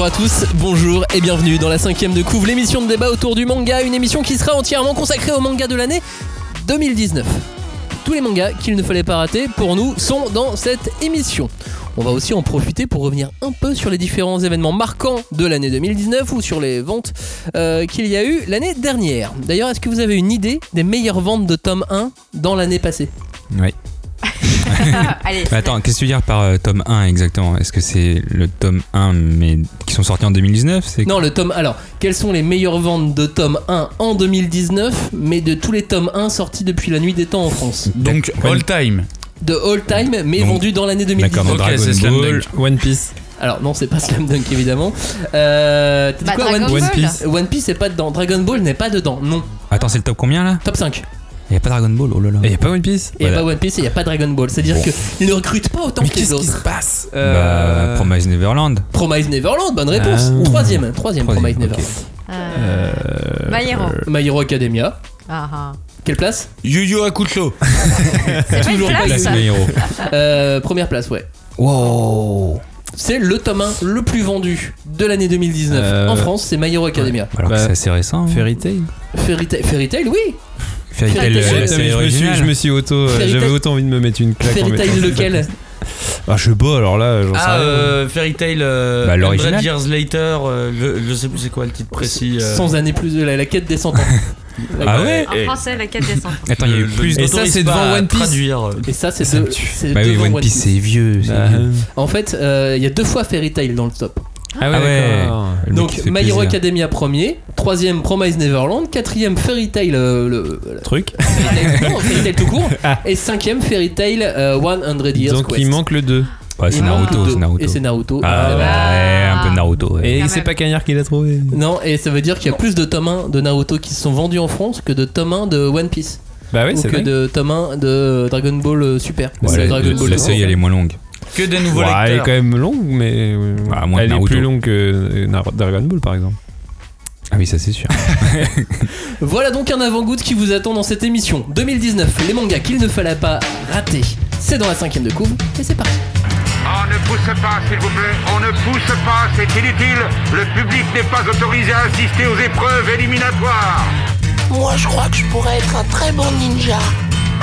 Bonjour à tous, bonjour et bienvenue dans la cinquième de couvre, l'émission de débat autour du manga, une émission qui sera entièrement consacrée au manga de l'année 2019. Tous les mangas qu'il ne fallait pas rater pour nous sont dans cette émission. On va aussi en profiter pour revenir un peu sur les différents événements marquants de l'année 2019 ou sur les ventes euh, qu'il y a eu l'année dernière. D'ailleurs, est-ce que vous avez une idée des meilleures ventes de tome 1 dans l'année passée? Oui. Allez. Mais attends, qu'est-ce que tu veux dire par euh, tome 1 exactement? Est-ce que c'est le tome 1 mais qui sont sortis en 2019 c'est... Non, le tome. Alors, quelles sont les meilleures ventes de tome 1 en 2019, mais de tous les tomes 1 sortis depuis la nuit des temps en France? Donc all time. De all time, mais Donc, vendus dans l'année D'accord, 2019. donc Ok, Dragon c'est Slam Ball. One Piece. Alors, non, c'est pas Slam Dunk évidemment. Euh, t'as dit Bah, quoi Dragon One Ball. Piece One Piece est pas dedans. Dragon Ball n'est pas dedans. Non. Attends, c'est le top combien là? Top 5. Il y a pas Dragon Ball, oh là là. Et y a pas One Piece il n'y a Voilà. pas One Piece et il n'y a pas Dragon Ball. C'est-à-dire Bon. qu'ils ne recrutent pas autant Mais que les qu'est-ce qui se autres. passe Bah, Euh, Promise Neverland. Promise Neverland, bonne réponse. Ah. Troisième, troisième, Troisième, Promise. Neverland. Euh, My Hero. My Hero Academia. Ah, ah. Quelle place? Yu Yu Hakusho. C'est Toujours place, pas ça. My Hero. Euh, Première place, ouais. Wow. C'est le tome 1 le plus vendu de l'année 2019 Euh, en France, c'est My Hero Academia. Alors Bah, que c'est assez récent. hein. Fairy Tail Fairy Tail, Fairy Tail, oui. Fairy Tail, euh, la je- série je, me suis, originale. je me suis auto. euh, Fairy J'avais Tail- autant envie de me mettre une claque. Fairy Tail lequel Ah, je sais pas, alors là, j'en sais Ah, rien. euh, Fairy Tail. Euh, Bah, l'original. 100 Years Later. euh, je, je sais plus c'est quoi le titre précis. euh. 100 années plus de la, la quête des 100 ans. Ah ouais En français, la quête des cendres. Attends, il y a eu plus Et de. ça, c'est devant One Piece Traduire. euh. Et ça, c'est de, Bah oui, devant One Piece c'est vieux. Bah, vieux. En fait, euh, il y a deux fois Fairy Tail dans le top. Ah ouais, Ah ouais. Donc My Hero. Academia premier, troisième Promise Neverland, quatrième Fairy Tail, euh, le, le- Truc. Fairy Tail, non, Fairy Tail tout court, Ah. et cinquième Fairy Tail euh, 100 Years Donc Quest. il manque le 2. Ouais, c'est Naruto, Naruto. Et c'est Naruto. Ah, Euh, ouais, Ah. un peu Naruto. ouais. Et c'est pas Cagnard qui l'a trouvé. Non, et ça veut dire qu'il y a plus de tomes 1 de Naruto qui se sont vendus en France que de tomes 1 de One Piece. Bah oui, ou c'est que vrai. de tomes 1 de Dragon Ball euh, Super. Ouais, C'est la, Dragon la- Ball la série elle est moins longue. Que des nouveaux Ouais, elle est quand même longue, mais. euh, Ah, moins que elle est plus longue que euh, Dragon Ball par exemple. Ah oui, ça c'est sûr. Voilà donc un avant-goût qui vous attend dans cette émission 2019. Les mangas qu'il ne fallait pas rater. C'est dans la cinquième de couve et c'est parti. On ne pousse pas, s'il vous plaît. On ne pousse pas, c'est inutile. Le public n'est pas autorisé à assister aux épreuves éliminatoires. Moi, je crois que je pourrais être un très bon ninja.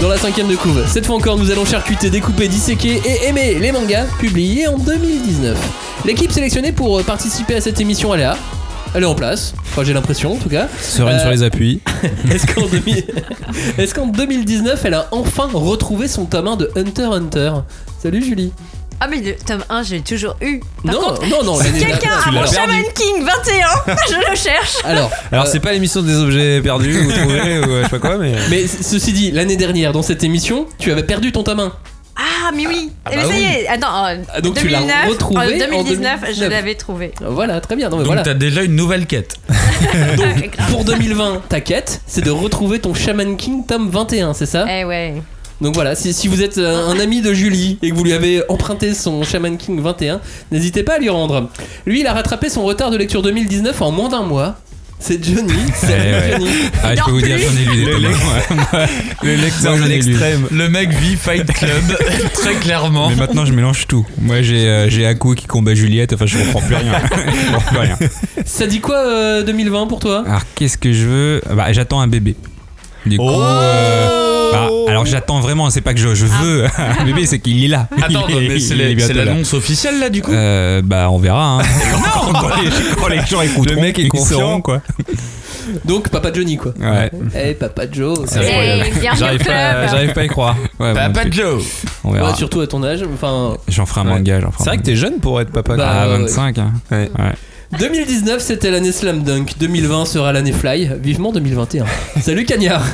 dans la cinquième de couve. Cette fois encore, nous allons charcuter, découper, disséquer et aimer les mangas publiés en 2019. L'équipe sélectionnée pour euh, participer à cette émission, elle est là. Elle est en place. Enfin, j'ai l'impression en tout cas. Sereine Euh, sur les appuis. Est-ce qu'en 2000 Est-ce qu'en 2019, elle a enfin retrouvé son tome 1 de Hunter x Hunter? Salut Julie. Ah, mais le tome 1, j'ai toujours eu. Par non, contre, non, non, l'année quelqu'un a mon Shaman King 21, je le cherche. alors, Alors euh, c'est pas l'émission des objets perdus ou trouvés ou euh, je sais pas quoi, mais. mais c- ceci dit, l'année dernière, dans cette émission, tu avais perdu ton tome 1. Ah, mais oui. Ah mais bah ça y est, attends, euh, Ah, donc tu l'as 2009, retrouvé en en 2019, je 2019. l'avais trouvé. Voilà, très bien. Non, mais Donc voilà. t'as déjà une nouvelle quête. Donc, pour 2020, ta quête, c'est de retrouver ton Shaman King tome 21, c'est ça? Eh ouais. Donc voilà, si, si vous êtes euh, un ami de Julie et que vous lui avez emprunté son Shaman King 21, n'hésitez pas à lui rendre. Lui, il a rattrapé son retard de lecture 2019 en moins d'un mois. C'est Johnny, c'est Ouais, ouais. Johnny. Ah, je peux vous dire, j'en ai lu des. Ouais. Le lecteur de l'extrême. Le mec vit Fight Club, très clairement. Mais maintenant, je mélange tout. Moi, j'ai euh, j'ai Aku qui combat Juliette. Enfin, je comprends plus rien. je comprends plus rien. Ça dit quoi euh, 2020 pour toi? Alors, qu'est-ce que je veux? Bah, j'attends un bébé. Du coup, euh, bah, alors j'attends vraiment. C'est pas que je, je veux un bébé, c'est qu'il est là. Attends, Il est- mais c'est il est la- bientôt c'est là. l'annonce officielle là du coup Euh, bah, on verra. Hein. quand, les, quand les gens écouteront, Le mec est ils confiant. sauront, quoi. Donc, Papa Johnny, quoi. Ouais. Eh, Papa Joe. C'est incroyable. bienvenue au J'arrive pas, club. j'arrive pas à y croire. Ouais, bon, Papa Joe on verra. Ouais, surtout à ton âge. Enfin, J'en ferai un Ouais. manga. j'en ferai C'est un vrai que t'es jeune pour être papa. Bah, quoi. Ah, ouais, 25. Hein. Ouais. Ouais. 2019, c'était l'année Slam Dunk. 2020 sera l'année Fly. Vivement 2021. Salut Cagnard.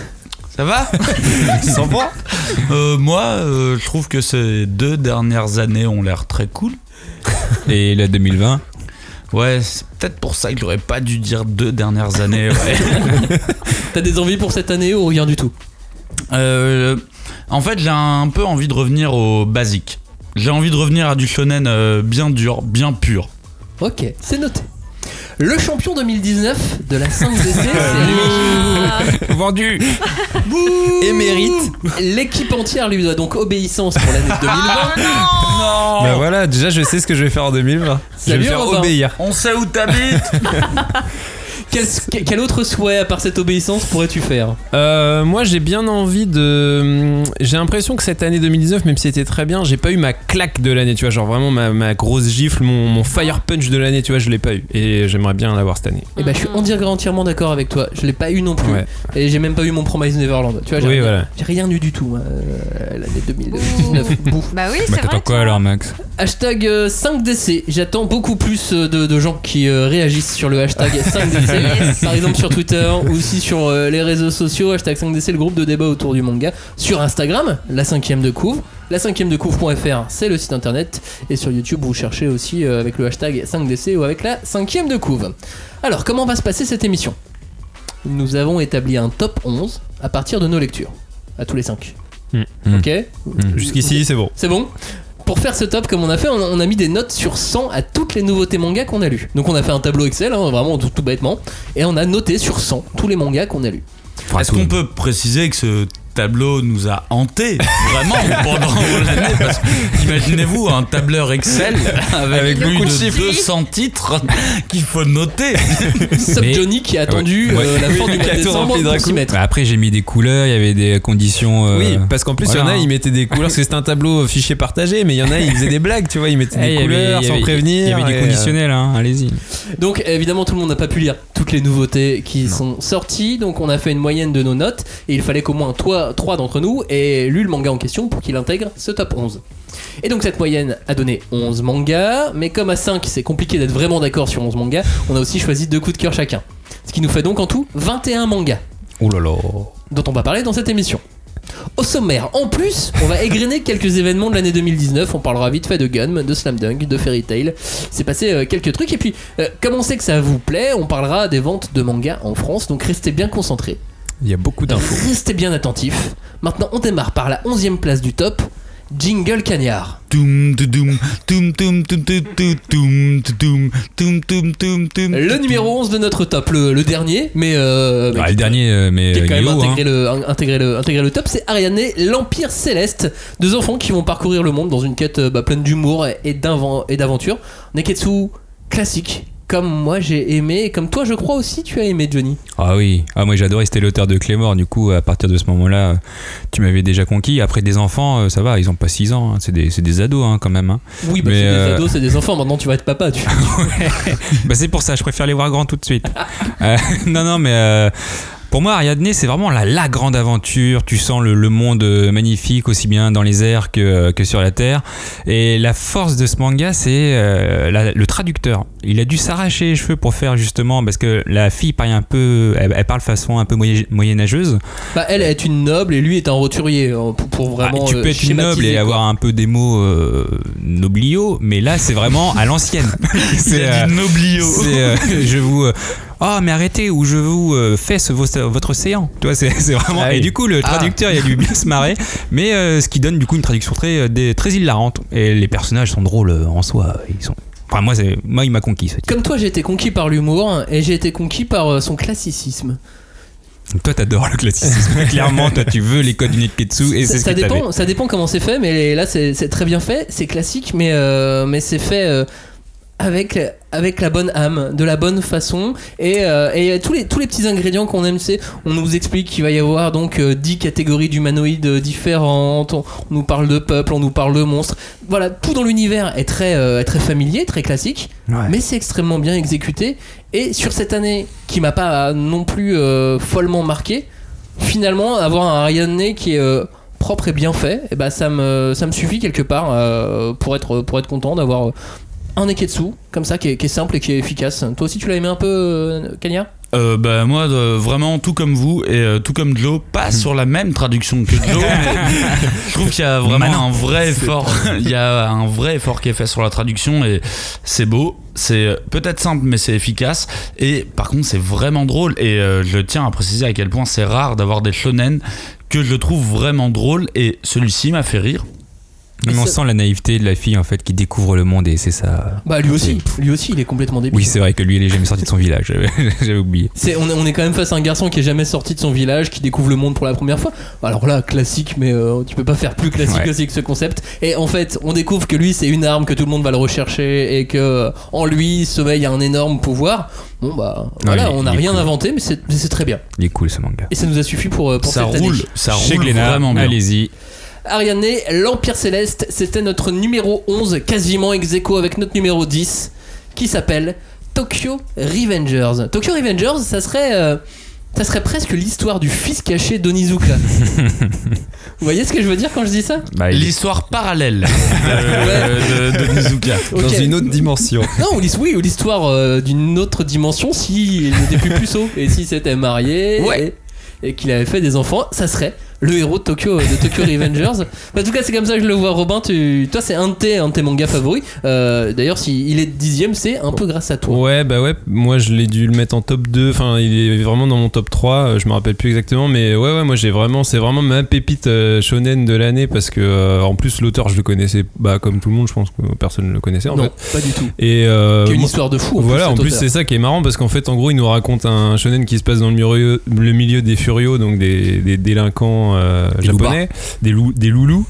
Ça va? Sans voix? Euh, Moi, euh, je trouve que ces deux dernières années ont l'air très cool. Et la 2020 Ouais, c'est peut-être pour ça que j'aurais pas dû dire deux dernières années. Ouais. T'as des envies pour cette année ou rien du tout? Euh, en fait, j'ai un peu envie de revenir au basique. J'ai envie de revenir à du shonen euh, bien dur, bien pur. Ok, c'est noté. Le champion 2019 de la 5DC, c'est lui. Vendu Émérite. L'équipe entière lui doit donc obéissance pour l'année 2020. Bah voilà, déjà je sais ce que je vais faire en 2020. je vais Salut, me faire Robin. obéir. On sait où t'habites Quel, quel autre souhait à part cette obéissance pourrais-tu faire? Euh, moi j'ai bien envie de. J'ai l'impression que cette année 2019, même si c'était très bien, j'ai pas eu ma claque de l'année, tu vois. Genre vraiment ma, ma grosse gifle, mon, mon fire punch de l'année, tu vois, je l'ai pas eu. Et j'aimerais bien l'avoir cette année. Eh ben, je suis entièrement d'accord avec toi. Je l'ai pas eu non plus. Ouais. Et j'ai même pas eu mon Promise Neverland. Tu vois, j'ai Oui, rien, voilà. j'ai rien eu du tout, moi, euh, l'année 2019. Bouf. Bah oui, Bah c'est t'attends vrai. quoi alors Max? Hashtag euh, 5DC. J'attends beaucoup plus euh, de, de gens qui euh, réagissent sur le hashtag 5DC. Par exemple sur Twitter ou aussi sur euh, les réseaux sociaux. Hashtag 5DC, le groupe de débat autour du manga. Sur Instagram, la cinquième de couvre. La cinquième de couvre.fr, c'est le site internet. Et sur YouTube, vous cherchez aussi euh, avec le hashtag 5DC ou avec la cinquième de couvre. Alors, comment va se passer cette émission? Nous avons établi un top 11 à partir de nos lectures. À tous les 5. Hmm. Ok? Jusqu'ici, c'est bon. c'est bon? Pour faire ce top comme on a fait, on a, on a mis des notes sur 100 à toutes les nouveautés mangas qu'on a lus. Donc on a fait un tableau Excel, hein, vraiment tout, tout bêtement, et on a noté sur 100 tous les mangas qu'on a lus. Est-ce qu'on peut préciser que ce tableau nous a hanté vraiment pendant l'année Parce que imaginez-vous un tableur Excel avec, Avec plus beaucoup de de chiffres. 200 titres qu'il faut noter. Sauf Mais- Johnny qui a attendu Ouais. euh, la fin du décembre pour s'y coup. mettre. Bah, après j'ai mis des couleurs, il y avait des conditions. euh, Oui, parce qu'en plus, il y en a, ils mettaient des couleurs, parce que c'était un tableau fichier partagé, mais il y en a, ils faisaient des blagues, tu vois, ils mettaient Eh, des avait- couleurs sans avait- prévenir. Il y avait du euh, conditionnel, hein, allez-y. Donc évidemment tout le monde n'a pas pu lire toutes les nouveautés qui sont sorties, donc on a fait une moyenne de nos notes, et il fallait qu'au moins 3, d'entre nous aient lu le manga en question pour qu'il intègre ce top 11. Et donc cette moyenne a donné 11 mangas, mais comme à 5 c'est compliqué d'être vraiment d'accord sur 11 mangas, on a aussi choisi deux coups de cœur chacun. Ce qui nous fait donc en tout 21 mangas Oh là là. dont on va parler dans cette émission. Au sommaire, en plus, on va égrener quelques événements de l'année 2019. On parlera vite fait de Gun, de Slam Dunk, de Fairy Tail. C'est passé euh, quelques trucs. Et puis, euh, comme on sait que ça vous plaît, on parlera des ventes de mangas en France. Donc restez bien concentrés. Il y a beaucoup d'infos. Restez bien attentifs. Maintenant, on démarre par la 11e place du top. Jingle Cagnard. Le numéro 11 de notre top, le, dernier, mais. Euh, le dernier, mais. Qui est quand même intégré, le, intégré, le, intégré, le, top, c'est Ariane, l'Empire Céleste. Deux enfants qui vont parcourir le monde dans une quête pleine d'humour et, et d'aventure. Neketsu classique, comme moi j'ai aimé, et comme toi je crois aussi tu as aimé Johnny. Ah oui, ah, moi j'adorais, c'était l'auteur de Clémor, du coup à partir de ce moment-là, euh, tu m'avais déjà conquis. Après des enfants, euh, ça va, ils ont pas 6 ans, hein, c'est des, des ados hein, quand même. hein. Oui, bah, Mais, c'est euh, des ados, c'est des enfants, maintenant tu vas être papa. Tu... Bah c'est pour ça, je préfère les voir grands tout de suite. Euh, non, non, mais euh, pour moi, Ariadne, c'est vraiment la, la grande aventure. Tu sens le, le monde euh, magnifique, aussi bien dans les airs que, euh, que sur la terre. Et la force de ce manga, c'est euh, le traducteur. Il a dû s'arracher les cheveux pour faire justement, parce que la fille parle un peu, elle, elle parle façon un peu moyen- moyenâgeuse. Bah, elle est une noble et lui est un roturier, euh, pour, Ah, vraiment. tu euh, peux être une noble et quoi. avoir un peu des mots euh, noblio, mais là c'est vraiment à l'ancienne. C'est euh, dit Noblio. euh, je vous oh mais arrêtez ou je vous euh, fais ce, vos- votre océan tu vois c'est vraiment Ah et du coup le traducteur il a dû bien se marrer. Mais euh, ce qui donne du coup une traduction très euh, des- très hilarante. Et les personnages sont drôles euh, en soi ils sont enfin moi c'est moi il m'a conquis ce type. Comme toi, j'ai été conquis par l'humour et j'ai été conquis par euh, son classicisme. Toi t'adores le classicisme clairement. Toi tu veux les codes du Neketsu et ça, c'est ce ça que dépend, ça dépend comment c'est fait, mais là c'est c'est très bien fait, c'est classique, mais, euh, mais c'est fait euh, avec, avec la bonne âme, de la bonne façon, et, euh, et tous, les, tous les petits ingrédients qu'on aime, c'est on nous explique qu'il va y avoir donc euh, 10 catégories d'humanoïdes euh, différentes, on, on nous parle de peuple, on nous parle de monstres, voilà, tout dans l'univers est très, euh, très familier, très classique, mais c'est extrêmement bien exécuté, et sur cette année qui m'a pas non plus follement marqué, finalement avoir un Ariane qui est propre et bien fait et bah ça me ça me suffit quelque part euh, pour être pour être content d'avoir un Neketsu comme ça qui est, qui est simple et qui est efficace toi aussi tu l'as aimé un peu euh, Kanya Euh, bah moi euh, vraiment tout comme vous et euh, tout comme Joe pas Hmm. sur la même traduction que Joe mais je trouve qu'il y a vraiment un vrai effort il y a un vrai effort qui est fait sur la traduction et c'est beau c'est peut-être simple, mais c'est efficace. Et par contre, c'est vraiment drôle. Et euh, je tiens à préciser à quel point c'est rare d'avoir des shonen que je trouve vraiment drôles. Et celui-ci m'a fait rire. Mais on sent la naïveté de la fille en fait qui découvre le monde et c'est ça. Bah lui aussi, lui aussi il est complètement débile. Oui, c'est vrai que lui il est jamais sorti de son village, j'avais- oublié. C'est, on, est, on est quand même face à un garçon qui est jamais sorti de son village, qui découvre le monde pour la première fois. Alors là, classique, mais euh, tu peux pas faire plus classique Ouais. aussi que ce concept. Et en fait, on découvre que lui, c'est une arme, que tout le monde va le rechercher, et que euh, en lui sommeille un énorme pouvoir. Bon bah voilà, il est- on n'a est rien cool. inventé, mais c'est, très bien. Il est cool ce manga. Et ça nous a suffi pour, euh, pour Ça cette roule, année. ça roule Glénat, vraiment bien. allez-y. Ariane, l'Empire Céleste, c'était notre numéro 11, quasiment ex aequo avec notre numéro 10, qui s'appelle Tokyo Revengers. Tokyo Revengers, ça serait, euh, ça serait presque l'histoire du fils caché d'Onizuka. Vous voyez ce que je veux dire quand je dis ça? Bah, L'histoire parallèle de, de, de. Dans une autre dimension. Non, oui, ou l'histoire euh, d'une autre dimension s'il n'était plus puceau et s'il s'était marié Ouais. et, et qu'il avait fait des enfants, ça serait le héros de Tokyo, de Tokyo Revengers. En tout cas, c'est comme ça que je le vois, Robin. Tu, toi, c'est un de tes, un de tes mangas favoris. Euh, D'ailleurs, s'il est dixième, c'est un peu grâce à toi. Ouais, bah ouais, moi je l'ai dû le mettre en top 2, enfin il est vraiment dans mon top 3, euh, je me rappelle plus exactement, mais ouais, ouais, moi j'ai vraiment, c'est vraiment ma pépite euh, shonen de l'année parce que euh, en plus l'auteur je le connaissais, bah comme tout le monde, je pense que personne ne le connaissait en non, fait. pas du tout. Et euh, une moi- histoire de fou. en voilà, en cet plus c'est ça qui est marrant parce qu'en fait en gros il nous raconte un shonen qui se passe dans le milieu, le milieu des furios, donc des, des délinquants euh, Des japonais, des, lou- des loulous.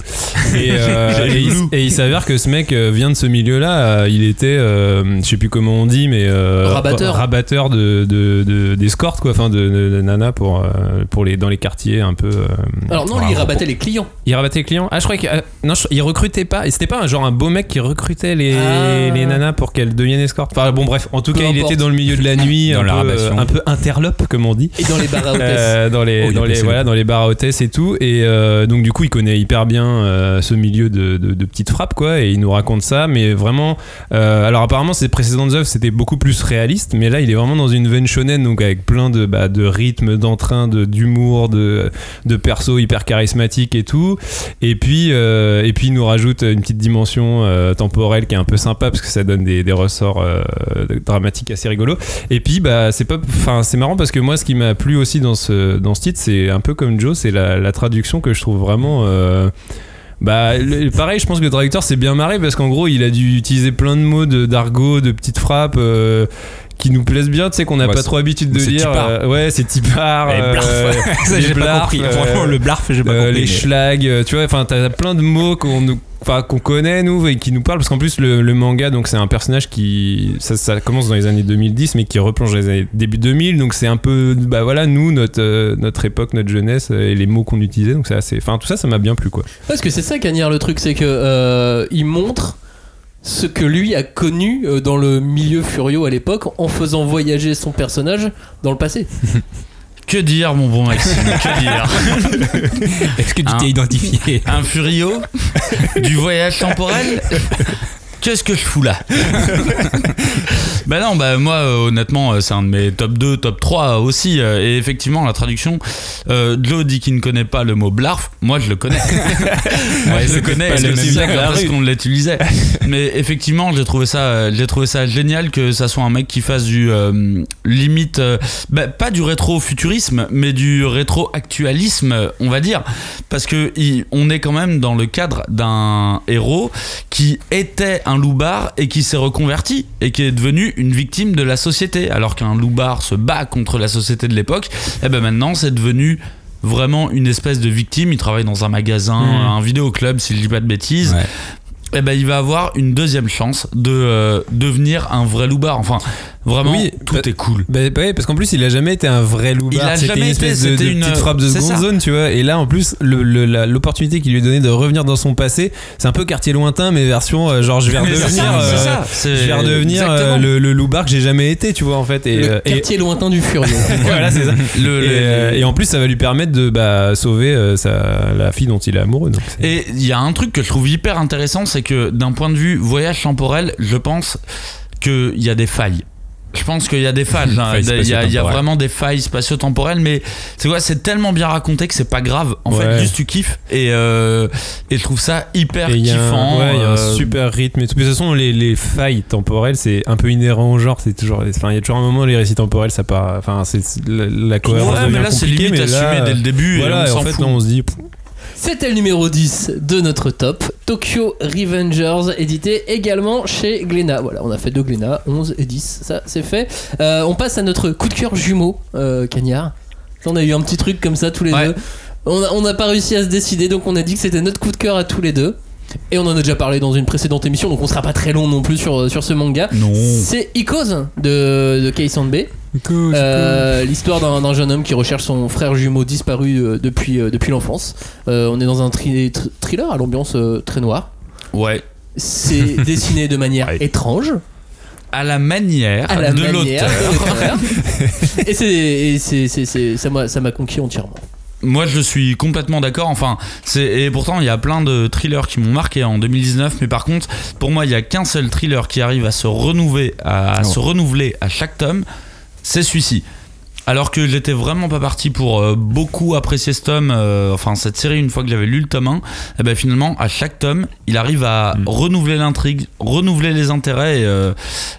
Et, euh, et il, et il s'avère que ce mec euh, vient de ce milieu-là, il était, euh, je sais plus comment on dit, mais euh, Rabatteur. rabatteur de, de, de- d'escorte quoi, enfin de, de, de nana pour, pour les, dans les quartiers un peu. euh, Alors non, lui, il rabattait les clients. il rabattait les clients Ah, je croyais qu'il non, je- il recrutait pas. Et c'était pas un genre un beau mec qui recrutait les, Ah. les nanas pour qu'elles deviennent escortes. Enfin, bon, bref, en tout Peu cas, il était dans le milieu de la nuit, Dans un, la peu, un peu interlope, comme on dit. Et dans les bars à hôtesses. Euh, dans les, Oh, dans, les, voilà, là. dans les bars à hôtesses et Et euh, donc, du coup, il connaît hyper bien euh, ce milieu de, de, petites frappes, quoi. Et il nous raconte ça. Mais vraiment, euh, alors apparemment, ses précédentes œuvres, c'était beaucoup plus réaliste. Mais là, il est vraiment dans une veine shonen, donc avec plein de, bah, de rythmes, d'entrain, de- d'humour, de, de persos hyper charismatiques et tout. Et puis, et puis il nous rajoute une petite dimension temporelle qui est un peu sympa parce que ça donne des, des ressorts dramatiques assez rigolos. Et puis, bah, c'est pas, enfin, c'est marrant parce que moi, ce qui m'a plu aussi dans ce, dans ce titre, c'est un peu comme Joe, c'est la, la traduction que je trouve vraiment. euh, bah, pareil, je pense que le traducteur s'est bien marré parce qu'en gros, il a dû utiliser plein de mots d'argot, de, petites frappes euh, qui nous plaisent bien, tu sais, qu'on n'a Ouais, pas trop l'habitude de lire. Euh, ouais, c'est blarf. euh, Ça, j'ai pas compris. euh, Franchement, le blarf, j'ai pas euh, compris. les mais- schlags, euh, tu vois, enfin, t'as plein de mots qu'on nous- enfin, qu'on connaît, nous, et qui nous parlent, parce qu'en plus, le, le manga, donc, c'est un personnage qui, ça, ça commence dans les années 2010, mais qui replonge dans les années début 2000, donc c'est un peu, bah voilà, nous, notre, euh, notre époque, notre jeunesse, et les mots qu'on utilisait, donc c'est assez, enfin, tout ça, ça m'a bien plu, quoi. Parce que c'est ça, Cagnard, le truc, c'est que euh, il montre ce que lui a connu euh, dans le milieu Furio à l'époque en faisant voyager son personnage dans le passé. Que dire, mon bon Maxime Que dire Est-ce que tu t'es identifié? Un furio? Du voyage temporel? Qu'est-ce que je fous là Bah non, bah moi euh, honnêtement euh, c'est un de mes top 2, top 3 aussi euh, et effectivement la traduction euh, Joe dit qu'il ne connaît pas le mot blarf, moi je le connais. moi je le connais pas et le c'est aussi que la parce qu'on l'utilisait. Mais effectivement, j'ai trouvé ça j'ai trouvé ça génial que ça soit un mec qui fasse du euh, limite euh, bah, pas du rétro-futurisme mais du rétro-actualisme, on va dire parce que il- on est quand même dans le cadre d'un héros qui était un loupard et qui s'est reconverti et qui est devenu une victime de la société alors qu'un loupard se bat contre la société de l'époque et ben maintenant c'est devenu vraiment une espèce de victime il travaille dans un magasin Mhm. un vidéoclub si je dis pas de bêtises Ouais. Et ben il va avoir une deuxième chance de euh, devenir un vrai loupard enfin vraiment Oui, tout bah- est cool Bah, bah ouais, parce qu'en plus, il a jamais été un vrai Il loupard. a C'était jamais une été, espèce de, de une- petite frappe de c'est seconde ça. zone, tu vois. Et là, en plus, le- le- la- l'opportunité qui lui est donnée de revenir dans son passé, c'est un peu quartier lointain, mais version euh, genre je vais redevenir, ça, euh, ça, c'est- je vais redevenir euh, exactement. le, le loupard que j'ai jamais été, tu vois, en fait. Et, le euh, et- quartier lointain du Furio. voilà, c'est ça. Le- et, le- euh, et en plus, ça va lui permettre de bah, sauver euh, sa, la fille dont il est amoureux. Donc Et il y a un truc que je trouve hyper intéressant, c'est que d'un point de vue voyage temporel, je pense qu'il y a des failles. Je pense qu'il y a des failles. hein. Failles Il y a, il y a spatio-temporelles. vraiment des failles spatio-temporelles, mais c'est quoi C'est tellement bien raconté que c'est pas grave. En Ouais. fait, juste tu kiffes et, euh, et je trouve ça hyper Et kiffant. ouais, il y a un euh, super rythme et tout. De toute façon, les, les failles temporelles, c'est un peu inhérent au genre. C'est toujours, enfin, il y a toujours un moment où les récits temporels, ça part. Enfin, c'est c'est- la, la cohérence Ouais, mais là, c'est limite mais assumé dès le début et on et en fait, non, on se dit. pff, C'était le numéro 10 de notre top. Tokyo Revengers, édité également chez Glénat. Voilà, on a fait deux Glénat, 11 et 10, ça c'est fait. Euh, on passe à notre coup de cœur jumeau, euh, Cagnard. On a eu un petit truc comme ça tous les Ouais. deux. On n'a pas réussi à se décider, donc on a dit que c'était notre coup de cœur à tous les deux. Et on en a déjà parlé dans une précédente émission, donc on sera pas très long non plus sur, sur ce manga. Non. C'est Icos de, de Kei Sanbe. Euh, L'histoire d'un d'un jeune homme qui recherche son frère jumeau disparu euh, depuis, euh, depuis l'enfance. Euh, on est dans un tri- tr- thriller à l'ambiance euh, très noire. Ouais. C'est dessiné de manière Ouais. étrange, À la manière à la de manière l'auteur. de l'auteur. et c'est- et c'est- c'est- c'est- ça m'a ça m'a conquis entièrement. Moi, je suis complètement d'accord. Enfin, c'est et pourtant il y a plein de thrillers qui m'ont marqué en 2019, mais par contre, pour moi, il y a qu'un seul thriller qui arrive à se renouveler, à, à se renouveler à chaque tome, c'est celui-ci. Alors que j'étais vraiment pas parti pour euh, beaucoup apprécier ce tome, euh, enfin cette série une fois que j'avais lu le tome 1, et ben finalement à chaque tome il arrive à Mm. renouveler l'intrigue, renouveler les intérêts et euh,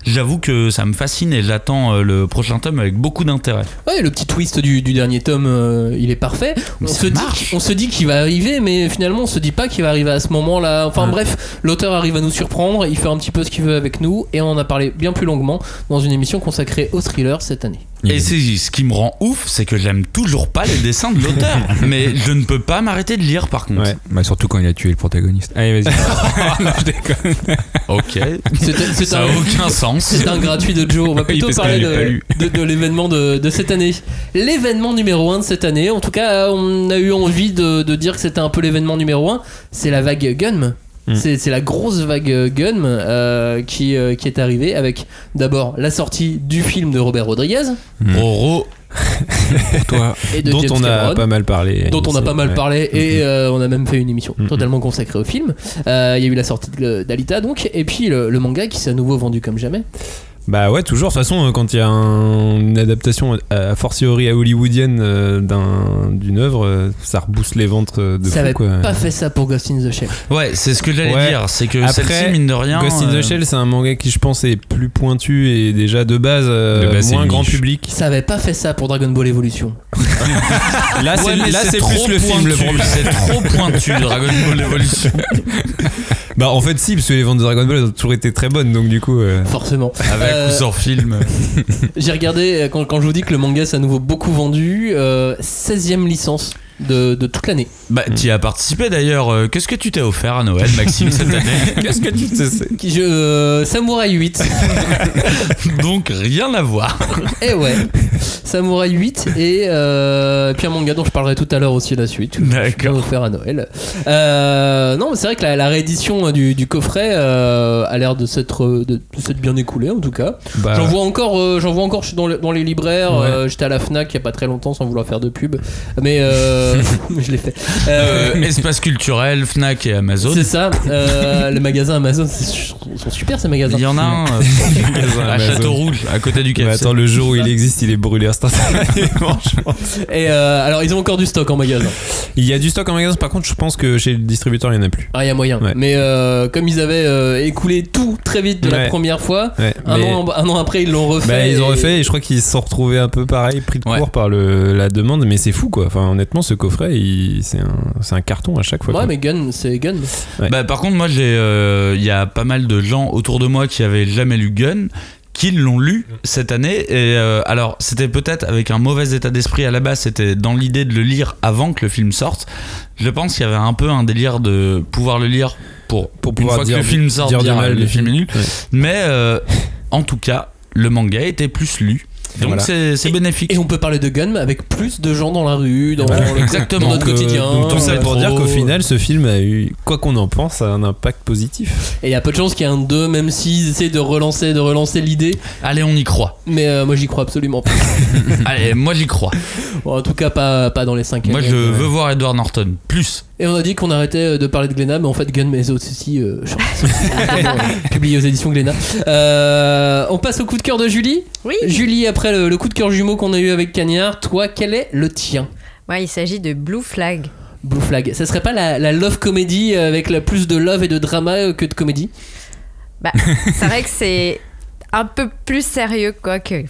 j'avoue que ça me fascine et j'attends euh, le prochain tome avec beaucoup d'intérêt. Ouais, le petit twist du, du dernier tome, euh, il est parfait. On Mais se, dit, marche. on se dit qu'il va arriver, mais finalement on se dit pas qu'il va arriver à ce moment-là. Enfin Ouais. bref, l'auteur arrive à nous surprendre, il fait un petit peu ce qu'il veut avec nous, et on en a parlé bien plus longuement dans une émission consacrée au thriller cette année. Et c'est ce qui me rend ouf, c'est que j'aime toujours pas les dessins de l'auteur. mais je ne peux pas m'arrêter de lire par contre. Ouais. Bah, surtout quand il a tué le protagoniste. Allez, vas-y. non, je déconne. Ok. C'est Ça un, a aucun sens. c'est un gratuit de Joe. On va plutôt parler de, de- de l'événement de, de cette année. L'événement numéro 1 de cette année, en tout cas, on a eu envie de, de dire que c'était un peu l'événement numéro 1. C'est la vague Gunm. Mm. C'est la grosse vague Gunm euh, qui, euh, qui est arrivée avec d'abord la sortie du film de Robert Rodriguez Roro. Pour toi. et de dont James on a Cameron. pas mal parlé. dont on a pas mal Ouais. parlé et Mhm. euh, on a même fait une émission totalement consacrée au film. Euh, Il y a eu la sortie de- d'Alita donc et puis le, le manga qui s'est à nouveau vendu comme jamais. Bah ouais, toujours. De toute façon, euh, quand il y a un- une adaptation a fortiori à hollywoodienne euh, d'un- d'une œuvre, euh, ça rebooste les ventes euh, de Ça fou avait quoi. pas fait ça pour Ghost in the Shell. Ouais, c'est ce que j'allais Ouais. dire. C'est que Après, celle-ci, mine de rien. Ghost in euh, the Shell, c'est un manga qui je pense est plus pointu et déjà de base, euh, De base, c'est moins grand niche. public. Ça avait pas fait ça pour Dragon Ball Evolution. Là, c'est ouais, mais là, c'est trop plus le film le. C'est trop pointu, Dragon Ball Evolution. Bah en fait si, parce que les ventes de Dragon Ball elles ont toujours été très bonnes, donc du coup. euh, Forcément. Avec Euh, ou sans film. J'ai regardé, euh, quand, quand je vous dis que le manga s'est à nouveau beaucoup vendu, euh, 16ème licence de, de toute l'année. Bah, tu y as participé d'ailleurs. Euh, Qu'est-ce que tu t'es offert à Noël, Maxime, cette année Qu'est-ce que tu sais Qui- je- euh, Samouraï 8. Donc, rien à voir. Eh ouais. Samouraï 8 et euh, puis un manga dont je parlerai tout à l'heure aussi la suite. D'accord. Faire à Noël. Euh, non, mais c'est vrai que la, la réédition du, du coffret euh, a l'air de s'être de, de s'être bien écoulée en tout cas. Bah, J'en vois encore, euh, j'en vois encore dans, le- dans les libraires. Ouais. euh, J'étais à la Fnac il y a pas très longtemps sans vouloir faire de pub, mais euh, je l'ai fait. Euh, Euh, espace culturel, Fnac et Amazon. c'est ça. euh, les magasins Amazon c'est- sont super ces magasins. Il y en a un euh, à Amazon. Château-Rouge, à côté du attends, le jour où il existe, il est brûlé instantanément. Et euh, alors ils ont encore du stock en magasin. Il y a du stock en magasin, par contre, je pense que chez le distributeur, il n'y en a plus. Ah, il y a moyen. Ouais. Mais euh, comme ils avaient euh, écoulé tout très vite de la première fois, Ouais, un, an, un an après ils l'ont refait. Bah, ils ont et- refait et je crois qu'ils se sont retrouvés un peu pareil, pris de Ouais. court par le, la demande, mais c'est fou quoi. Enfin, honnêtement, ce coffret, il- c'est un, carton à chaque fois. Ouais, quoi. mais Gun, c'est Gun. Ouais. Bah, par contre, moi, j'ai, euh, il y a pas mal de gens autour de moi qui avaient jamais lu Gun, qui l'ont lu cette année. Et euh, alors, c'était peut-être avec un mauvais état d'esprit à la base. C'était dans l'idée de le lire avant que le film sorte. Je pense qu'il y avait un peu un délire de pouvoir le lire pour, Pour une pouvoir fois dire que le film sort, dire du dire, mal le film est nul. Ouais. Mais euh, en tout cas, le manga était plus lu. Donc Voilà. c'est, bénéfique. Et on peut parler de Gun avec plus de gens dans la rue, dans, Voilà. le- Exactement. dans notre Donc, euh, quotidien. donc, tout ça Euh, pour dire qu'au final, ce film a eu, quoi qu'on en pense, a un impact positif. Et il y a peu de chances qu'il y ait un 2, même s'ils essaient de relancer, de relancer l'idée. Allez, on y croit. Mais euh, moi j'y crois absolument pas. Allez, moi j'y crois. Bon, en tout cas, pas, pas dans les 5 Moi je veux voir Edward Norton. Plus. Et on a dit qu'on arrêtait de parler de Glénat, mais en fait, Gun mais aussi euh, chante. publié aux éditions Glénat. Euh, on passe au coup de cœur de Julie. Oui. Julie, après le, le coup de cœur jumeau qu'on a eu avec Cagnard, toi, quel est le tien? Ouais, il s'agit de Blue Flag. Blue Flag. Ça serait pas la, la love comédie avec la plus de love et de drama euh, que de comédie? Bah, c'est vrai que c'est un peu plus sérieux, quoi, que.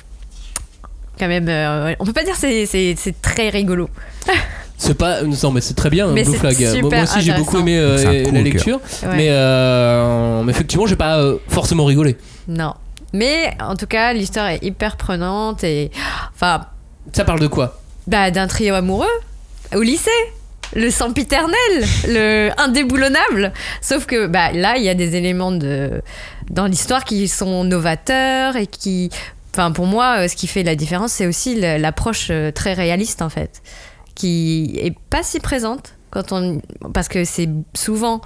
Quand même, euh, on peut pas dire que c'est- c'est c'est très rigolo. C'est pas. Non, mais c'est très bien, Mais Blue Flag. Moi, super moi aussi, j'ai beaucoup aimé euh, la lecture. Ouais. Mais, euh, mais effectivement, j'ai pas euh, forcément rigolé. Non. Mais en tout cas, l'histoire est hyper prenante et. Enfin, Ça parle de quoi? bah, d'un trio amoureux au lycée. Le sempiternel, le indéboulonnable. Sauf que bah, là, il y a des éléments de, dans l'histoire qui sont novateurs et qui. Enfin, pour moi, euh, ce qui fait la différence, c'est aussi l'approche très réaliste, en fait, qui est pas si présente quand on. Parce que c'est souvent.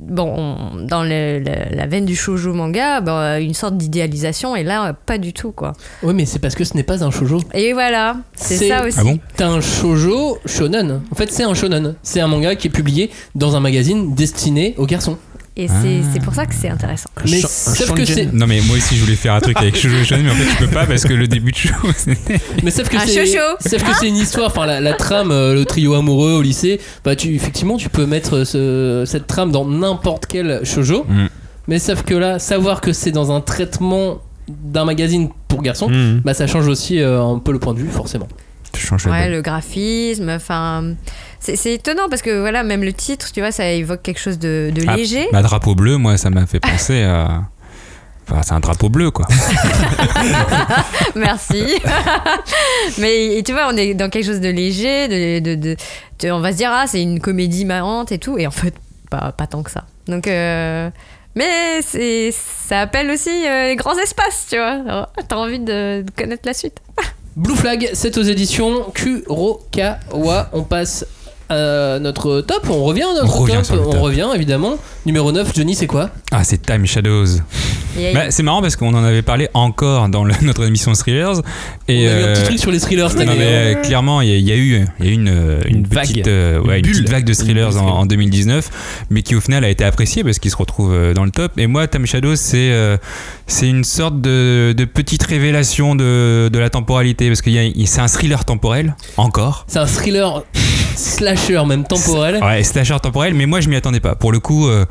Bon, on- dans le- le- la veine du shoujo manga, bah, une sorte d'idéalisation, et là, pas du tout, quoi. Oui, mais c'est parce que ce n'est pas un shoujo. Et voilà, c'est ça aussi. Ah bon? T'as un shoujo shonen. En fait, c'est un shonen. C'est un manga qui est publié dans un magazine destiné aux garçons. Et c'est c'est pour ça que c'est intéressant. Mais Sh- un sauf que shonen. c'est. Non mais moi aussi je voulais faire un truc avec Shoujo Shonen mais en fait je peux pas parce que le début de show c'était... Mais sauf que Un c'est. shoujo. Sauf que c'est une histoire. Enfin, la, la trame, euh, le trio amoureux au lycée. Bah, tu effectivement, tu peux mettre ce- cette trame dans n'importe quel shoujo. Mm. Mais sauf que là, savoir que c'est dans un traitement d'un magazine pour garçons, Mhm. bah ça change aussi euh, un peu le point de vue, forcément. Ouais, le graphisme, enfin. C'est étonnant parce que voilà, même le titre, tu vois, ça évoque quelque chose de, de Ah, léger. bah, drapeau bleu moi ça m'a fait penser à... Enfin c'est un drapeau bleu quoi. Merci. Mais tu vois, on est dans quelque chose de léger, de, de, on va se dire, ah, c'est une comédie marrante et tout. Et en fait, pas, pas tant que ça. Donc. euh, mais ça appelle aussi euh, les grands espaces, tu vois. T'as envie de connaître la suite. Blue Flag, c'est aux éditions Kurokawa. On passe à notre top. On revient à notre On revient top. On top. revient évidemment. Numéro 9, Johnny, c'est quoi? Ah c'est Time Shadows. Bah, c'est marrant parce qu'on en avait parlé encore dans le- notre émission Thrillers. Et, On a eu un euh, petit truc sur les thrillers cette non, année. mais euh, clairement, il y, a- il y a eu, il y a eu une, euh, une, Une vague. petite, euh, ouais, Une une bulle. petite vague de thrillers en, bulle. en 2019, mais qui au final a été appréciée parce qu'il se retrouve euh, dans le top. Et moi, Time Shadows, c'est euh, c'est une sorte de, de petite révélation de, de la temporalité parce que c'est un thriller temporel encore. C'est un thriller slasher, même temporel. Ouais, slasher temporel, mais moi je m'y attendais pas. Pour le coup, euh,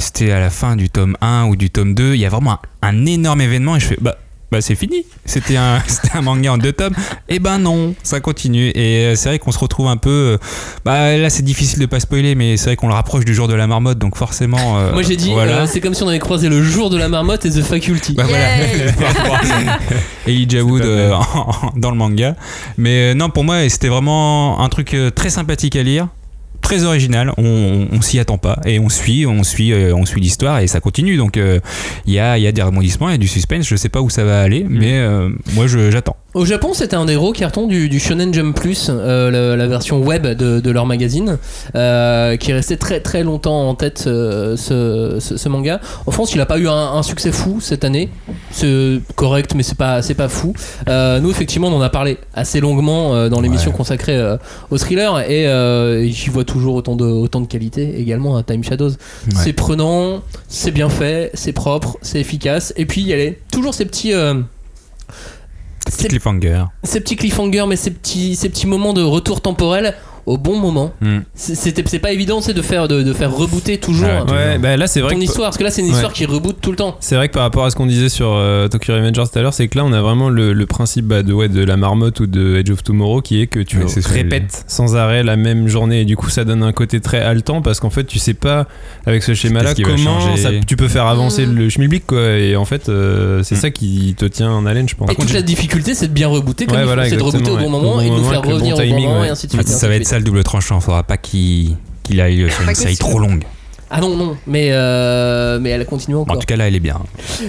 c'était à la fin du tome 1 ou du tome 2, il y a vraiment un, un énorme événement et je fais bah. Bah c'est fini, c'était un, manga en deux tomes. Et ben non, ça continue. Et euh, c'est vrai qu'on se retrouve un peu. euh, Bah là c'est difficile de pas spoiler, mais c'est vrai qu'on le rapproche du jour de la marmotte, donc forcément. euh, Moi j'ai dit, voilà. euh, c'est comme si on avait croisé le jour de la marmotte et The Faculty. Bah voilà. et Elijah Wood euh, dans le manga. Mais euh, non, pour moi, c'était vraiment un truc très sympathique à lire. Très original, on, on, on s'y attend pas et on suit, on suit, euh, on suit l'histoire et ça continue. Donc euh, il y, a, y a des rebondissements, il y a du suspense. Je sais pas où ça va aller, mais euh, moi j'attends. Au Japon, c'était un des gros cartons du, du Shonen Jump Plus, euh, la, la version web de, de leur magazine, euh, qui est resté très très longtemps en tête euh, ce, ce- ce manga. En France, il a pas eu un, un succès fou cette année. C'est correct, mais c'est pas c'est pas fou. Nous, effectivement, on en a parlé assez longuement dans l'émission Ouais. consacrée au thriller, et j'y vois toujours autant de autant de qualité également à Time Shadows. C'est prenant, c'est bien fait, c'est propre, c'est efficace, et puis il y a les- toujours ces petits ces petits cliffhangers, mais ces petits, ces petits moments de retour temporel au bon moment. Hmm. C'est- C'était, c'est pas évident, c'est de faire, de, de faire rebooter toujours Ah, Ouais, bah là c'est vrai ton que histoire, parce que là c'est une Ouais. histoire qui reboot tout le temps. C'est vrai que par rapport à ce qu'on disait sur euh, Tokyo Revengers tout à l'heure, c'est que là on a vraiment le, le principe bah, de, ouais, de la marmotte ou de Edge of Tomorrow qui est que tu Ouais, répètes sans arrêt la même journée et du coup ça donne un côté très haletant parce qu'en fait tu sais pas avec ce schéma là Qu'est-ce qui va comment ça- tu peux faire avancer Mm. le schmilblick quoi et en fait euh, c'est Mm. ça qui te tient en haleine je pense. Et toute la difficulté, c'est de bien rebooter, comme voilà, c'est de rebooter au bon moment et de nous faire revenir au bon moment, ouais. et ainsi de suite. et ça va être suite. Ça le double tranchant. Faudra pas qu'il aille sur une série trop longue. Ah non, non, mais, euh, mais elle continue En encore. tout cas, là, elle est bien.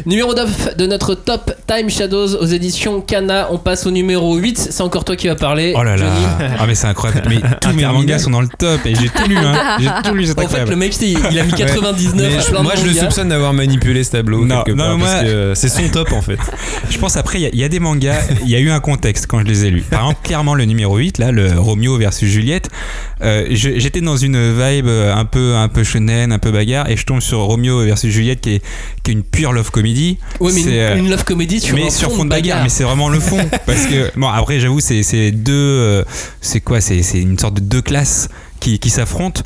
Numéro 9 de notre top Time Shadows aux éditions Kana. On passe au numéro 8. C'est encore toi qui vas parler. Oh là là. Johnny. Ah, mais c'est incroyable. Mais tous mes mangas sont dans le top et j'ai tout lu. Hein. J'ai tout lu, c'est En fait, le mec, il a mis 99 Mais à je- plein moi, de je le soupçonne d'avoir manipulé ce tableau Non, quelque non, part, moi- parce que c'est son top en fait. Je pense après, il y a- il y, a des mangas, il y a eu un contexte quand je les ai lus. Par exemple, clairement, le numéro 8, là, le Romeo versus Juliette, euh, j'étais dans une vibe un peu, un peu un peu bagarre, et je tombe sur Romeo versus Juliette qui est, qui est une pure love comedy. Oui, mais C'est, une, euh, une love comedy sur mais un sur fond fond de bagarre, mais c'est vraiment le fond. Parce que, bon, après, j'avoue, c'est c'est deux. euh, c'est quoi C'est c'est une sorte de deux classes qui, qui s'affrontent,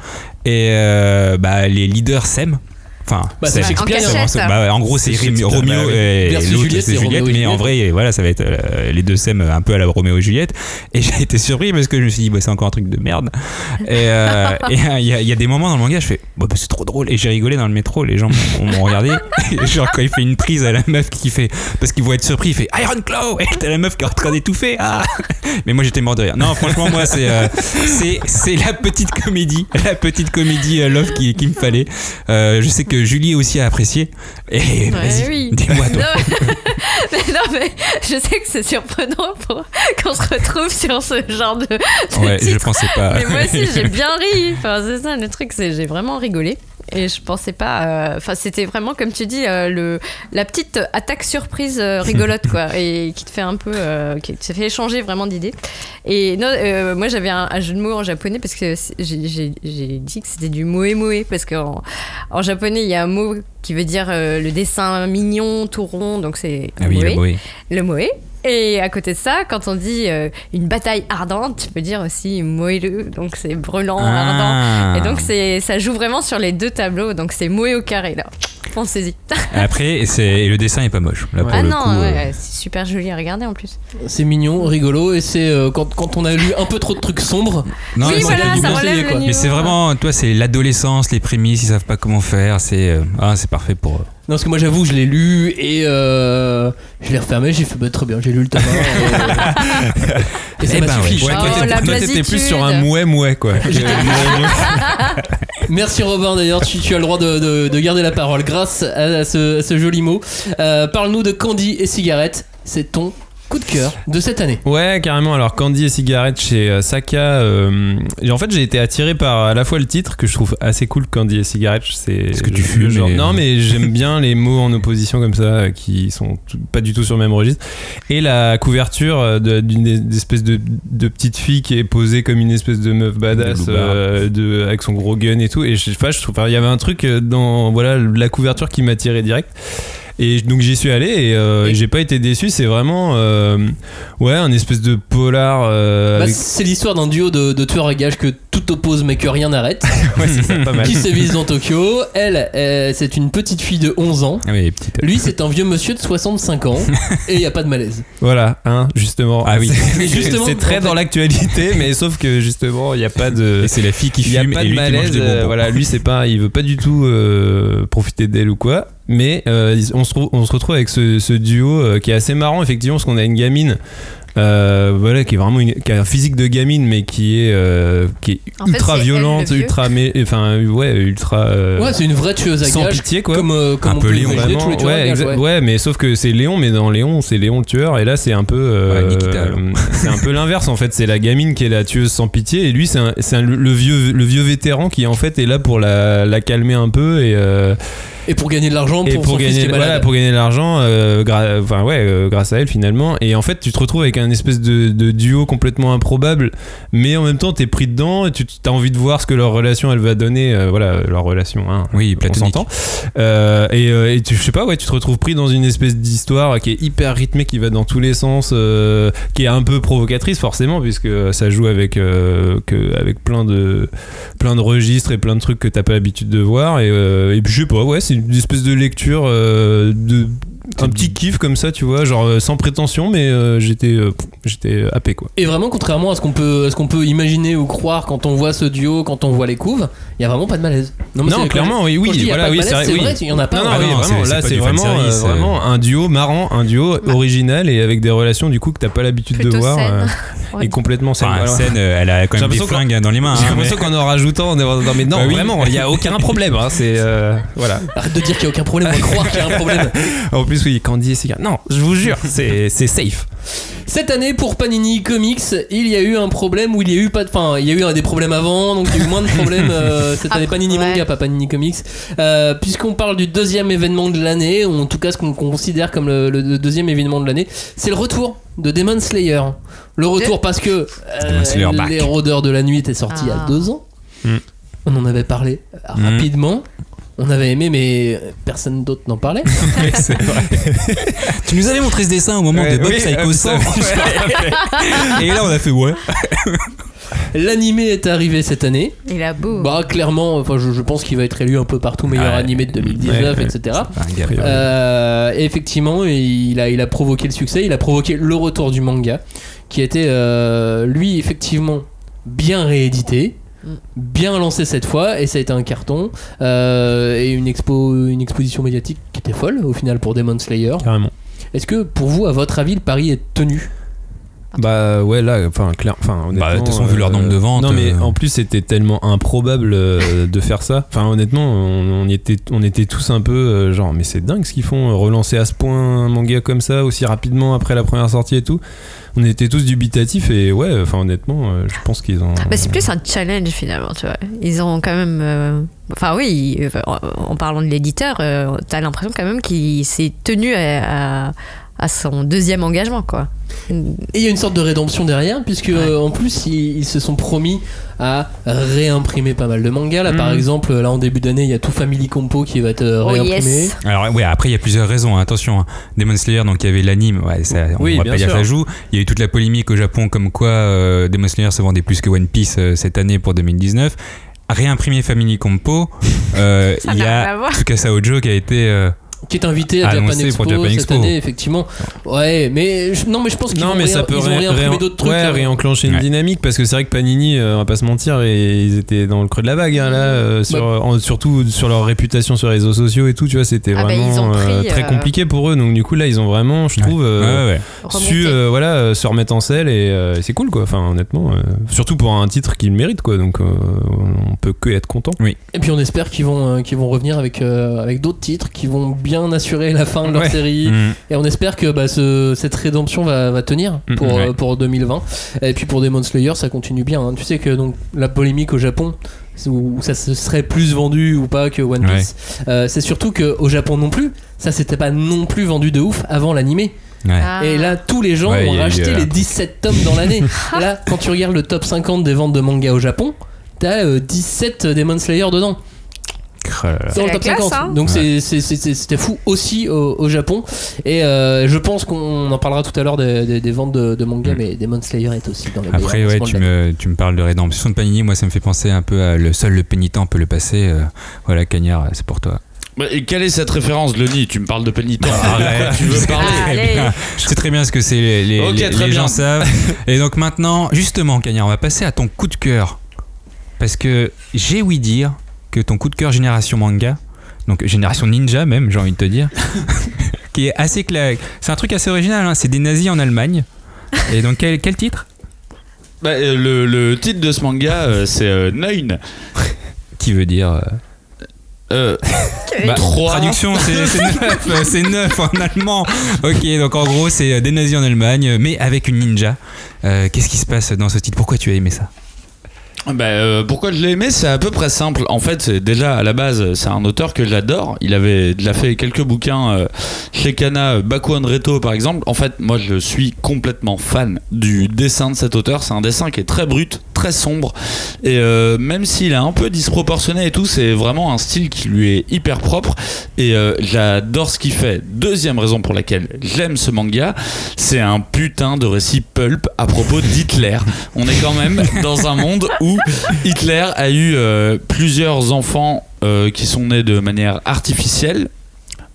et euh, bah, les leaders s'aiment. Enfin, Bah, c'est Shakespeare, en bah, en gros, c'est Roméo bah et Juliette, c'est Mais en vrai, voilà, ça va être euh, les deux s'aiment un peu à la Roméo et Juliette. Et j'ai été surpris parce que je me suis dit, bah, c'est encore un truc de merde. Et euh, euh, il y, a- il y a des moments dans le manga, je fais, bah, bah, c'est trop drôle. Et j'ai rigolé dans le métro, les gens m'ont regardé. Genre, quand il fait une prise à la meuf qui fait, parce qu'ils vont être surpris, il fait Iron Claw Et t'as la meuf qui est en train d'étouffer. Ah Mais moi, j'étais mort de rire. Non, franchement, moi, c'est euh, c'est c'est la petite comédie, la petite comédie euh, love qui, qui me fallait. Euh, je sais que Julie aussi a apprécié. Et Ouais, vas-y, oui. dis-moi toi. Non, mais, non, mais je sais que c'est surprenant pour qu'on se retrouve sur ce genre de. de Ouais, je pensais pas. Mais moi aussi, j'ai bien ri. Enfin, c'est ça le truc, c'est j'ai vraiment rigolé. Et je pensais pas. euh, Enfin, c'était vraiment, comme tu dis, euh, le, la petite attaque surprise euh, rigolote, quoi. Et qui te fait un peu. qui te fait échanger vraiment d'idées. Et non, moi, j'avais un, un jeu de mots en japonais parce que j'ai dit que c'était du moe moe. Parce qu'en en japonais, il y a un mot qui veut dire le dessin mignon, tout rond. Donc c'est. Ah oui, moe le Moé. le moé. Et à côté de ça, quand on dit euh, une bataille ardente, tu peux dire aussi moelleux, donc c'est brûlant, ardent. Ah. Et donc c'est, ça joue vraiment sur les deux tableaux, donc c'est moé au carré là. Pensez-y. Après, c'est et le dessin est pas moche. Là, pour ah le non, coup, euh, c'est super joli à regarder en plus. C'est mignon, rigolo, et c'est euh, quand, quand on a lu un peu trop de trucs sombres. Non, oui, mais c'est- voilà, du ça conseiller, relève quoi. le niveau. Mais c'est vraiment, toi, c'est l'adolescence, les prémices, ils savent pas comment faire. C'est euh, ah, c'est parfait pour eux. Non, parce que moi j'avoue, je l'ai lu et euh, je l'ai refermé, j'ai fait bah, très bien, j'ai lu le tome 1. et, et ça Eh m'a ben suffi. Ouais, Oh, toi, t'étais- toi, t'étais plus sur un mouais mouais quoi. Merci Robin d'ailleurs, tu, tu as le droit de, de- de garder la parole grâce à, à ce, à ce joli mot. Euh, Parle-nous de Candy et cigarettes, c'est ton coup de cœur de cette année. Ouais, carrément. Alors, Candy et cigarettes chez euh, Saka. euh, et en fait, j'ai été attiré par à la fois le titre que je trouve assez cool, Candy et cigarettes. C'est Parce que tu fumes genre- et- Non, mais j'aime bien les mots en opposition comme ça, euh, qui sont pas du tout sur le même registre. Et la couverture d'une es- espèce de, de petite fille qui est posée comme une espèce de meuf badass De loupard. euh, de, avec son gros gun et tout. Et je sais pas, je trouve, il y avait un truc dans voilà la couverture qui m'a tiré direct. Et donc j'y suis allé et, euh, et j'ai pas été déçu. C'est vraiment euh, ouais un espèce de polar. euh, Bah, avec- c'est l'histoire d'un duo de, de tueurs à gages que tout oppose mais que rien n'arrête, ouais, c'est ça, pas mal. qui sévissent dans Tokyo. Elle, euh, c'est une petite fille de 11 ans. Ah oui, petite. Lui, c'est un vieux monsieur de 65 ans et il n'y a pas de malaise. Voilà, hein, justement. Ah oui. C'est- Mais justement, c'est très en fait- dans l'actualité, mais sauf que justement, il n'y a pas de. C'est la fille qui Il y a fume pas et de lui qui mange malaise. des bonbons. voilà, lui, c'est pas, il veut pas du tout euh, profiter d'elle ou quoi. Mais euh, on, se trouve- on se retrouve avec ce, ce duo euh, qui est assez marrant, effectivement, parce qu'on a une gamine. euh, voilà qui est vraiment une, qui a un physique de gamine mais qui est euh, qui est En ultra violente ultra mais enfin ouais ultra euh, Ouais, c'est une vraie tueuse à sans pitié quoi Comme, euh, comme Un on peu peut Léon, Vraiment, ouais, ouais. ouais, mais sauf que c'est Léon, mais dans Léon, c'est Léon le tueur, et là c'est un peu, euh, Ouais, c'est un peu l'inverse en fait. C'est la gamine qui est la tueuse sans pitié, et lui c'est le vieux, le vieux vétéran qui en fait est là pour la, la calmer un peu et, euh, Et pour gagner de l'argent pour, pour son fils qui gagner, est malade. voilà, pour gagner de l'argent, euh, enfin ouais, euh, grâce à elle finalement. Et en fait, tu te retrouves avec un espèce de, de duo complètement improbable, mais en même temps, t'es pris dedans et tu as envie de voir ce que leur relation elle va donner. euh, voilà, leur relation. Hein, Oui, on platonique. s'entend. Euh, et, euh, et tu, je sais pas, ouais, tu te retrouves pris dans une espèce d'histoire qui est hyper rythmée, qui va dans tous les sens, euh, qui est un peu provocatrice forcément, puisque ça joue avec, euh, que, avec plein, de, plein de registres et plein de trucs que t'as pas l'habitude de voir. Et, euh, et puis je sais pas, ouais, c'est une espèce de lecture, euh, de, un petit kiff comme ça, tu vois, genre euh, sans prétention, mais euh, j'étais euh, j'étais happé quoi. Et vraiment, contrairement à ce qu'on peut, à ce qu'on peut imaginer ou croire quand on voit ce duo, quand on voit les couves, il y a vraiment pas de malaise. Non, c'est- clairement, oui, oui, dis y voilà, oui, c'est vrai, c'est oui. vrai, il y en a pas. Non, non, Ah oui, non, vraiment, là c'est vraiment, fanservice, euh, vraiment un duo marrant, un duo original et avec des relations du coup que t'as pas l'habitude de voir. euh. est complètement saine. Enfin, scène, euh, elle a quand même des flingues dans les mains. J'ai hein, l'impression mais- qu'en en rajoutant, on est non mais non, Bah oui. vraiment, il n'y a aucun problème. hein, c'est euh, voilà. Arrête de dire qu'il n'y a aucun problème, on croire qu'il y a un problème. Plus, oui, Candy et Cigar. Non, je vous jure, c'est c'est safe. Cette année, pour Panini Comics, il y a eu un problème où il y a eu pas de. Enfin, il y a eu des problèmes avant, donc il y a eu moins de problèmes euh, cette année. Ah, Panini ouais. Manga, pas Panini Comics. Euh, Puisqu'on parle du deuxième événement de l'année, ou en tout cas ce qu'on considère comme le, le deuxième événement de l'année, c'est le retour de Demon Slayer. Le retour parce que euh. Les Rôdeurs de la Nuit était sorti il y a Ah. deux ans. Mm. On en avait parlé euh, Mm. On avait aimé, mais personne d'autre n'en parlait. c'est vrai. Tu nous avais montré ce dessin au moment Ouais, de Bob oui, Psycho euh, 100. ça, je me rappelle. Et là, on a fait ouais. L'animé est arrivé cette année. Il a beau. Bah clairement, enfin je, je pense qu'il va être élu un peu partout meilleur Ouais. animé de 2019, Ouais, ouais. etc. Euh, et effectivement, il a, il a provoqué le succès, il a provoqué le retour du manga, qui a été euh, lui effectivement bien réédité. Bien lancé cette fois, et ça a été un carton euh, et une expo, une exposition médiatique qui était folle au final pour Demon Slayer. Carrément. Est-ce que pour vous, à votre avis, le pari est tenu? Bah ouais là enfin clair enfin Bah, de toute façon, vu leur nombre de ventes, non mais euh, en plus c'était tellement improbable euh, de faire ça enfin honnêtement on, était on était tous un peu euh, genre mais c'est dingue ce qu'ils font euh, relancer à ce point un manga comme ça aussi rapidement après la première sortie et tout on était tous dubitatifs et ouais enfin honnêtement euh, je pense qu'ils ont Bah, c'est plus un challenge finalement, tu vois. Ils ont quand même. euh, Enfin, oui, euh, en parlant de l'éditeur, euh, t'as l'impression quand même qu'il s'est tenu à, à- à son deuxième engagement, quoi. Et il y a une sorte de rédemption derrière, puisque euh, en plus ils, ils se sont promis à réimprimer pas mal de mangas. Là, par Mhm. exemple, là en début d'année, il y a tout Family Compo qui va être euh, Oh, réimprimé. yes. Alors ouais, après il y a plusieurs raisons. hein. Attention, hein. Demon Slayer, donc il y avait l'anime. Ouais, ça, on Oui, va pas dire que sûr. ça joue. Il y a eu toute la polémique au Japon comme quoi euh, Demon Slayer se vendait plus que One Piece euh, cette année pour 2019. Réimprimer Family Compo, euh, il y a. Tsukasa Ojo qui a été euh, Qui est invité à Annoncé Japan Expo pour Japan cette Expo. année, effectivement. Ouais, mais je- non, mais je pense qu'ils non ont, mais ré- ça peut ils ré- d'autres trucs. ouais, réenclencher une Ouais. dynamique parce que c'est vrai que Panini euh, on va pas se mentir et ils étaient dans le creux de la vague hein, là euh, sur, Bah. en- surtout sur leur réputation sur les réseaux sociaux et tout tu vois c'était Ah bah, vraiment euh, très compliqué pour eux donc du coup là ils ont vraiment je Ouais. trouve euh, ouais, ouais. su euh, voilà euh, se remettre en selle et euh, c'est cool quoi enfin honnêtement euh, surtout pour un titre qu'ils méritent quoi donc euh, on peut que être content Et puis on espère qu'ils vont, euh, qu'ils vont revenir avec, euh, avec d'autres titres qui vont bien assurer la fin de leur Ouais. série. Mm. Et on espère que bah, ce- cette rédemption va, va tenir Mm, pour, ouais. euh, pour 2020. Et puis pour Demon Slayer, ça continue bien. hein. Tu sais que donc, la polémique au Japon, où ça se serait plus vendu ou pas que One Piece, euh, c'est surtout qu'au Japon non plus, ça s'était pas non plus vendu de ouf avant l'animé. Ouais. Ah. Et là, tous les gens Ouais, ont eu, racheté euh, les 17 tomes dans l'année. Là, quand tu regardes le top 50 des ventes de manga au Japon, t'as euh, 17 Demon Slayer dedans. Oh là là. C'est Dans le la top classe, 50. hein. Donc c'était fou aussi au, au Japon. Et euh, je pense qu'on en parlera tout à l'heure des, des- des ventes de, de manga, Mm. mais Demon Slayer est aussi dans les Après, ouais, tu me, tu me parles de rédemption de Panini. Moi, ça me fait penser un peu à le seul le pénitent peut le passer. euh, voilà, Cagnard, c'est pour toi. Bah, Et quelle est cette référence, Lenny Tu me parles de pénitent. Arrête. tu veux parler? Allez. Je sais très bien ce que c'est, les, les, Ok, les- très les bien. gens savent. Et donc maintenant, justement, Cagnard, on va passer à ton coup de cœur. Parce que j'ai ouï dire que ton coup de cœur Génération Manga, donc Génération Ninja même, j'ai envie de te dire, qui est assez clair. C'est un truc assez original, hein, c'est des nazis en Allemagne. Et donc quel, quel titre? Bah, euh, le, le titre de ce manga, euh, c'est euh, Neun. Qui veut dire... euh, Euh, Bah, Trois. Traduction, c'est c'est neuf, euh, c'est neuf en allemand. Ok, donc en gros, c'est des nazis en Allemagne, mais avec une ninja. Euh, Qu'est-ce qui se passe dans ce titre? Pourquoi tu as aimé ça? Bah, euh, pourquoi je l'ai aimé C'est à peu près simple. En fait, déjà à la base, c'est un auteur que j'adore. Il avait déjà fait quelques bouquins euh, chez Kana, euh, Baku Reto par exemple. En fait, moi je suis complètement fan du dessin de cet auteur. C'est un dessin qui est très brut, très sombre. Et euh, même s'il est un peu disproportionné et tout, c'est vraiment un style qui lui est hyper propre. Et euh, j'adore ce qu'il fait. Deuxième raison pour laquelle j'aime ce manga, c'est un putain de récit pulp à propos d'Hitler. On est quand même dans un monde où Hitler a eu euh, plusieurs enfants qui sont nés de manière artificielle.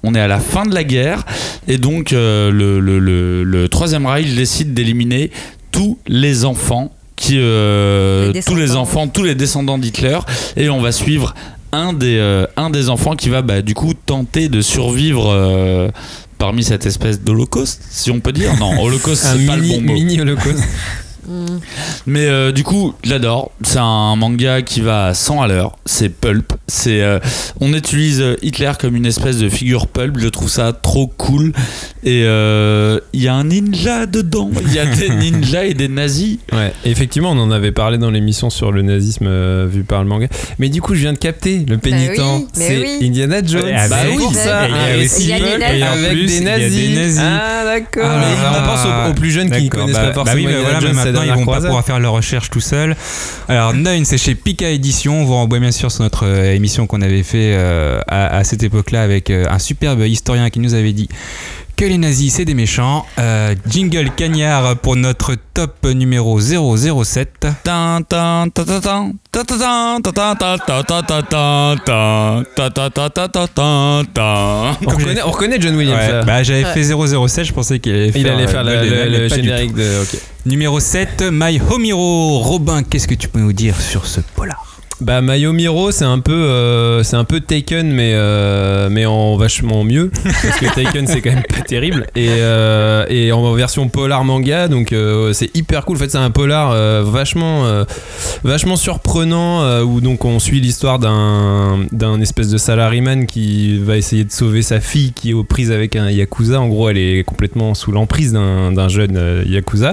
On est à la fin de la guerre et donc le, le- le- le Troisième Reich décide d'éliminer tous les enfants qui euh, Les tous les descendants. enfants, tous les descendants d'Hitler. Et on va suivre un des euh, un des enfants qui va bah, du coup tenter de survivre euh, parmi cette espèce d'holocauste si on peut dire. Non holocauste c'est pas le bon mot. mini holocauste Mm. Mais euh, du coup, j'adore. C'est un manga qui va à 100 à l'heure. C'est pulp. C'est, euh, on utilise euh, Hitler comme une espèce de figure pulp. Je trouve ça trop cool. Et euh, il y a un ninja dedans. Il y a des ninjas et des nazis. Ouais, effectivement, on en avait parlé dans l'émission sur le nazisme euh, vu par le manga. Mais du coup, je viens de capter le pénitent. oui, mais c'est oui. Indiana Jones. Avec- bah oui, Bah ça. Il y a avec des il y a nazis. Ah, d'accord. Ah, Mais on pense aux, aux plus jeunes qui ne connaissent bah- pas bah forcément oui, mais voilà, maintenant ils vont pas pouvoir faire leurs recherches tout seuls. Alors Nine, c'est chez Pika Édition. On vous renvoie bien sûr sur notre euh, émission qu'on avait fait euh, à, à cette époque-là avec euh, un superbe historien qui nous avait dit que les nazis c'est des méchants. Jingle cagnard pour notre top numéro 007. On reconnaît, John Williams. Bah, J'avais fait 007, je pensais qu'il allait faire, Il allait le, le générique de. Numéro 7, My Homero. Robin, qu'est-ce que tu peux nous dire sur ce polar bah Mayo Miro c'est un peu euh, c'est un peu Taken mais euh, mais en vachement mieux. Parce que Taken c'est quand même pas terrible. Et euh, et en version polar manga donc c'est hyper cool. En fait c'est un polar vachement vachement surprenant où donc on suit l'histoire d'un d'un espèce de salaryman qui va essayer de sauver sa fille qui est aux prises avec un yakuza. En gros elle est complètement sous l'emprise d'un d'un jeune yakuza.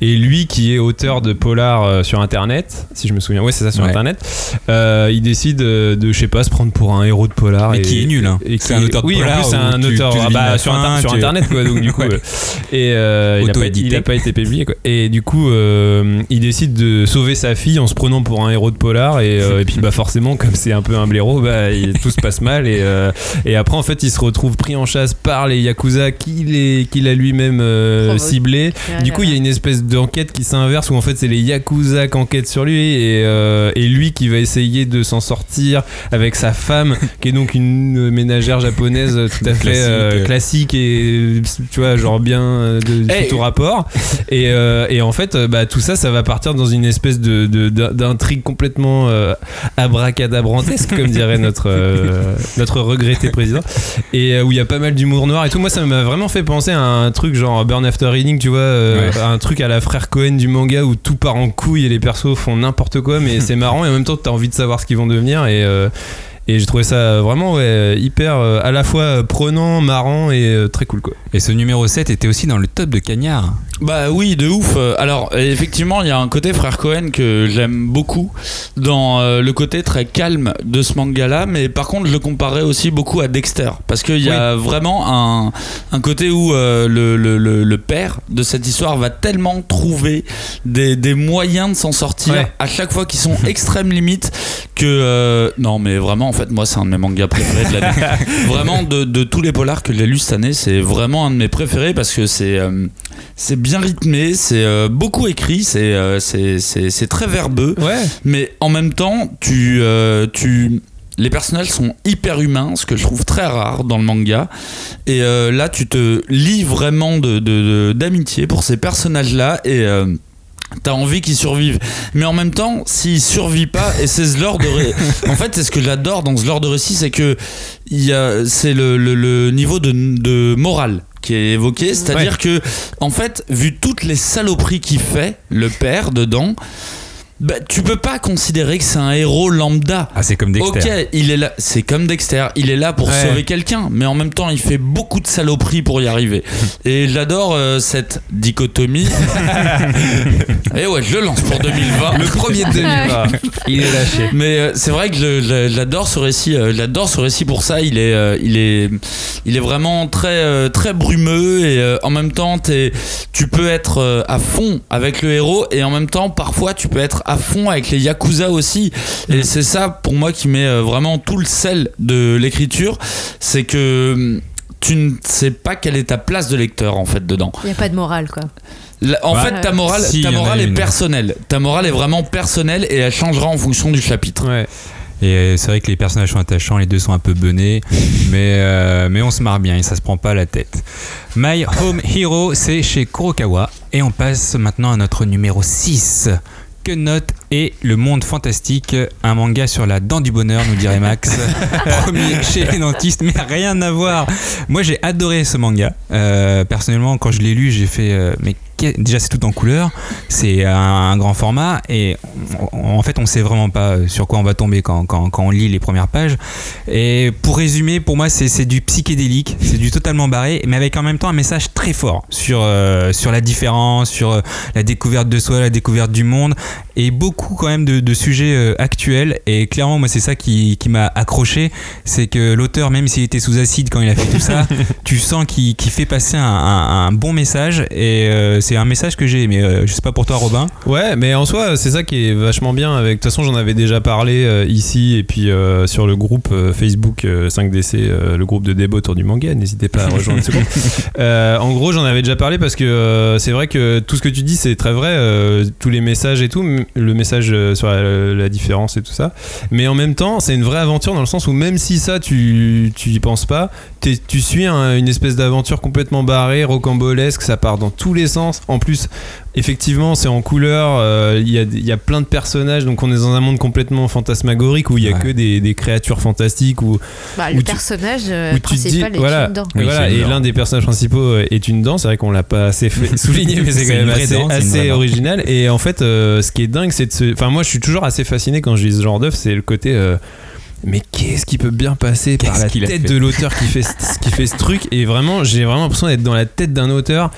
Et lui qui est auteur de polar sur internet si je me souviens. Ouais c'est ça sur Ouais. internet euh, il décide euh, de je sais pas se prendre pour un héros de polar Mais et, qui est nul, hein. et C'est qui- un auteur de oui polar c'est un auteur tu ah bah, sur, fin, inter- sur tu- internet quoi donc du coup Ouais. euh, et euh, il, a pas, Auto-édité. il a pas été publié quoi. et du coup euh, il décide de sauver sa fille en se prenant pour un héros de polar et, euh, et puis bah forcément comme c'est un peu un blaireau bah il- tout se passe mal et, euh, et après en fait il se retrouve pris en chasse par les yakuza qu'il est- qu'il a lui-même euh, Provoqué. ciblé Ouais, du coup il y a une espèce d'enquête qui s'inverse où en fait c'est les yakuza qui enquêtent sur lui et, euh, et lui qui va essayer de s'en sortir avec sa femme qui est donc une ménagère japonaise tout à fait Classique. euh, classique et tu vois genre bien euh, de, Hey. tout rapport et, euh, et en fait euh, bah, tout ça ça va partir dans une espèce de de- d'in- d'intrigue complètement euh, abracadabrantesque comme dirait notre euh, notre regretté président et euh, où il y a pas mal d'humour noir et tout moi ça m'a vraiment fait penser à un truc genre Burn After Reading tu vois euh, un truc à la frère Cohen du manga où tout part en couille et les persos font n'importe quoi mais c'est marrant et en même temps t'as envie de savoir ce qu'ils vont devenir et euh, et j'ai trouvé ça vraiment ouais, hyper euh, à la fois euh, prenant, marrant et euh, très cool quoi. Et ce numéro 7 était aussi dans le top de Cagnard. Bah oui, de ouf. Alors, effectivement, il y a un côté frère Cohen que j'aime beaucoup dans le côté très calme de ce manga-là, mais par contre, je le comparais aussi beaucoup à Dexter, parce qu'il y a vraiment un, un côté où euh, le, le- le- le père de cette histoire va tellement trouver des, des moyens de s'en sortir Ouais. à chaque fois qui sont extrême limite que... euh, non, mais vraiment, en fait, moi, c'est un de mes mangas préférés de l'année. vraiment, de, de tous les polars que j'ai lus cette année, c'est vraiment un de mes préférés parce que c'est... euh, c'est bien rythmé, c'est euh, beaucoup écrit, c'est euh, c'est- très verbeux, Ouais. mais en même temps, tu, euh, tu, les personnages sont hyper humains, ce que je trouve très rare dans le manga. Et là, tu te lis vraiment de- de- de- d'amitié pour ces personnages-là et T'as envie qu'ils survivent, mais en même temps, s'ils survivent pas, et c'est ce genre de, ré- en fait, c'est ce que j'adore dans ce de récit, c'est que il y a, c'est le, le- le niveau de, de morale qui est évoqué, c'est-à-dire que, en fait, vu toutes les saloperies qu'il fait, le père dedans, bah, tu peux pas considérer que c'est un héros lambda. Ah, c'est comme Dexter. Ok, il est là, c'est comme Dexter, il est là pour Ouais. sauver quelqu'un, mais en même temps, il fait beaucoup de saloperies pour y arriver. Et j'adore euh, cette dichotomie. Et ouais, je le lance pour 2020. Le premier de 2020, il est lâché. Mais euh, c'est vrai que je- je- j'adore ce récit. euh, J'adore ce récit pour ça. Il est, euh, il est, il est vraiment très, euh, très brumeux et euh, en même temps, t'es- tu peux être euh, à fond avec le héros et en même temps, parfois, tu peux être à fond avec les yakuza aussi. Et c'est ça pour moi qui met euh, vraiment tout le sel de l'écriture, c'est que hum, tu ne sais pas quelle est ta place de lecteur en fait dedans. Il n'y a pas de morale, quoi. La- en Ouais. fait, ta morale, Si, ta morale est une. personnelle. Ta morale est vraiment personnelle et elle changera en fonction du chapitre. Ouais. Et euh, c'est vrai que les personnages sont attachants, les deux sont un peu benés, mais, euh, mais on se marre bien et ça se prend pas la tête. My Home Hero, c'est chez Kurokawa. Et on passe maintenant à notre numéro 6. Que note et le monde fantastique, un manga sur la dent du bonheur, nous dirait Max. Premier chez les dentistes, mais rien à voir. Moi j'ai adoré ce manga. Euh, personnellement, quand je l'ai lu, j'ai fait. euh, mais déjà c'est tout en couleur, c'est un, un grand format et on- en fait on sait vraiment pas sur quoi on va tomber quand, quand, quand on lit les premières pages. Et pour résumer, pour moi c'est c'est du psychédélique, c'est du totalement barré, mais avec en même temps un message très fort sur, euh, sur la différence, sur euh, la découverte de soi, la découverte du monde et beaucoup quand même de, de sujets euh, actuels. Et clairement, moi c'est ça qui, qui m'a accroché, c'est que l'auteur, même s'il était sous acide quand il a fait tout ça, tu sens qu'il fait passer un, un- un bon message et euh, c'est un message que j'ai aimé. Euh, je sais pas pour toi, Robin. Ouais, mais en soi, c'est ça qui est vachement bien. Avec, de toute façon, j'en avais déjà parlé euh, ici et puis euh, sur le groupe euh, Facebook euh, 5DC, euh, le groupe de débat autour du manga. N'hésitez pas à rejoindre ce groupe. En gros, j'en avais déjà parlé parce que c'est vrai que tout ce que tu dis, c'est très vrai. tous les messages et tout, le message sur la, la différence et tout ça. Mais en même temps, c'est une vraie aventure dans le sens où même si ça, tu, tu y penses pas, tu suis un- une espèce d'aventure complètement barrée, rocambolesque, ça part dans tous les sens. En plus, effectivement, c'est en couleur, euh, il y, a, il y a plein de personnages, donc on est dans un monde complètement fantasmagorique où il y a Ouais. que des, des créatures fantastiques où, Bah, Où le tu- personnage euh, où tu te dis, principal est voilà, une dent. Oui, voilà, et l'un des personnages principaux euh, est une dent. C'est vrai qu'on l'a pas assez fait souligner, mais c'est quand même assez, dent, original. Et en fait, euh, ce qui est dingue, c'est de se. Enfin, moi, je suis toujours assez fasciné quand je lis ce genre d'œuvre, c'est le côté. euh, mais qu'est-ce qui peut bien passer par la tête de l'auteur qui fait, ce- qui fait ce truc? Et vraiment, j'ai vraiment l'impression d'être dans la tête d'un auteur.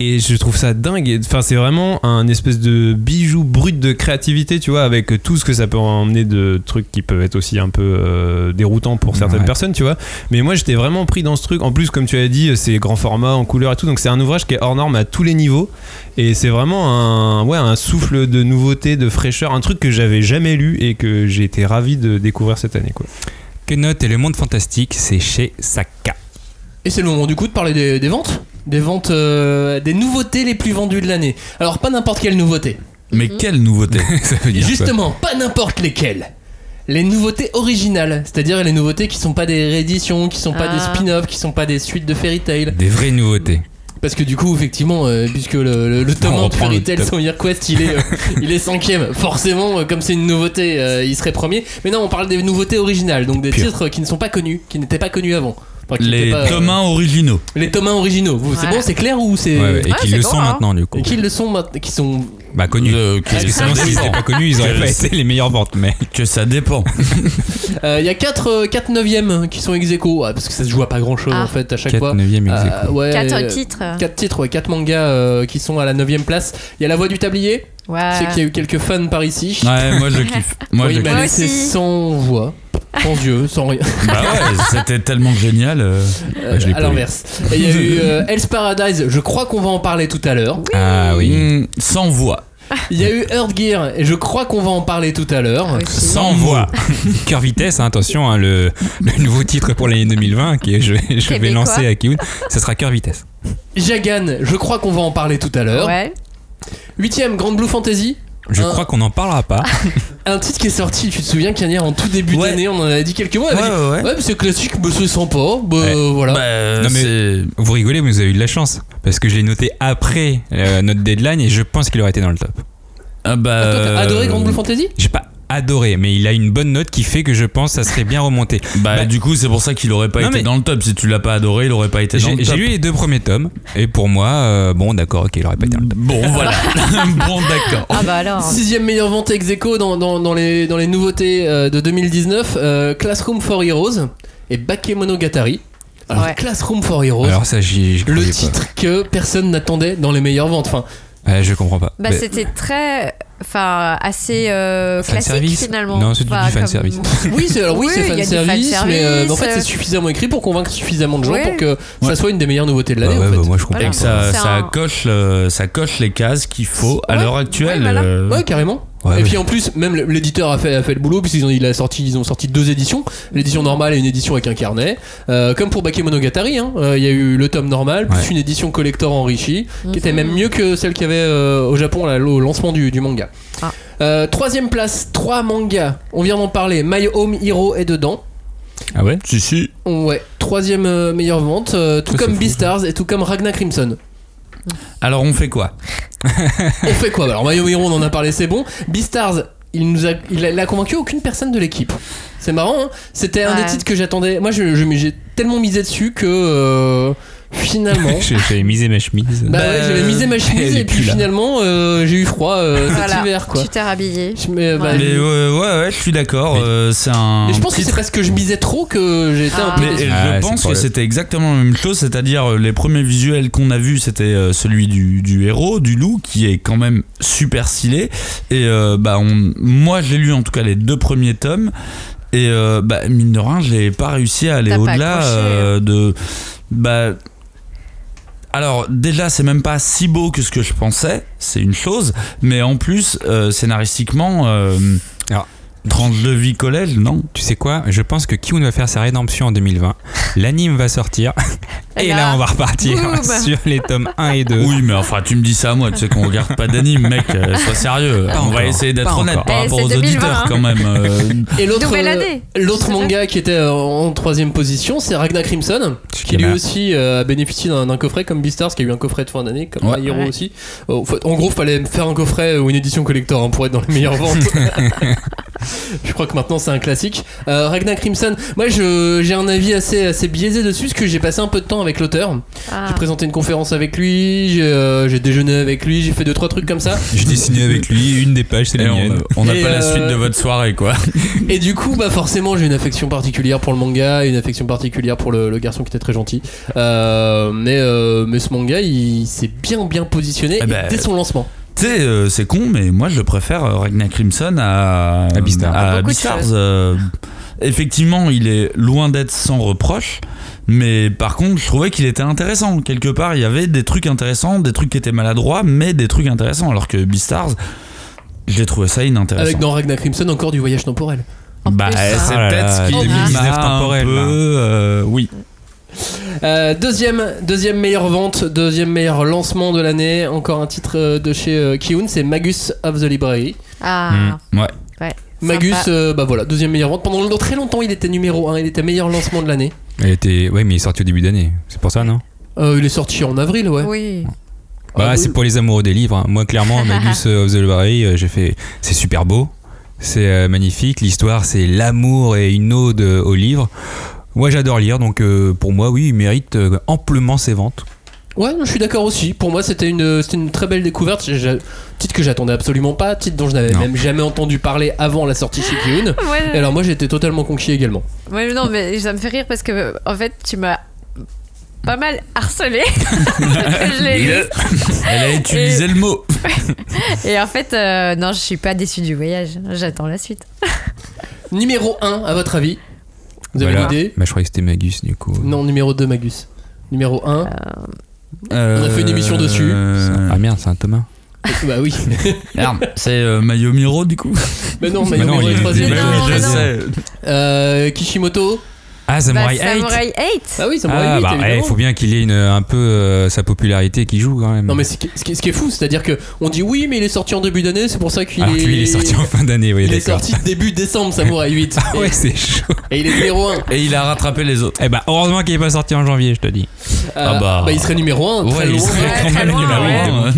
Et je trouve ça dingue. Et, Enfin, c'est vraiment un espèce de bijou brut de créativité, tu vois, avec tout ce que ça peut emmener de trucs qui peuvent être aussi un peu euh, déroutants pour certaines Ouais. personnes, tu vois. Mais moi, j'étais vraiment pris dans ce truc. En plus, comme tu as dit, c'est grand format, en couleur et tout. Donc, c'est un ouvrage qui est hors norme à tous les niveaux. Et c'est vraiment un, ouais, un souffle de nouveauté, de fraîcheur, un truc que j'avais jamais lu et que j'ai été ravi de découvrir cette année, quoi. Que note et le monde fantastique, c'est chez Saka. Et c'est le moment du coup de parler des, des ventes? Des ventes, euh, des nouveautés les plus vendues de l'année. Alors, pas n'importe quelle nouveauté. Mais quelle nouveauté ça veut dire quoi Justement, pas n'importe lesquelles. Les nouveautés originales, c'est-à-dire les nouveautés qui sont pas des rééditions, qui sont pas Ah. des spin-offs, qui sont pas des suites de Fairy Tail. Des vraies nouveautés. Parce que du coup, effectivement, euh, puisque le, le, le tome On 1 de reprend Fairy le Tail top. sans Year Quest, il est, euh, il est cinquième. Forcément, euh, comme c'est une nouveauté, euh, il serait premier. Mais non, on parle des nouveautés originales, donc des titres qui ne sont pas connus, qui n'étaient pas connus avant. Enfin, Les pas, euh, tomes 1 originaux. les tomes 1 originaux. Vous, C'est Ouais. bon, c'est clair ou c'est. Ouais, ouais, et Ouais, qui c'est le bon, sont hein. maintenant, du coup. Et qui le sont maintenant, qui sont. Bah, connus. Euh, que, Parce que ça sinon, s'ils dépend. n'étaient pas connus, ils auraient pas été les meilleures ventes. Mais que ça dépend. Euh, Il y a 4 4 neuvièmes qui sont ex aequo, ouais, parce que ça se joue à pas grand chose Ah. en fait à chaque 4 fois. 9ème ex Euh, aequo. ouais, Quatre euh, titres. Quatre titres, ouais, 4 mangas euh, qui sont à la 9ème place. Il y a La Voix du Tablier. Ouais. Je sais qu'il y a eu quelques fans par ici. Ouais, moi je kiffe. Moi oui, je il m'a kiffe. Moi laissé aussi. sans voix, sans yeux, sans rien. Bah ouais, c'était tellement génial. euh. Euh, je l'ai à l'inverse. Il y a eu euh, Hell's Paradise, je crois qu'on va en parler tout à l'heure. Ah oui. Mm, sans voix. Il y a eu Earth Gear, et je crois qu'on va en parler tout à l'heure. Aussi. Sans voix. Cœur Vitesse, hein, attention, hein, le, le nouveau titre pour l'année 2020 que je, je vais lancer à Kiyun, ça sera Cœur Vitesse. Jagan, je crois qu'on va en parler tout à l'heure. Ouais. Huitième, Grande Blue Fantasy. Je Un- crois qu'on n'en parlera pas. Un titre qui est sorti, tu te souviens, Cagnard, en tout début Ouais. d'année, on en avait dit quelques mots. Ouais, dit, ouais, ouais. C'est classique, mais c'est sympa. Bah, Ouais. voilà. Bah, Non, mais- c'est. Vous rigolez, mais vous avez eu de la chance. Parce que je l'ai noté après euh, notre deadline et je pense qu'il aurait été dans le top. Ah bah. Ah, toi, t'as adoré euh, Grande Blue Fantasy? J'ai pas adoré, mais il a une bonne note qui fait que je pense que ça serait bien remonté. Bah, Bah, du coup, c'est pour ça qu'il aurait pas Non, été mais- dans le top. Si tu l'as pas adoré, il aurait pas été dans J'ai le j'ai top. lu les deux premiers tomes et pour moi, euh, bon d'accord, ok, il aurait pas été dans le top. Bon, voilà. bon, d'accord. Ah bah alors. Sixième meilleure vente ex aequo dans, dans, dans les, dans les nouveautés euh, de 2019, euh, Classroom for Heroes et Bakemonogatari. Alors, Ouais. Classroom for Heroes, Alors ça, le pas. titre que personne n'attendait dans les meilleures ventes. Enfin, Je comprends pas. Bah, c'était très. Enfin, assez euh, classique service finalement. Non, c'est du fan comme- service. oui, c'est alors oui, Oui, c'est fan du service, fan mais euh, en fait, c'est suffisamment écrit pour convaincre suffisamment de gens pour que ça soit une des meilleures nouveautés de l'année. Ouais, ouais, en fait. bah, moi je comprends. Voilà. Et que ça, ça, un- coche ça coche les cases qu'il faut à Ouais. l'heure actuelle. Ouais, voilà. euh, Ouais, carrément. Ouais, et puis en plus, même l'éditeur a fait, a fait le boulot puisqu'ils ont, il a sorti, ils ont sorti deux éditions, l'édition normale et une édition avec un carnet. Euh, comme pour Bakemonogatari, hein, euh, il y a eu le tome normal plus Ouais. une édition collector enrichie qui était Mhm. même mieux que celle qu'il y avait euh, au Japon là, au lancement du, du manga. Ah. Euh, troisième place, trois mangas. On vient d'en parler. My Home Hero est dedans. Ah ouais? Si, si. Ouais, troisième euh, meilleure vente, euh, tout Ça, comme. Beastars et tout comme Ragna Crimson. Alors, on fait quoi On fait quoi Alors My Home Hero, on en a parlé, c'est bon. Beastars, il nous a, il a, il a convaincu aucune personne de l'équipe. C'est marrant, hein C'était un Ouais. des titres que j'attendais. Moi, je, je- j'ai tellement misé dessus que euh, finalement. J'avais misé ma chemise. Bah ouais, j'avais misé ma chemise et puis finalement euh, j'ai eu froid euh, cet Voilà, hiver quoi. Tu t'es rhabillé. Je- Mais, bah, Mais ouais, ouais, ouais, je suis d'accord. euh, c'est un. et je pense que c'est parce que je misais trop que j'ai été un Ah. peu Mais déçu. je Ah, pense que c'était exactement la même chose, c'est-à-dire euh, les premiers visuels qu'on a vus, c'était euh, celui du, du héros, du loup, qui est quand même super stylé. Et euh, bah, on, moi, j'ai lu en tout cas les deux premiers tomes. Et euh, bah, mine de rien, j'ai pas réussi à aller au-delà euh, de. Bah, alors déjà, c'est même pas si beau que ce que je pensais, c'est une chose, mais en plus, euh, scénaristiquement, euh, vie collège, non? Tu sais quoi? Je pense que Kiun va faire sa rédemption en 2020. L'anime va sortir. Et Et là, là, on va repartir boum. sur les tomes 1 et 2. Oui, mais enfin, tu me dis ça à moi, tu sais qu'on regarde pas d'anime, mec, euh, sois sérieux. Pas on va essayer d'être honnête encore. par Eh, rapport aux 2020, auditeurs hein. quand même. euh. Et l'autre euh, année. l'autre C'est manga qui était en troisième position, c'est Ragnar Crimson, qui lui aussi euh, a bénéficié d'un d'un coffret comme Beastars, qui a eu un coffret de fin d'année, comme Ouais. My Hero Ouais. aussi. En gros, fallait faire un coffret ou une édition collector hein, pour être dans les meilleures ventes. je crois que maintenant c'est un classique. Euh, Ragnar Crimson, moi je- j'ai un avis assez, assez biaisé dessus, parce que j'ai passé un peu de temps avec l'auteur. Ah. J'ai présenté une conférence avec lui, j'ai euh, j'ai déjeuné avec lui, j'ai fait deux trois trucs comme ça. J'ai dessiné avec lui, une des pages, c'est la on mienne. on n'a pas la euh, suite de votre soirée, quoi. Et du coup, bah forcément, j'ai une affection particulière pour le manga, une affection particulière pour le, le garçon qui était très gentil. Euh, mais, euh, mais ce manga, il s'est bien bien positionné Eh ben, dès son lancement. Tu sais, euh, c'est con, mais moi je préfère euh, Ragnar Crimson à, À Beastars. à Beaucoup de Beastars, euh, effectivement, il est loin d'être sans reproche. Mais par contre, je trouvais qu'il était intéressant. Quelque part, il y avait des trucs intéressants, des trucs qui étaient maladroits, mais des trucs intéressants. Alors que Beastars, j'ai trouvé ça inintéressant. Avec dans Ragnar Crimson encore du voyage temporel. En bah, plus, hein. c'est là peut-être ce qui 2019 m'a un temporel, peu, là. euh, oui. Euh, deuxième, deuxième meilleure vente, deuxième meilleur lancement de l'année. Encore un titre euh, de chez euh, Kiun, c'est Magus of the Library. Ah, Ouais. ouais. Magus, euh, bah voilà, deuxième meilleure vente. Pendant très longtemps, il était numéro 1, il était meilleur lancement de l'année. Elle était... Ouais, mais il est sorti au début d'année. C'est pour ça, non? Euh, il est sorti en avril, ouais. Oui. Bah, Ah, c'est pour les amoureux des livres. hein. Moi, clairement, Magus of the Library, j'ai fait. C'est super beau. C'est magnifique. L'histoire, c'est l'amour et une ode au livre. Moi, j'adore lire. Donc, euh, pour moi, oui, il mérite euh, amplement ses ventes. Ouais, je suis d'accord aussi. Pour moi, c'était une, c'était une très belle découverte. J'ai- j'ai- Titre que j'attendais absolument pas, titre dont je n'avais Non. même jamais entendu parler avant la sortie chez. Ouais, Et alors moi, j'étais totalement conquis également. ouais, non, mais ça me fait rire parce que, en fait, tu m'as pas mal harcelé. je l'ai lu. Elle a utilisé le mot. Et en fait, euh, non, je suis pas déçue du voyage. J'attends la suite. Numéro 1, à votre avis Vous avez Voilà. une idée Bah, je croyais que c'était Magus, du coup. Non, numéro 2, Magus. Numéro 1, On a fait une émission dessus. Ah merde, c'est un Thomas. bah oui. Merde, c'est euh, Mayomiro du coup. mais non, il est- troisième. Euh, Kishimoto. Ah, Samurai bah, 8 Samurai 8 Ah oui, ça m'aurait Ah, vite, bah, il évidemment. faut bien qu'il ait une, un peu euh, sa popularité qui joue quand même. Non mais ce qui, est fou, c'est-à-dire que on dit oui, mais il est sorti en début d'année, c'est pour ça qu'il Alors est. que lui, il est sorti en fin d'année, oui, Il est sorti début décembre, Samurai 8. Ah ouais, c'est chaud. et, il est numéro 1. Et il a rattrapé les autres. Eh bah, heureusement qu'il est pas sorti en janvier, je te dis. Ah bah. il serait numéro 1, très Ouais, il loin. serait Ouais, quand très même loin, numéro ouais. un, hein.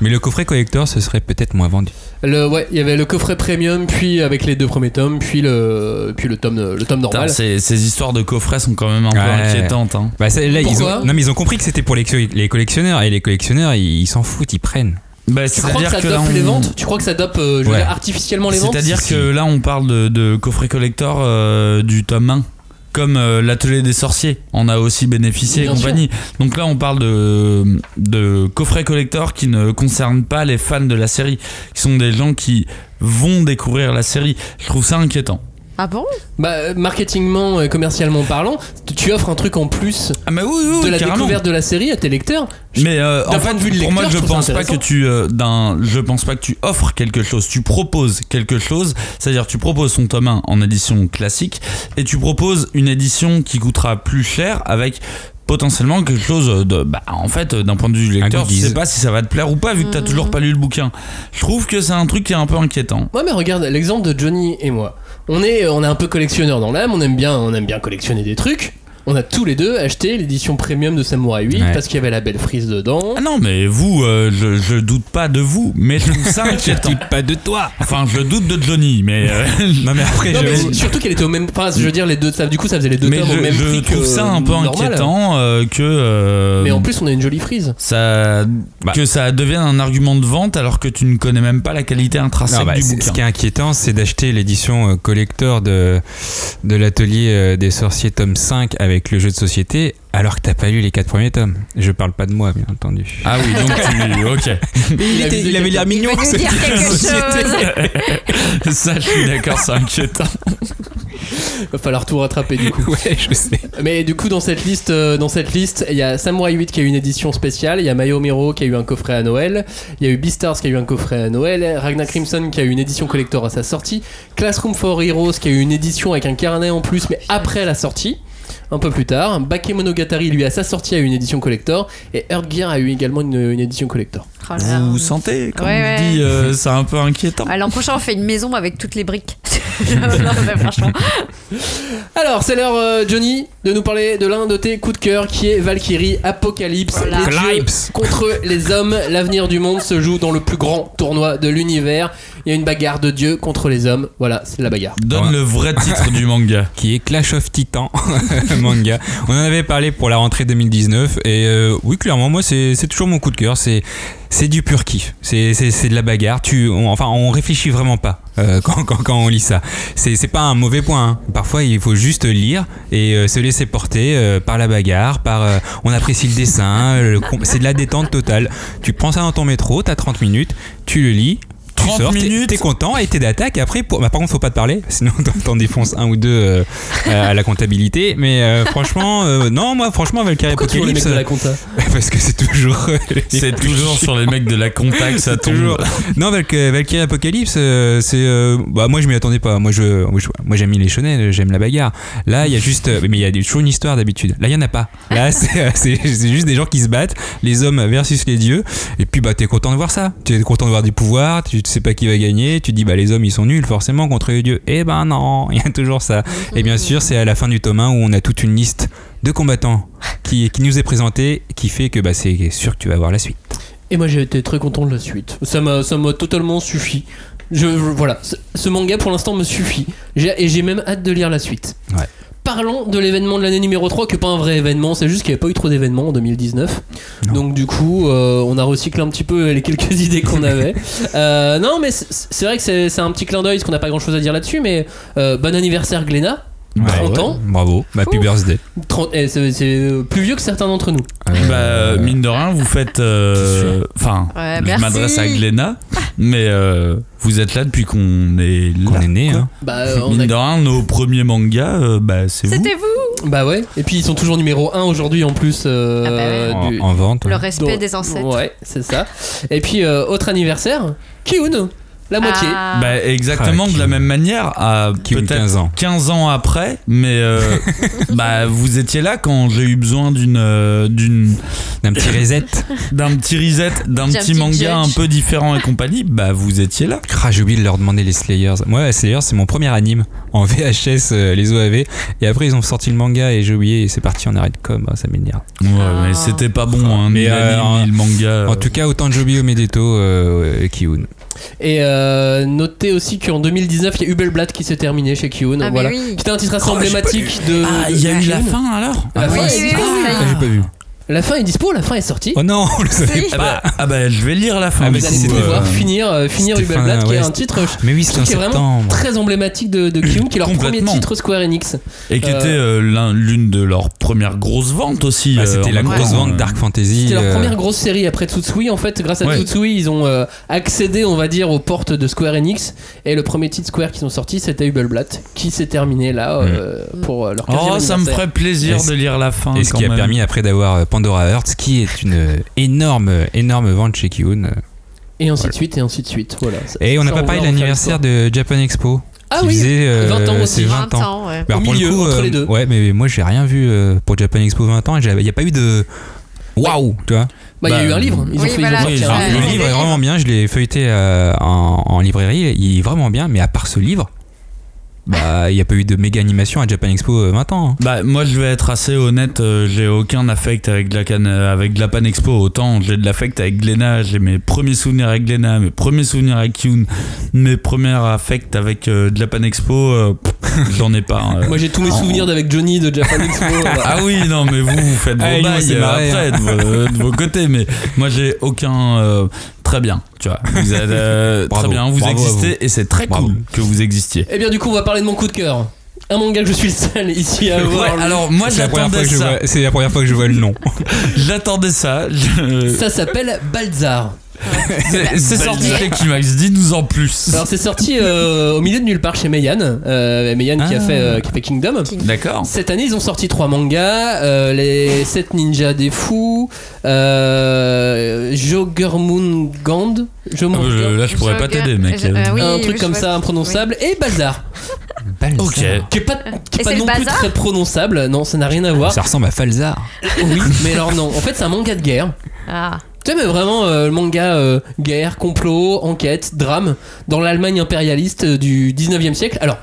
Mais le coffret collector, ce serait peut-être moins vendu. Le, ouais, il y avait le coffret premium, puis avec les deux premiers tomes, puis le, puis le tome, le tome normal. ces, ces histoires de coffrets sont quand même un peu Ouais. inquiétantes. hein. Bah, là, ils ont, non, mais ils ont compris que c'était pour les, les collectionneurs. Et les collectionneurs, ils s'en foutent, ils prennent. Bah, Tu crois que ça que là, dope on- les ventes? Tu crois que ça dope euh, Ouais. artificiellement les ventes? C'est-à-dire que là, on parle de, de coffret collector euh, du tome 1. Comme euh, l'atelier des sorciers en a aussi bénéficié et compagnie. Donc là, on parle de, de coffret collector qui ne concernent pas les fans de la série, qui sont des gens qui vont découvrir la série. Je trouve ça inquiétant. Ah bon? Bah, marketingment, et commercialement parlant, tu- offres un truc en plus Ah, mais oui, oui, de la carrément. découverte de la série à tes lecteurs. Mais euh, D'un en point fait, de vue de pour moi, je je pense pas que tu euh, d'un, je pense pas que tu offres quelque chose. Tu proposes quelque chose, c'est-à-dire tu proposes son tome 1 en édition classique et tu proposes une édition qui coûtera plus cher avec potentiellement quelque chose de bah en fait d'un point de vue du lecteur tu sais pas si ça va te plaire ou pas vu que t'as toujours pas lu le bouquin je trouve que c'est un truc qui est un peu inquiétant Ouais, mais regarde l'exemple de Johnny et moi. On est, on est un peu collectionneur dans l'âme, on aime bien, on aime bien collectionner des trucs. On a tous les deux acheté l'édition premium de Samurai 8 Ouais. parce qu'il y avait la belle frise dedans. Ah non, mais vous, euh, je, je doute pas de vous, mais je trouve ça inquiétant. Pas de toi. Enfin, je doute de Johnny, mais. euh, Non mais après Non, je mais surtout qu'elle était au même. Enfin, je veux dire, les deux. Ça, du coup, ça faisait les deux mais tomes au je, même je prix trouve que ça un peu normal. inquiétant euh, que. euh, Mais en plus, on a une jolie frise. ça, Bah. que ça devienne un argument de vente alors que tu ne connais même pas la qualité intrinsèque Non, bah, du bouquin. ce qui est inquiétant, c'est d'acheter l'édition collector de, de l'atelier des sorciers tome 5 avec le jeu de société, alors que t'as pas lu les quatre premiers tomes. Je parle pas de moi, bien entendu. Ah oui, donc tu. Ok. Il, était- il avait l'air Il mignon. dire quelque chose. ça, je suis d'accord, c'est inquiétant. Va falloir tout rattraper du coup. Ouais, je sais. Mais du coup, dans cette liste, euh, dans cette liste, il y a Samurai 8 qui a eu une édition spéciale, il y a Mayo Miro qui a eu un coffret à Noël, il y a eu Beastars qui a eu un coffret à Noël, Ragnar Crimson qui a eu une édition collector à sa sortie, Classroom for Heroes qui a eu une édition avec un carnet en plus, mais après la sortie. Un peu plus tard, Bakemonogatari lui à sa sortie a eu une édition collector et Earth Gear a eu également une, une édition collector. Oh là. Vous sentez, quand Ouais, on ouais. dit, euh, c'est un peu inquiétant. Ah, L'an prochain, on fait une maison avec toutes les briques. non, mais franchement. Alors, c'est l'heure, euh, Johnny, de nous parler de l'un de tes coups de cœur qui est Valkyrie Apocalypse. Voilà. Les dieux Apocalypse. contre les hommes, l'avenir du monde se joue dans le plus grand tournoi de l'univers. Il y a une bagarre de dieux contre les hommes. Voilà, c'est de la bagarre. Donne Ouais. le vrai titre du manga. Qui est Clash of Titans manga. On en avait parlé pour la rentrée 2019 et euh, oui clairement moi c'est toujours mon coup de cœur. C'est c'est du pur kiff. C'est de la bagarre. Tu on- enfin on réfléchit vraiment pas euh, quand, quand, on lit ça. C'est pas un mauvais point. hein. Parfois il faut juste lire et euh, se laisser porter par la bagarre, par on apprécie le dessin. c'est de la détente totale. Tu prends ça dans ton métro, t'as 30 minutes, tu le lis. Tu 30 sors, t'es- minutes t'es content et t'es d'attaque. Après, pour... bah, par contre, faut pas te parler, sinon t'en- défonces un ou deux euh, à la comptabilité. Mais euh, franchement, euh, non, moi, franchement, Valkyrie Pourquoi toujours les mecs Apocalypse, de la compta parce que c'est toujours. euh, C'est toujours sur les mecs de la contact, ça tombe. Toujours. Non, Valk- Valkyrie Apocalypse, c'est. euh, bah, moi, je m'y attendais pas. Moi, je, moi, j'aime les shonen, j'aime la bagarre. Là, il y a juste. Mais il y a toujours une histoire d'habitude. Là, il y en a pas. Là, c'est juste des gens qui se battent, les hommes versus les dieux. Et puis, bah, t'es content de voir ça. Tu es content de voir des pouvoirs, tu sais pas qui va gagner. Tu dis, bah, les hommes, ils sont nuls, forcément, contre les dieux. Eh ben, non, il y a toujours ça. Et bien sûr, c'est à la fin du tome 1 où on a toute une liste de combattants qui, qui nous est présentée, qui fait que bah, c'est sûr que tu vas voir la suite. Et moi j'ai été très content de la suite. Ça m'a, totalement suffi. Je, je- voilà, ce, ce manga pour l'instant me suffit. Et j'ai même hâte de lire la suite. Ouais. Parlons de l'événement de l'année numéro 3, qui est pas un vrai événement, c'est juste qu'il n'y avait pas eu trop d'événements en 2019. Non. Donc du coup, euh, on a recyclé un petit peu les quelques idées qu'on avait. Euh, non, mais c'est, vrai que c'est, un petit clin d'œil, parce qu'on n'a pas grand chose à dire là-dessus, mais euh, bon anniversaire Glénat. 30 ans, Bravo, bah, happy Ouf. birthday. 30 eh, c'est, c'est, euh, plus vieux que certains d'entre nous. Bah, mine de rien, vous faites. euh, Enfin, Ouais, je merci. m'adresse à Gléna, mais euh, vous êtes là depuis qu'on est là. Qu'on est né, hein. Bah, euh, Mine a- de rien, nos premiers mangas, euh, bah, c'est vous. C'était vous bah ouais, et puis ils sont toujours numéro 1 aujourd'hui en plus. euh, Ah bah du- En, en vente. Le ouais. respect Donc, des ancêtres. Ouais, c'est ça. Et puis, euh, autre anniversaire, Kiun, la moitié. Ah. Bah, exactement Ah, de la même manière, à peut-être 15 ans. 15 ans après, mais euh, bah, vous étiez là quand j'ai eu besoin d'une euh, d'une D'un petit reset. d'un petit reset, d'un petit petit manga judge. un peu différent et compagnie. Bah, vous étiez là. Ah, j'ai oublié de leur demander les Slayers. Moi, Slayers, c'est mon premier anime en VHS, euh, les OAV. Et après, ils ont sorti le manga et j'ai oublié et c'est parti en arrêt de com. Ah, Ça m'énerve. Ouais, mais c'était pas bon, hein, Mais, ni euh, l'anime, ni le manga. En tout cas, autant de Joby Omedeto euh, et Kiun. Et euh, notez aussi qu'en 2019, il y a Hubelblatt qui s'est terminé chez Kiun. Ah, voilà. oui. C'était un titre assez Oh, pas emblématique de. Ah, il y a eu la fin alors Oui, oui, oui. Ah, j'ai pas vu. La fin est dispo, la fin est sortie. Oh non, on le savait Si. ah pas. bah, ah bah, je vais lire la fin. Ah, mais du Vous allez pouvoir euh, finir, euh, finir Hubelblatt, fin, qui est un titre Mais oui, qui est vraiment septembre. très emblématique de, de Kiun, qui est leur premier titre Square Enix. Et qui Euh, était euh, l'un- l'une de leurs premières grosses ventes aussi. Bah, euh, c'était la grosse vente euh. Dark Fantasy. C'était leur euh, première grosse série après Tsutsui. En fait, grâce à Ouais. Tsutsui, ils ont euh, accédé, on va dire, aux portes de Square Enix. Et le premier titre Square qui sont sortis, c'était Hubelblatt, qui s'est terminé là euh, pour euh, leur 15e Oh, ça me ferait plaisir de lire la fin. Et ce qui a permis après d'avoir euh, Pandora Hearts, qui est une énorme, énorme vente chez Kiun. Et ainsi de suite, et ainsi de suite. Voilà. Et on n'a pas parlé de l'anniversaire de Japan Expo. Ah oui, faisait, euh, 20 ans aussi. ses 20 20 ans. ans, ouais. Mais alors, Au pour le milieu, coup, entre euh, les deux. Ouais, mais moi j'ai rien vu euh, pour Japan Expo 20 ans. Il n'y a pas eu de. Waouh, tu vois. Bah, il y a Bah, eu un livre. Ils ont oui, fait, voilà, ils ont le livre est vraiment bien. Je l'ai feuilleté euh, en, en librairie. Il est vraiment bien. Mais à part ce livre, Bah, il n'y a pas eu de méga animation à Japan Expo euh, 20 ans. hein. Bah moi je vais être assez honnête, euh, j'ai aucun affect avec de la canne, euh, avec de la Pan Expo. Autant j'ai de l'affect avec Glenna, j'ai mes premiers souvenirs avec Glenna, mes premiers souvenirs avec Yoon, mes premiers affects avec euh, de la Pan Expo, euh, j'en ai pas. hein. Moi j'ai tous mes souvenirs d'avec Johnny de Japan Expo. Ah oui, non, mais vous, vous faites vos Ah, il nous bails euh, après hein. de, vos, de vos côtés, mais moi j'ai aucun. Très bien, tu vois. Vous êtes euh, Bravo, très bien, vous bravo à existez et c'est très Bravo. cool que vous existiez. Eh bien du coup on va parler de mon coup de cœur. Un manga que je suis le seul ici à Ouais, avoir. alors moi C'est la, première fois j'attendais que je ça. vois- c'est la première fois que je vois le nom. J'attendais ça. je- Ça s'appelle Balzar. C'est sorti chez Kimax, dis-nous en plus. Alors c'est sorti euh, au milieu de nulle part chez Meian. Euh, Meian qui, a Ah. fait, euh, qui a fait Kingdom. D'accord. Cette année, ils ont sorti trois mangas euh, les 7 ninjas des fous, euh, Joggermungand, je Ah, je- là je pourrais pas t'aider mec. Je- euh, oui, un truc comme ça imprononçable, et Balzar, Ok. qui est pas, qui est pas c'est non plus bazar très prononçable. Non, ça n'a rien à voir. Ça ressemble à Falzar. Oui, mais alors non. En fait, c'est un manga de guerre. Ah. Tu sais, mais vraiment euh, le manga euh, guerre, complot, enquête, drame dans l'Allemagne impérialiste euh, du 19e siècle. Alors,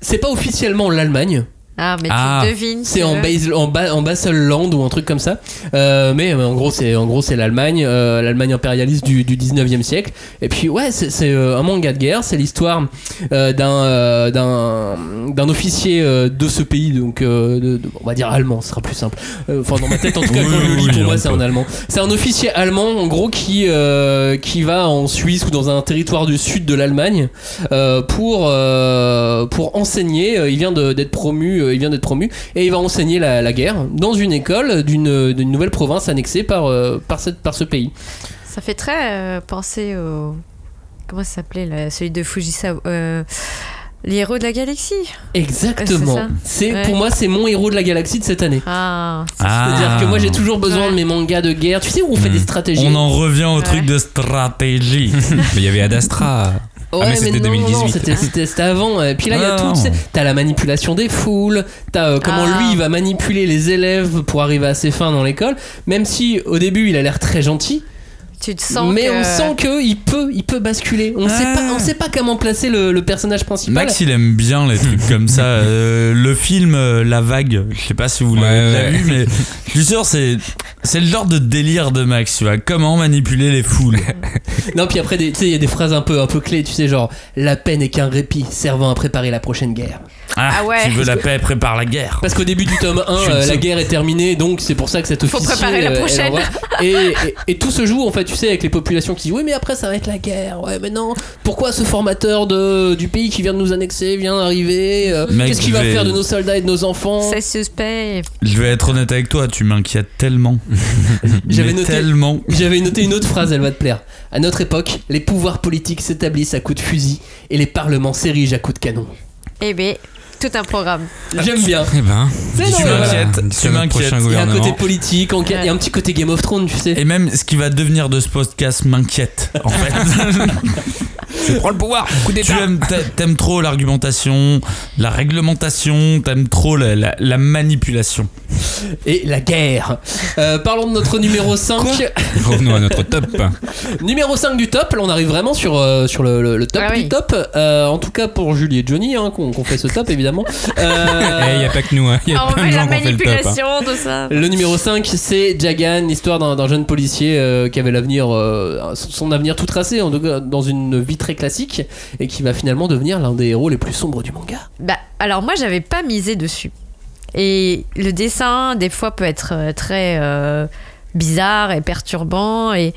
c'est pas officiellement l'Allemagne, Ah, mais Ah. tu devines. c'est en, veux. Bas- en, Ba- en Basselland ou un truc comme ça. Euh, mais euh, en gros, c'est en gros c'est l'Allemagne, euh, l'Allemagne impérialiste du, du 19e siècle. Et puis ouais, c'est c'est, euh, un manga de guerre. C'est l'histoire euh, d'un euh, d'un d'un officier euh, de ce pays, donc euh, de- de- on va dire allemand, ce sera plus simple. Euh, Enfin dans ma tête en tout cas, Oui, quand je le lis, pour moi c'est un allemand. C'est un officier allemand en gros qui euh, qui va en Suisse ou dans un territoire du sud de l'Allemagne euh, pour euh, pour enseigner. Il vient de- d'être promu, euh, il vient d'être promu et il va enseigner la, la guerre dans une école d'une d'une nouvelle province annexée par euh, par cette par ce pays. Ça fait très euh, penser au. Comment ça s'appelait Celui de Fujisawa. euh, Les héros de la galaxie. Exactement. C'est pour moi c'est mon héros de la galaxie de cette année. Ah. C'est-à-dire que moi j'ai toujours besoin Ouais. de mes mangas de guerre. Tu sais où on fait des stratégies. On en revient au Ouais. truc de stratégie. Mais il y avait Ad Astra. Ouais, Ah, mais c'était non, non, 2018. c'était- avant. Et puis là, il y a Ah, tout. non. tu sais, T'as la manipulation des foules, t'as euh, comment Ah. lui il va manipuler les élèves pour arriver à ses fins dans l'école. Même si au début il a l'air très gentil, Tu te sens mais que... on sent que il peut, il peut basculer. On sait pas, on sait pas comment placer le, le personnage principal. Max il aime bien les trucs comme ça. Euh, le film euh, La Vague, je sais pas si vous l'avez Ouais, vu, mais je suis sûr c'est c'est le genre de délire de Max. Tu vois comment manipuler les foules. Non, puis après, des- tu sais, il y a des phrases un peu, un peu clés. Tu sais, genre la peine est qu'un répit servant à préparer la prochaine guerre. Ah ouais. Tu veux la paix, prépare la guerre. Parce qu'au début du tome 1, Je suis euh, la guerre est terminée, donc c'est pour ça que cet Faut officier. préparer la euh, prochaine. Et, et, et tout se joue, en fait, tu sais, avec les populations qui disent Oui, mais après, ça va être la guerre. Ouais, mais non. Pourquoi ce formateur de, du pays qui vient de nous annexer vient d'arriver Euh, Qu'est-ce qu'il va vais- faire de nos soldats et de nos enfants C'est suspect. Je vais être honnête avec toi, tu m'inquiètes tellement. J'avais noté- tellement. J'avais noté une autre phrase, elle va te plaire. À notre époque, les pouvoirs politiques s'établissent à coups de fusil et les parlements s'érigent à coups de canon. Eh ben, tout un programme. J'aime bien. Eh ben, Tu m'inquiètes, tu prochain Il y a un côté politique, enquête, il y a un petit côté Game of Thrones, tu sais. Et même ce qui va devenir de ce podcast m'inquiète en fait. Je prends le pouvoir. Coup tu aimes, trop l'argumentation, la réglementation, t'aimes trop la, la- la manipulation. Et la guerre. Euh, parlons de notre numéro 5. Revenons à notre top. numéro 5 du top. Là, on arrive vraiment sur, euh, sur le, le- le top Ah du top. Euh, en tout cas pour Julie et Johnny, hein, qu'on qu'on fait ce top évidemment. Eh, il y a pas que nous, hein. Il y a Ah, on plein de fait la le top. hein. manipulation, tout ça. Le numéro 5, c'est Jagan, l'histoire d'un jeune policier euh, qui avait l'avenir, euh, son avenir tout tracé, en dans une vie très classique, et qui va finalement devenir l'un des héros les plus sombres du manga. Bah, alors moi, j'avais pas misé dessus. Et le dessin, des fois, peut être euh, très euh, bizarre et perturbant. Et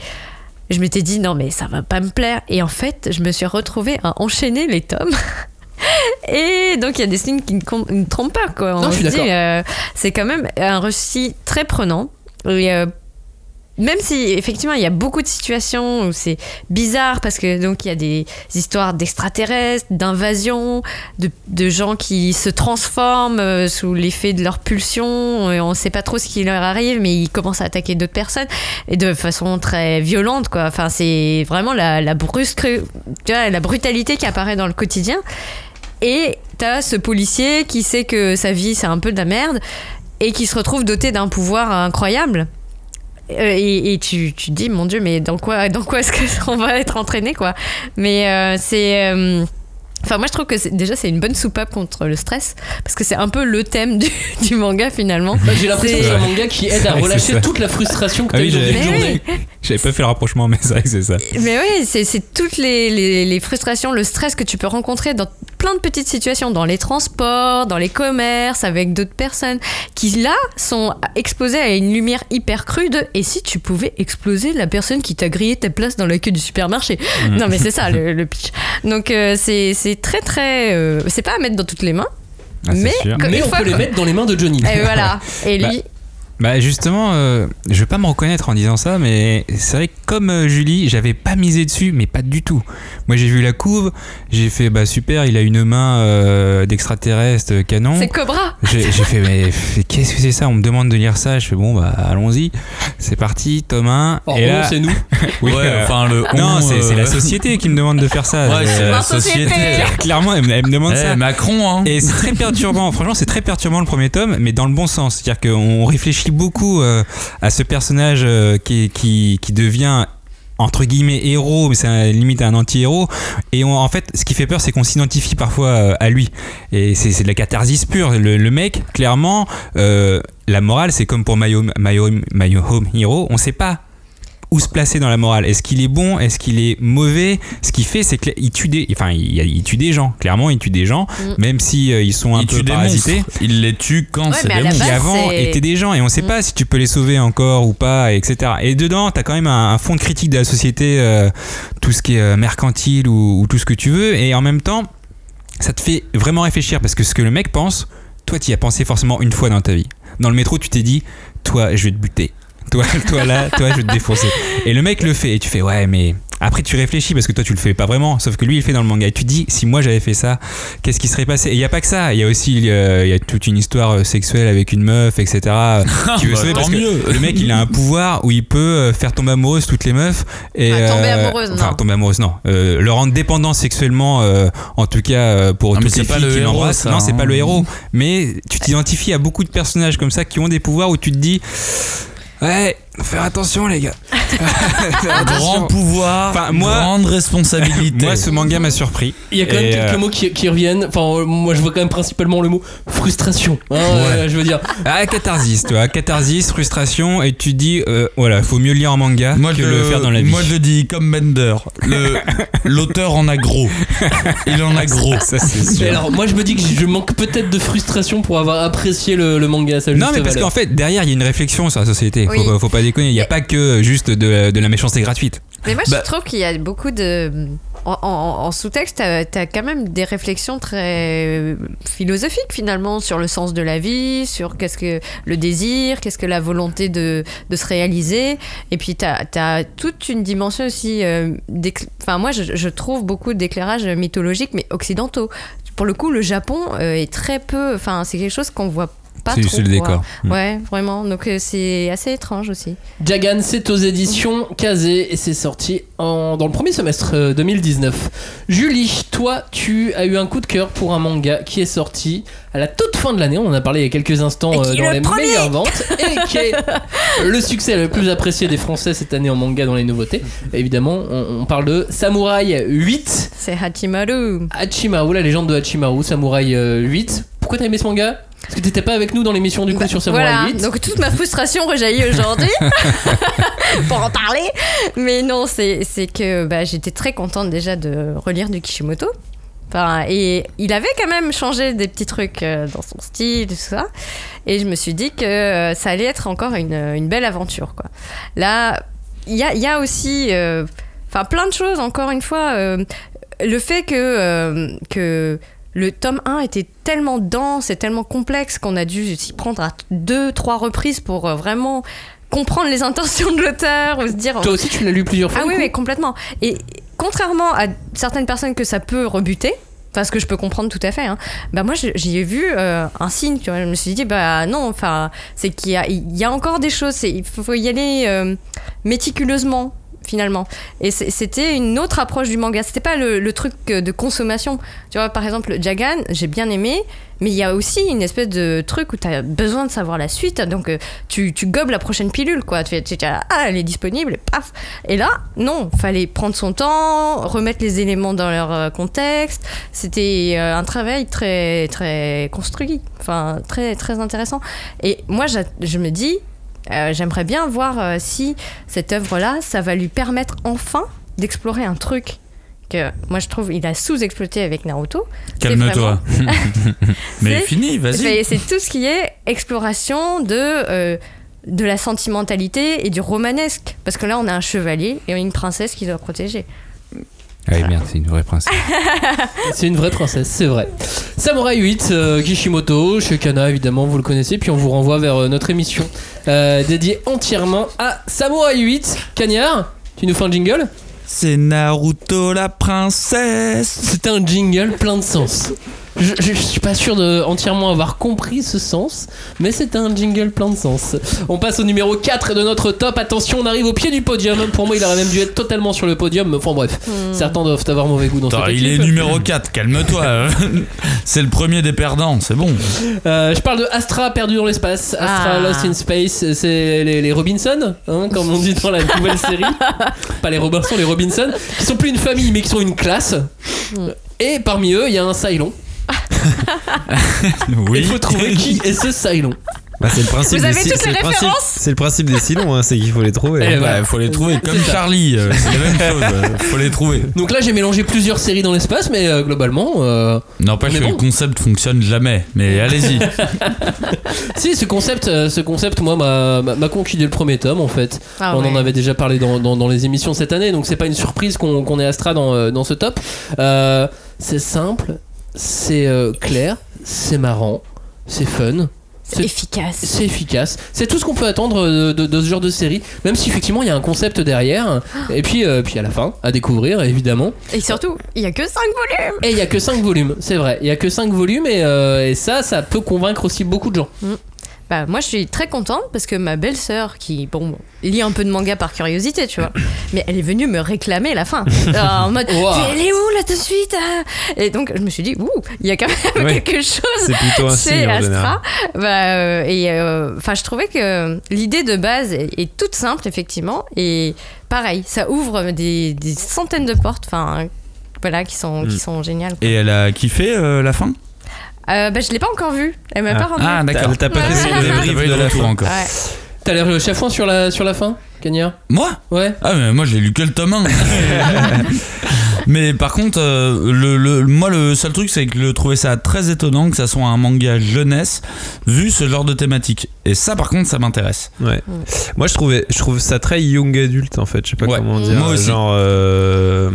je m'étais dit, non, mais ça va pas me plaire. Et en fait, je me suis retrouvée à enchaîner les tomes. Et donc, il y a des signes qui ne, trompent pas, quoi. Non, On je suis d'accord. euh, c'est quand même un récit très prenant. Et, euh, même si effectivement il y a beaucoup de situations où c'est bizarre parce que donc il y a des histoires d'extraterrestres, d'invasion, de, de gens qui se transforment euh, sous l'effet de leur pulsion, et on ne sait pas trop ce qui leur arrive, mais ils commencent à attaquer d'autres personnes et de façon très violente quoi. Enfin c'est vraiment la, la brusque, la brutalité qui apparaît dans le quotidien. Et t'as ce policier qui sait que sa vie c'est un peu de la merde et qui se retrouve doté d'un pouvoir incroyable. Euh, et, et tu, tu te dis, mon Dieu, mais dans quoi, dans quoi est-ce qu'on va être entraîné, quoi? Mais euh, c'est. euh, Enfin, moi, je trouve que déjà, c'est une bonne soupape contre le stress, parce que c'est un peu le thème du, du manga finalement. Bah, J'ai l'impression que C'est- un manga qui aide à relâcher toute la frustration que Ah oui, Mais journée. oui. J'avais pas fait le rapprochement, mais c'est vrai que c'est ça. Mais oui, c'est c'est toutes les, les- les frustrations, le stress que tu peux rencontrer dans plein de petites situations, dans les transports, dans les commerces, avec d'autres personnes, qui là sont exposées à une lumière hyper crue de et si tu pouvais exploser la personne qui t'a grillé ta place dans la queue du supermarché Non mais c'est ça le, le pitch. Donc euh, c'est c'est très très... euh, c'est pas à mettre dans toutes les mains, Ah, mais, Mais on peut les mettre dans les mains de Johnny. Et voilà. Et Bah, lui, Bah justement, euh, je vais pas me reconnaître en disant ça, mais c'est vrai que comme euh, Julie, j'avais pas misé dessus, mais pas du tout. Moi j'ai vu la couve, j'ai fait bah super, il a une main euh, d'extraterrestre euh, canon. c'est Cobra. J'ai fait mais qu'est-ce que c'est ça? On me demande de lire ça, je fais bon bah allons-y, c'est parti, Thomas. Or, Et là, c'est nous. oui, ouais, enfin le. non, on, c'est la société qui me demande de faire ça. Ouais, c'est Euh, la société. Clairement, elle, me- elle me demande Eh, ça. Macron, hein. Et c'est très perturbant, franchement, c'est très perturbant le premier tome, mais dans le bon sens. C'est-à-dire qu'on réfléchit beaucoup euh, à ce personnage euh, qui, qui, devient entre guillemets héros, mais c'est limite un anti-héros. Et en fait, ce qui fait peur, c'est qu'on s'identifie parfois euh, à lui. Et c'est de la catharsis pure. Le, mec, clairement, la morale, c'est comme pour My Home, Home Hero, on sait pas où se placer dans la morale. Est-ce qu'il est bon? Est-ce qu'il est mauvais? Ce qu'il fait, c'est qu'il tue des, enfin, il, il tue des gens. Clairement, il tue des gens, Mm. même si euh, ils sont un il peu parasités. Il les tue quand Ouais, c'est des monstres. Qui avant étaient des gens et on sait Mm. pas si tu peux les sauver encore ou pas, etc. Et dedans, t'as quand même un, un fond de critique de la société, euh, tout ce qui est euh, mercantile ou, ou tout ce que tu veux, et en même temps, ça te fait vraiment réfléchir parce que ce que le mec pense, toi, tu y as pensé forcément une fois dans ta vie. Dans le métro, tu t'es dit, toi, je vais te buter. Toi, toi là, toi, je vais te défoncer. Et le mec le fait et tu fais, ouais, mais après tu réfléchis parce que toi tu le fais pas vraiment, sauf que lui il le fait dans le manga et tu te dis, si moi j'avais fait ça, qu'est-ce qui serait passé? Et il y a pas que ça, il y a aussi euh, il y a toute une histoire euh, sexuelle avec une meuf, etc. euh, qui veut Bah, sauver parce que mieux. le mec il a un pouvoir où il peut euh, faire tomber amoureuse toutes les meufs et Ah, tomber euh, amoureuse, enfin non. tomber amoureuse non euh, le rendre dépendant sexuellement euh, en tout cas pour Ah, mais toutes les filles le qui l'embrassent non c'est hein. pas le héros mais tu t'identifies à beaucoup de personnages comme ça qui ont des pouvoirs où tu te dis ouais faire attention les gars Faire. Grand pouvoir, Enfin, moi- grande responsabilité. moi ce manga m'a surpris Il y a quand même quelques euh, mots qui, qui reviennent. Enfin, moi je vois quand même principalement le mot frustration. hein, euh, je veux dire, ah catharsis tu vois catharsis frustration et tu dis euh, voilà faut mieux le lire en manga moi, que je, le faire dans la vie moi je le dis comme Bender. L'auteur en a gros. Il en a gros. ça c'est sûr mais alors moi je me dis que je manque peut-être de frustration pour avoir apprécié le, le manga à sa Non, mais parce qu'en fait, derrière, il y a une réflexion sur la société. Oui. Faut, pas- faut pas déconner. Il n'y a pas que juste de, de la méchanceté gratuite. Mais moi, Bah- je trouve qu'il y a beaucoup de. En, en- en sous-texte, t'as as quand même des réflexions très philosophiques finalement sur le sens de la vie, sur qu'est-ce que le désir, qu'est-ce que la volonté de, de se réaliser. Et puis, t'as as toute une dimension aussi. euh, Enfin, moi, je, je trouve beaucoup d'éclairages mythologiques, mais occidentaux. Pour le coup, le Japon euh, est très peu. Enfin, c'est quelque chose qu'on voit pas C'est trop. c'est le décor. Mm. Ouais, vraiment. Donc, euh, c'est assez étrange aussi. Jagan, c'est aux éditions Kazé et c'est sorti en, dans le premier semestre euh, 2019. Julie, toi, tu as eu un coup de cœur pour un manga qui est sorti à la toute fin de l'année. On en a parlé il y a quelques instants euh, qui dans le les premier meilleures ventes et qui est le succès le plus apprécié des Français cette année en manga dans les nouveautés. Évidemment, on, on parle de Samouraï 8. C'est Hachimaru. Hachimaru, la légende de Hachimaru, Samouraï euh, 8. Pourquoi t'as aimé ce manga? Parce que t'étais pas avec nous dans l'émission du coup Bah, sur Samouraï voilà, 8. donc toute ma frustration rejaillit aujourd'hui pour en parler. Mais non, c'est c'est que bah, j'étais très contente déjà de relire du Kishimoto. Enfin, et il avait quand même changé des petits trucs euh, dans son style, tout ça. Et je me suis dit que euh, ça allait être encore une, une belle aventure. Quoi. Là, il y a, il y a aussi euh, plein de choses, encore une fois. euh, le fait que, euh, que le tome 1 était tellement dense et tellement complexe qu'on a dû s'y prendre à deux, trois reprises pour euh, vraiment comprendre les intentions de l'auteur ou se dire Toi aussi, tu l'as lu plusieurs fois ah oui, oui, complètement. Et contrairement à certaines personnes que ça peut rebuter, parce que je peux comprendre tout à fait, hein, bah moi j'y ai vu euh, un signe, tu vois. Je me suis dit, bah non, enfin, c'est qu'il y a, il y a encore des choses, il faut y aller euh, méticuleusement. Finalement. Et c'était une autre approche du manga. C'était pas le, truc de consommation. Tu vois, par exemple, Jagan, j'ai bien aimé, mais il y a aussi une espèce de truc où tu as besoin de savoir la suite. Donc, euh, tu, tu gobes la prochaine pilule, quoi. Tu tu dis, ah, elle est disponible, et paf. Et là, non, fallait prendre son temps, remettre les éléments dans leur euh, contexte. C'était euh, un travail très, très construit, enfin, très, très intéressant. Et moi, je me dis, euh, j'aimerais bien voir euh, si cette œuvre-là, ça va lui permettre enfin d'explorer un truc que moi je trouve il a sous-exploité avec Naruto. Calme-toi. vraiment- Mais fini, vas-y. C'est c'est tout ce qui est exploration de, euh, de la sentimentalité et du romanesque. Parce que là, on a un chevalier et une princesse qui doit protéger. Merde, c'est une vraie princesse. C'est une vraie princesse, c'est vrai. Samurai 8, euh, Kishimoto, chez Kana évidemment, vous le connaissez. Puis on vous renvoie vers euh, notre émission euh, dédiée entièrement à Samurai 8. Cagnard, tu nous fais un jingle? C'est Naruto la princesse. C'est un jingle plein de sens. Je, je- je suis pas sûr de entièrement avoir compris ce sens, mais c'est un jingle plein de sens. On passe au numéro 4 de notre top. Attention, on arrive au pied du podium. Pour moi, il aurait même dû être totalement sur le podium. mais Enfin bref, certains doivent avoir mauvais goût dans cette il est numéro 4, calme-toi. c'est le premier des perdants, c'est bon. Euh, je parle de Astra perdu dans l'espace, Astra Ah. Lost in Space, c'est les, les Robinson, hein, comme on dit dans la nouvelle série. Pas les Robinson, les Robinson, qui sont plus une famille mais qui sont une classe. Et parmi eux, il y a un Cylon. Oui. Il faut trouver qui est ce Cylon. Bah, c'est le principe Vous avez toutes les le principe- références C'est le principe des Silons, hein, c'est qu'il faut les trouver. Eh hein. ben, faut les trouver comme. Charlie, euh, c'est la même chose, euh, faut les trouver. Donc là, j'ai mélangé plusieurs séries dans l'espace, mais euh, globalement, euh, N'empêche que bon. le concept fonctionne jamais, mais allez-y. si ce concept, euh, ce concept, moi, m'a- conquis dès le premier tome en fait. Ah On en avait déjà parlé dans, dans- dans les émissions cette année, donc c'est pas une surprise qu'on qu'on ait Astra dans, euh, dans ce top. Euh, c'est simple, c'est euh, clair, c'est marrant, c'est fun. C'est efficace. C'est efficace. C'est tout ce qu'on peut attendre de, de- de ce genre de série, même si effectivement il y a un concept derrière. Et puis, euh, puis à la fin, à découvrir évidemment. Et surtout, il y a que 5 volumes. Et il y a que 5 volumes, c'est vrai. Il y a que 5 volumes et, euh, et ça, ça peut convaincre aussi beaucoup de gens. Bah, moi, je suis très contente parce que ma belle-sœur, qui, bon, lit un peu de manga par curiosité, tu vois, mais elle est venue me réclamer la fin. Alors, en mode, Wow. elle est où là tout de suite hein Et donc, je me suis dit, ouh, il y a quand même Ouais. quelque chose. C'est plutôt un en Astra. Bah, euh, et euh, enfin, je trouvais que l'idée de base est, est toute simple, effectivement. Et pareil, ça ouvre des, des centaines de portes, enfin, voilà, qui sont, Mm. qui sont géniales. Et elle a kiffé euh, la fin? Euh, bah, je l'ai pas encore vue. Elle m'a Ah. pas rendu. Ah, d'accord. T'as pas fait son débrief de la fin. encore. Ouais. T'as l'air le chafouin sur la, sur la fin, Kenya? Moi? Ouais. Ah mais moi j'ai lu que le tome 1 Mais par contre euh, le, le- moi le seul truc c'est que je trouvais ça très étonnant que ça soit un manga jeunesse vu ce genre de thématique Et ça par contre ça m'intéresse Ouais. Moi je trouvais, je trouve ça très young adulte en fait. Je sais pas Ouais. comment dire. Moi aussi. Genre euh,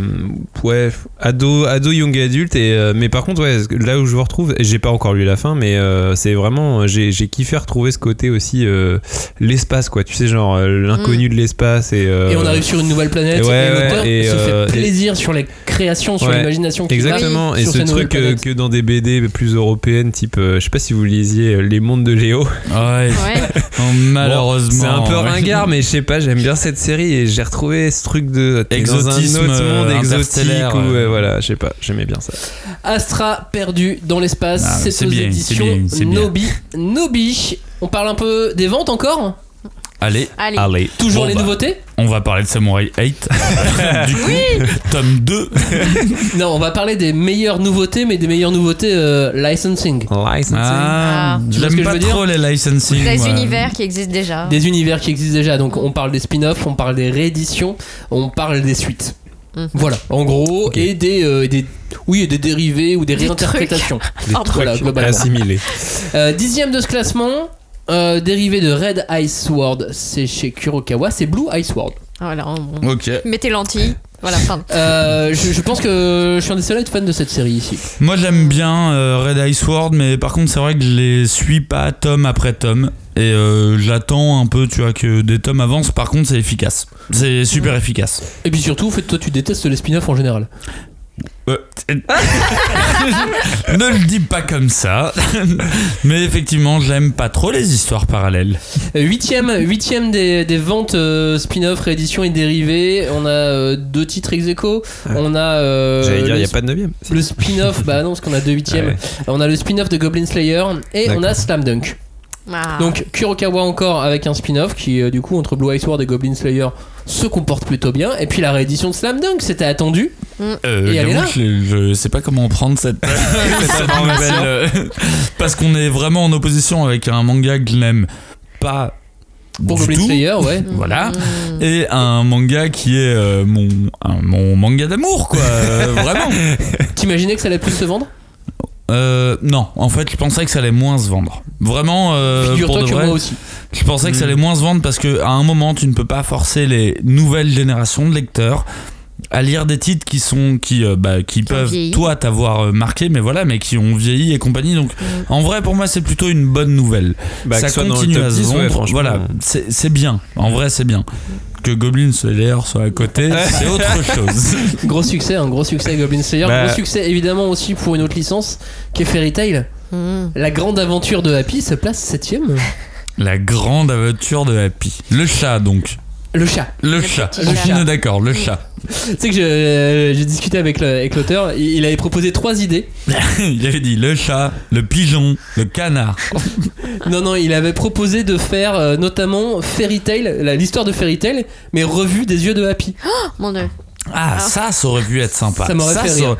ouais, ado, ado young adulte. Et euh, mais par contre ouais, là où je vous retrouve, et j'ai pas encore lu la fin, mais euh, c'est vraiment j'ai kiffé retrouver ce côté aussi euh, l'espace quoi. Tu sais genre l'inconnu de l'espace et. euh, Et on arrive sur une nouvelle planète et ouais, et l'auteur ouais, et, se euh, fait et- plaisir sur les créations, sur Ouais, l'imagination Exactement, et ce truc euh, que dans des BD plus européennes, type, euh, je sais pas si vous lisiez euh, Les Mondes de Léo. Ouais, Ouais. Oh, malheureusement c'est un peu ringard, mais je sais pas, j'aime bien cette série et j'ai retrouvé ce truc de t'es dans un Exotisme, autre monde euh, exotique ou voilà, je sais pas, j'aimais bien ça. Astra perdu dans l'espace, Ah, c'est aux bien, éditions bien. Nobi. Nobi. On parle un peu des ventes encore Allez Allez. Allez, Toujours Bon, les bah. nouveautés on va parler de Samurai 8 Du coup tome 2 Non, on va parler des meilleures nouveautés, mais des meilleures nouveautés euh, licensing. licensing. Ah, Ah. Tu vois ce que j'aime je pas veux dire trop les licensing Des moi. univers qui existent déjà. Des univers qui existent déjà, donc on parle des spin-offs, on parle des rééditions, on parle des suites. Mhm. Voilà, en gros, et des, euh, et des, oui, et des dérivés ou des, Des réinterprétations. Des Pardon. trucs Voilà, globalement. assimilés. Euh, dixième de ce classement, euh, dérivé de Red Ice Sword, c'est chez Kurokawa, c'est Blue Ice Sword. Voilà, on- Ok mettez lentilles. Voilà. Euh, je, je pense que je suis un des seuls à être fan de cette série ici. Moi j'aime bien euh, Red Ice Sword, mais par contre c'est vrai que je les suis pas tome après tome. Et euh, j'attends un peu, tu vois, que des tomes avancent. Par contre, c'est efficace. C'est super efficace. Et puis surtout, en fait, toi tu détestes les spin-offs en général. Euh, ne le dis pas comme ça. Mais effectivement, j'aime pas trop les histoires parallèles. Huitième, huitième des, des ventes euh, spin-off, rééditions et dérivés. On a euh, deux titres ex aequo. On a. euh, J'allais dire, il le, n'y a pas de 9ème. le spin-off, bah non, parce qu'on a deux huitièmes. Ouais. On a le spin-off de Goblin Slayer et on a. Slam Dunk. Ah. Donc Kurokawa encore avec un spin-off qui, euh, du coup, entre Blue Eye Sword et Goblin Slayer se comporte plutôt bien. Et puis la réédition de Slam Dunk, c'était attendu. Euh, Et elle est j'avoue là. que je, je sais pas comment prendre cette, cette nouvelle. euh, parce qu'on est vraiment en opposition avec un manga que je n'aime pas. Pour du Goblin tout. Slayer, ouais. Voilà. Et un manga qui est euh, mon, un- mon manga d'amour, quoi. vraiment. T'imaginais que ça allait plus se vendre? Euh, non, en fait, je pensais que ça allait moins se vendre. Vraiment, euh, pour Figure-toi de que vrai, moi aussi. je pensais que ça allait moins se vendre parce que à un moment, tu ne peux pas forcer les nouvelles générations de lecteurs à lire des titres qui sont qui euh, bah, qui Qui ont peuvent toi t'avoir euh, marqué mais voilà mais qui ont vieilli et compagnie donc en vrai pour moi c'est plutôt une bonne nouvelle Bah, ça continue à se 10, ouais, vendre franchement. voilà c'est c'est bien en vrai c'est bien que Goblin Slayer soit à côté c'est autre chose Gros succès, un gros succès Goblin Slayer. Bah. Gros succès évidemment aussi pour une autre licence qui est Fairy Tail. Mm. La grande aventure de Happy se place septième. la grande aventure de Happy le chat donc Le chat. le, Le chat on chat. est d'accord le chat Tu sais que je- euh, j'ai discuté avec le- avec l'auteur. Il il avait proposé trois idées. il avait dit le chat le pigeon le canard Non, non, il avait proposé de faire euh, notamment Fairy Tail, l'histoire de Fairy Tail, mais revue des yeux de Happy. Mon dieu. Ah, ça, ça aurait pu être sympa. Ça m'aurait fait rire.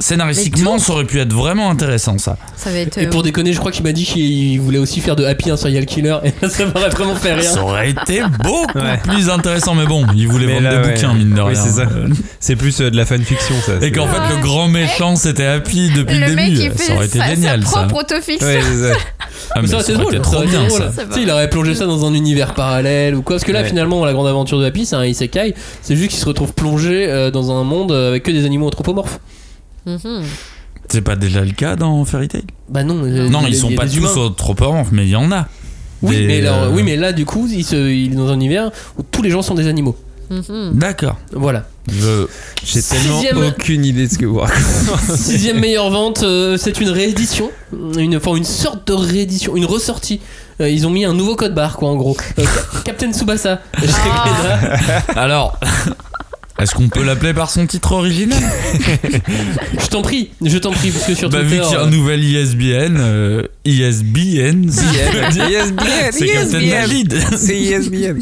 Scénaristiquement, ça aurait pu être vraiment intéressant, ça. Ça va être. Et euh, pour déconner, je crois qu'il m'a dit qu'il voulait aussi faire de Happy un serial killer. Et ça m'aurait vraiment fait rire. Ça aurait été beaucoup Ouais. plus intéressant, mais bon, il voulait Mais vendre là, des ouais. bouquins, mine de Oui, rien. c'est ça. Euh, C'est plus euh, de la fanfiction, ça. Et qu'en fait, le grand méchant, c'était Happy depuis le, début. ça aurait été sa, génial, sa ça. propre autofiction. Ouais, c'est ça. Ah, mais ça, ça c'est aurait drôle, été ça trop bien, ça. Il aurait plongé ça dans un univers parallèle ou quoi. Parce que là, Ouais. finalement, la grande aventure de Happy, c'est un isekai. C'est juste qu'il se retrouve plongé euh, dans un monde euh, avec que des animaux anthropomorphes. Mhm. C'est pas déjà le cas dans Fairy Tail? Bah non. euh, Non, ils sont pas tous humains. anthropomorphes, mais il y en a. Oui, Des, mais alors, euh, oui, mais là, du coup, il, se, il est dans un univers où tous les gens sont des animaux. Mhm. D'accord. Voilà. Je... J'ai tellement Sixième- aucune idée de ce que vous racontez. Sixième meilleure vente, euh, c'est une réédition, une, enfin une sorte de réédition, une ressortie. Euh, ils ont mis un nouveau code barre, quoi, en gros. Euh, Ca- Captain Tsubasa. Glénat. Alors, est-ce qu'on peut l'appeler par son titre original Je t'en prie, je t'en prie, parce que sur Bah, Twitter. vu qu'il y a euh, un nouvel ISBN, euh, ISBN, ISBN, c'est Captain Majid. C'est ISBN.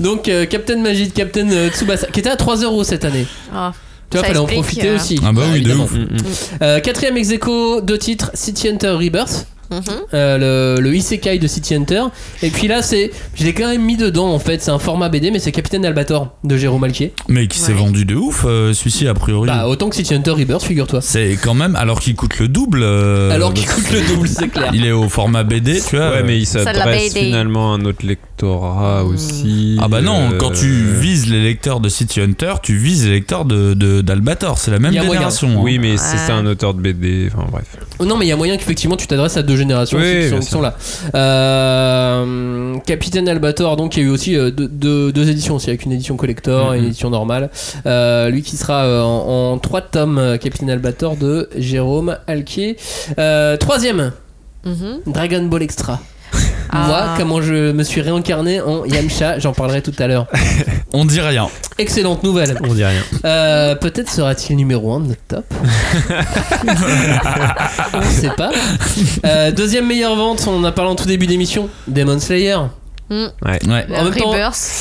Donc, euh, Captain Magid, Captain euh, Tsubasa, qui était à 3 euros cette année. Ah. Tu vois, fallait en profiter euh, aussi. Ah bah oui, de évidemment. ouf. Euh, quatrième ex deux titres City Hunter Rebirth. Euh, le, le Isekai de City Hunter. Et puis là, c'est. Je l'ai quand même mis dedans en fait. C'est un format BD, mais c'est Capitaine Albator de Jérôme Alquier. Mais qui s'est Ouais. vendu de ouf, euh, celui-ci, a priori. Bah, autant que City Hunter Rebirth, figure-toi. C'est quand même, alors qu'il coûte le double. euh, Alors qu'il coûte le double, c'est clair. Il est au format BD, tu vois. Ouais, mais il s'adresse finalement à un autre lectorat aussi. Ah bah non, quand tu vises les lecteurs de City Hunter, tu vises les lecteurs de, de- d'Albator. C'est la même génération. hein. Oui, mais Ouais. c'est un auteur de BD. Enfin bref. Oh non, mais il y a moyen qu'effectivement tu t'adresses à deux générations Oui, aussi qui, sont, qui là. Euh, Capitaine Albator, donc il y a eu aussi euh, deux, deux- deux éditions aussi, avec une édition collector et une Mhm. édition normale. Euh, lui qui sera euh, en, en trois tomes, Capitaine Albator de Jérôme Alquier. Euh, troisième, Mhm. Dragon Ball Extra. Ah. Moi, comment je me suis réincarné en Yamcha, j'en parlerai tout à l'heure. On dit rien. Excellente nouvelle. On dit rien. Euh, Peut-être sera-t-il numéro 1 de notre top. On ne sait pas. Euh, deuxième meilleure vente, on en a parlé en tout début d'émission, Demon Slayer. Ouais. En même temps,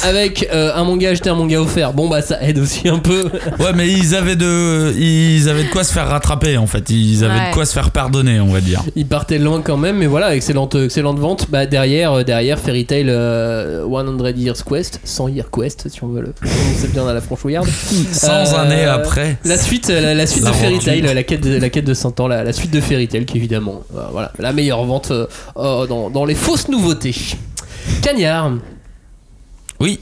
avec euh, un manga acheté, un manga offert, bon bah ça aide aussi un peu. Ouais, mais ils avaient de, ils avaient de quoi se faire rattraper en fait. Ils avaient Ouais. de quoi se faire pardonner, on va dire. Il partait loin quand même, mais voilà, excellente, excellente vente. Bah derrière, euh, derrière Fairy Tail euh, 100 Years Quest, 100 Year Quest si on veut le prononcer bien à la franchouillarde. 100 Euh, années après. La suite, euh, la, la suite de. Fairy Tail, la quête de, la quête de 100 ans, la, la suite de Fairy Tail qui évidemment, euh, voilà, la meilleure vente dans, dans les fausses nouveautés. Cagnard, Oui.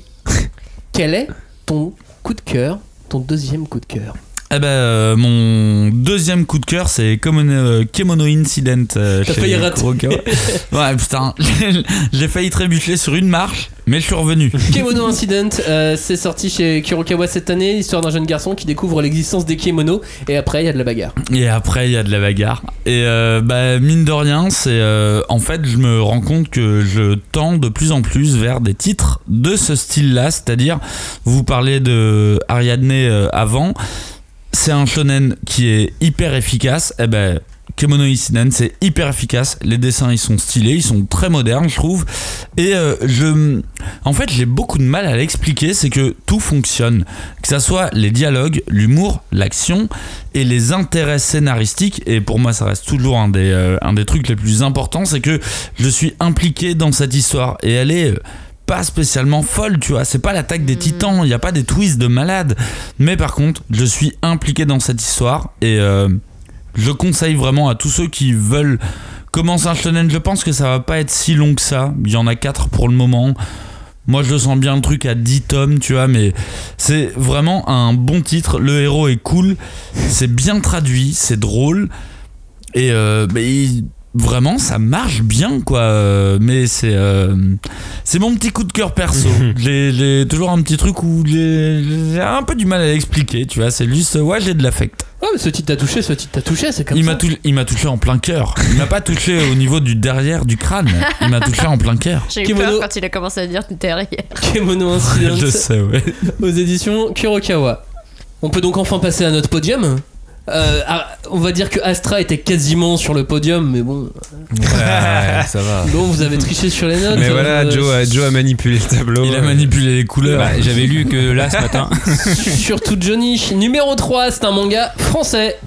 quel est ton coup de cœur, ton deuxième coup de cœur? Eh ben, euh, mon deuxième coup de cœur, c'est Kemono, Kemono Incident. euh, T'as chez failli ouais, putain, j'ai failli trébucher sur une marche, mais je suis revenu. Kemono Incident, euh, c'est sorti chez Kurokawa cette année, l'histoire d'un jeune garçon qui découvre l'existence des kimonos et après il y a de la bagarre. Et après, il y a de la bagarre. Et euh, bah, mine de rien, c'est euh, en fait, je me rends compte que je tends de plus en plus vers des titres de ce style-là. C'est-à-dire, vous parlez de Ariadne euh, avant, c'est un shonen qui est hyper efficace. Et ben. Kemono Incident, c'est hyper efficace. Les dessins, ils sont stylés, ils sont très modernes, je trouve. Et euh, je, en fait, j'ai beaucoup de mal à l'expliquer. C'est que tout fonctionne, que ça soit les dialogues, l'humour, l'action et les intérêts scénaristiques. Et pour moi, ça reste toujours un des, euh, un des trucs les plus importants, c'est que je suis impliqué dans cette histoire et elle est euh, pas spécialement folle, tu vois. C'est pas l'attaque des titans, il n'y a pas des twists de malade. Mais par contre, je suis impliqué dans cette histoire et euh, je conseille vraiment à tous ceux qui veulent commencer un shonen. Je pense que ça va pas être si long que ça. Il y en a 4 pour le moment. Moi, je le sens bien le truc à 10 tomes, tu vois, mais c'est vraiment un bon titre. Le héros est cool, c'est bien traduit, c'est drôle. Et euh, il- vraiment, ça marche bien, quoi. Euh, Mais c'est euh, c'est mon petit coup de cœur perso. j'ai j'ai toujours un petit truc où j'ai un peu du mal à l'expliquer, tu vois. C'est juste, ouais, j'ai de l'affect. Ouais, mais ce titre t'a touché, ce titre t'a touché, c'est comme Il ça. m'a il m'a touché en plein cœur. Il m'a pas touché au niveau du derrière du crâne. Il m'a touché en plein cœur. J'ai eu Kimono. peur quand il a commencé à dire derrière. Kemono Incident Je sais, ouais. aux éditions Kurokawa. On peut donc enfin passer à notre podium. Euh, ah, on va dire que Astra était quasiment sur le podium, mais bon. Ouais, ça va. Bon, vous avez triché sur les notes. Mais voilà, euh, Joe, a, Joe a manipulé le tableau. Il a manipulé les couleurs. Bah, J'avais lu que là ce matin. Surtout Johnny. Numéro 3, c'est un manga français.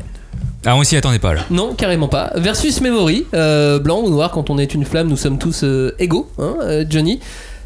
Ah, on s'y attendait pas là. Non, carrément pas. Versus Memory. Euh, blanc ou noir, quand on est une flamme, nous sommes tous euh, égaux, hein, euh, Johnny.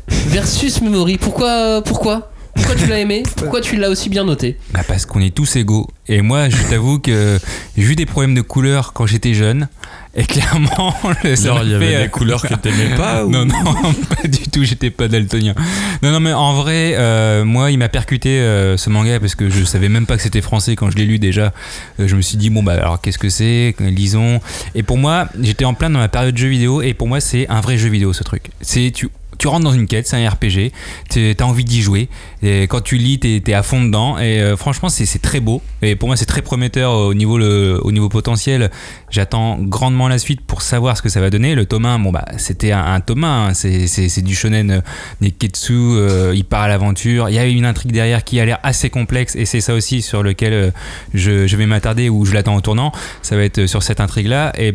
Versus Memory. Pourquoi Pourquoi? Pourquoi tu l'as aimé Pourquoi tu l'as aussi bien noté Bah parce qu'on est tous égaux. Et moi, je t'avoue que j'ai eu des problèmes de couleur quand j'étais jeune. Et clairement, le, ça il y avait fait, euh, des couleurs que t'aimais pas ou... Non, non, pas du tout, j'étais pas daltonien. Non, non, mais en vrai, euh, moi, il m'a percuté euh, ce manga parce que je savais même pas que c'était français quand je l'ai lu déjà. Euh, je me suis dit, bon, bah alors qu'est-ce que c'est Lisons. Et pour moi, j'étais en plein dans ma période jeu vidéo et pour moi, c'est un vrai jeu vidéo ce truc. C'est tu. Tu rentres dans une quête, c'est un RPG, tu as envie d'y jouer. Et quand tu lis, tu es, à fond dedans. Et euh, franchement, c'est très beau. Et pour moi, c'est très prometteur au niveau, potentiel. J'attends grandement la suite pour savoir ce que ça va donner. Le tome 1, bon, bah, c'était un, un tome 1. hein. C'est- du shonen euh, Neketsu. euh, il part à l'aventure. Il y a une intrigue derrière qui a l'air assez complexe. Et c'est ça aussi sur lequel euh, je, vais m'attarder ou je l'attends au tournant. Ça va être sur cette intrigue-là. Et,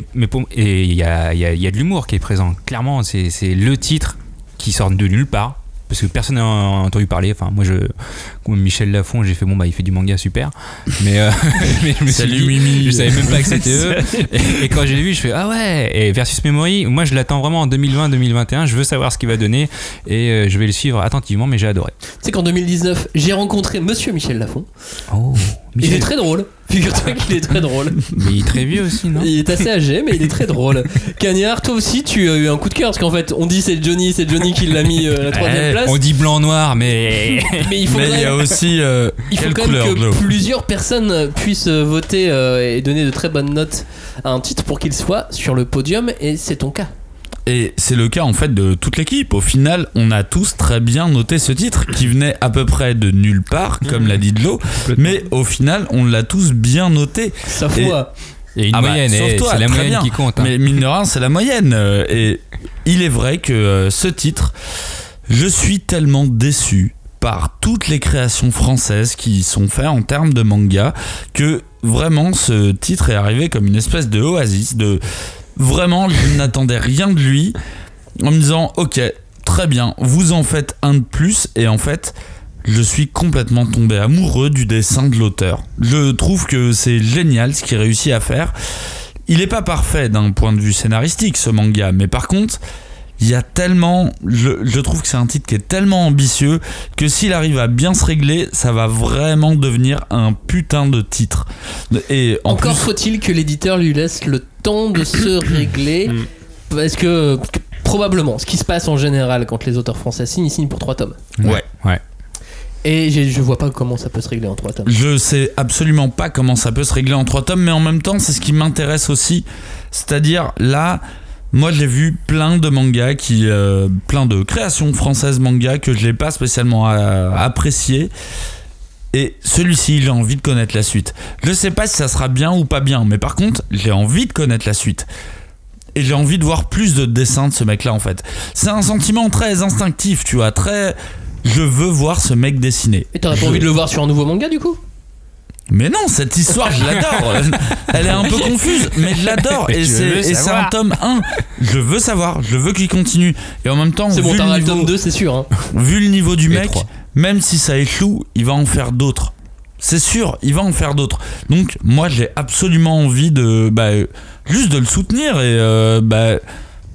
il y a, de l'humour qui est présent. Clairement, c'est le titre qui sort de nulle part. Parce que personne n'a entendu parler. Enfin, moi, je, Michel Lafon, j'ai fait bon, bah, il fait du manga super. Mais, euh, mais je me suis Salut, dit, Mimi. je savais même pas que c'était eux. Et, et quand j'ai vu, je fais ah ouais. Et Versus Memory, moi, je l'attends vraiment en 2020-2021. Je veux savoir ce qu'il va donner et euh, je vais le suivre attentivement. Mais j'ai adoré. Tu sais qu'en 2019, j'ai rencontré Monsieur Michel Lafon. Oh, Il est très drôle. Figure-toi qu'il est très drôle. Mais il est très vieux aussi, non Il est assez âgé, mais il est très drôle. Cagnard, toi aussi, tu as eu un coup de cœur parce qu'en fait, on dit c'est Johnny, c'est Johnny qui l'a mis euh, à la troisième Eh, place. On dit blanc-noir, mais. Mais il faut Mais quand il y a même, aussi. euh, il faut quand même que plusieurs personnes puissent euh, voter euh, et donner de très bonnes notes à un titre pour qu'il soit sur le podium, et c'est ton cas. Et c'est le cas en fait de toute l'équipe. Au final, on a tous très bien noté ce titre qui venait à peu près de nulle part, comme l'a dit Dlo. Mais au final, on l'a tous bien noté. Sa Et- foi. Il y a une Ah bah, moyenne, sauf toi, c'est la moyenne bien. qui compte. hein. Mais mine de rien, c'est la moyenne. Euh, Et il est vrai que euh, ce titre, je suis tellement déçu par toutes les créations françaises qui sont faites en termes de manga que vraiment ce titre est arrivé comme une espèce de oasis de vraiment je n'attendais rien de lui en me disant ok très bien vous en faites un de plus et en fait je suis complètement tombé amoureux du dessin de l'auteur. Je trouve que c'est génial ce qu'il réussit à faire. Il n'est pas parfait d'un point de vue scénaristique ce manga, mais par contre, il y a tellement. Je, je trouve que c'est un titre qui est tellement ambitieux que s'il arrive à bien se régler, ça va vraiment devenir un putain de titre. Et en Encore plus, faut-il que l'éditeur lui laisse le temps de se régler. Parce que, parce que probablement, ce qui se passe en général quand les auteurs français signent, ils signent pour trois tomes. ouais. Ouais. Et je vois pas comment ça peut se régler en trois tomes. Je sais absolument pas comment ça peut se régler en trois tomes, mais en même temps, c'est ce qui m'intéresse aussi. C'est-à-dire, là, moi j'ai vu plein de mangas, qui, euh, plein de créations françaises manga que je n'ai pas spécialement euh, appréciées. Et celui-ci, j'ai envie de connaître la suite. Je sais pas si ça sera bien ou pas bien, mais par contre, j'ai envie de connaître la suite. Et j'ai envie de voir plus de dessins de ce mec-là, en fait. C'est un sentiment très instinctif, tu vois, très. Je veux voir ce mec dessiner. Et t'aurais pas Je- envie de le voir sur un nouveau manga du coup? Mais non, cette histoire, je l'adore. Elle est un peu confuse, mais je l'adore. Et c'est un tome 1. Je veux savoir, je veux qu'il continue. Et en même temps, C'est bon, t'auras le tome niveau, 2, c'est sûr. hein. vu le niveau du Et mec, même si ça échoue, il va en faire d'autres. C'est sûr, il va en faire d'autres. Donc, moi, j'ai absolument envie de. Bah, euh, juste de le soutenir. Et. euh, bah,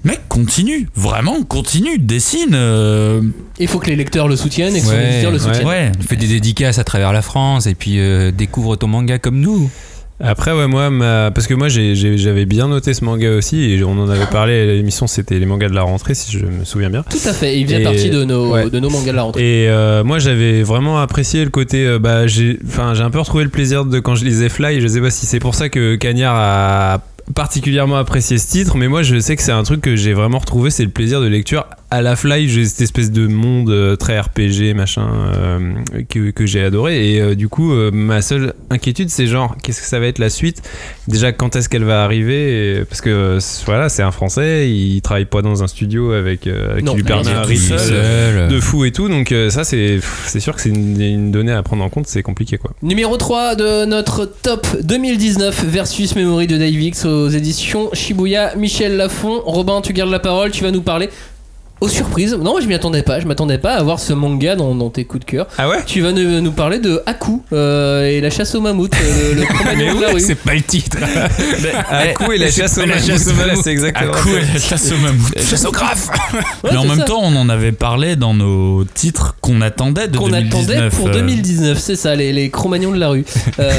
mec, continue. Vraiment, continue. Dessine. euh, Il faut que les lecteurs le soutiennent et que son Ouais, éditeur le ouais. soutienne. ouais. Fais des dédicaces à travers la France et puis euh, découvre ton manga comme nous. Après, ouais, moi, ma- parce que moi, j'avais bien noté ce manga aussi, et on en avait parlé à l'émission, c'était les mangas de la rentrée, si je me souviens bien. Tout à fait, il faisait Et- partie de nos, ouais. de nos mangas de la rentrée. Et euh, moi, j'avais vraiment apprécié le côté. euh, bah, j'ai, enfin, j'ai un peu retrouvé le plaisir de quand je lisais Fly. Je sais pas si c'est pour ça que Cagnard a particulièrement apprécié ce titre, mais moi, je sais que c'est un truc que j'ai vraiment retrouvé, c'est le plaisir de lecture à la Fly. J'ai cette espèce de monde euh, très RPG, machin, euh, que, que j'ai adoré. Et euh, du coup, euh, ma seule inquiétude, c'est genre, qu'est-ce que ça va être la suite? Déjà, quand est-ce qu'elle va arriver? Et- Parce que voilà, c'est un Français, il travaille pas dans un studio avec, avec Non, qui lui il permet un rythme de fou et tout donc euh, ça c'est c'est sûr que c'est une, une donnée à prendre en compte c'est compliqué quoi Numéro 3 de notre top 2019 versus Memory de Dave X aux éditions Shibuya. Michel Lafon, Robin, tu gardes la parole, tu vas nous parler. Aux surprises, non, moi je m'y attendais pas, je m'attendais pas à voir ce manga dans, dans tes coups de cœur. ah ouais Tu vas nous, nous parler de Haku euh, et la chasse au mammouth, euh, le, le la rue. c'est pas le titre. Haku et la c'est chasse au mammouth, c'est exactement À coup, la chasse au mammouth. Chasse au graphe. Ouais, Mais en même ça. temps, on en avait parlé dans nos titres qu'on attendait de qu'on 2019. attendait pour euh, 2019, c'est ça, les, les Cro-Magnons de la rue. Euh,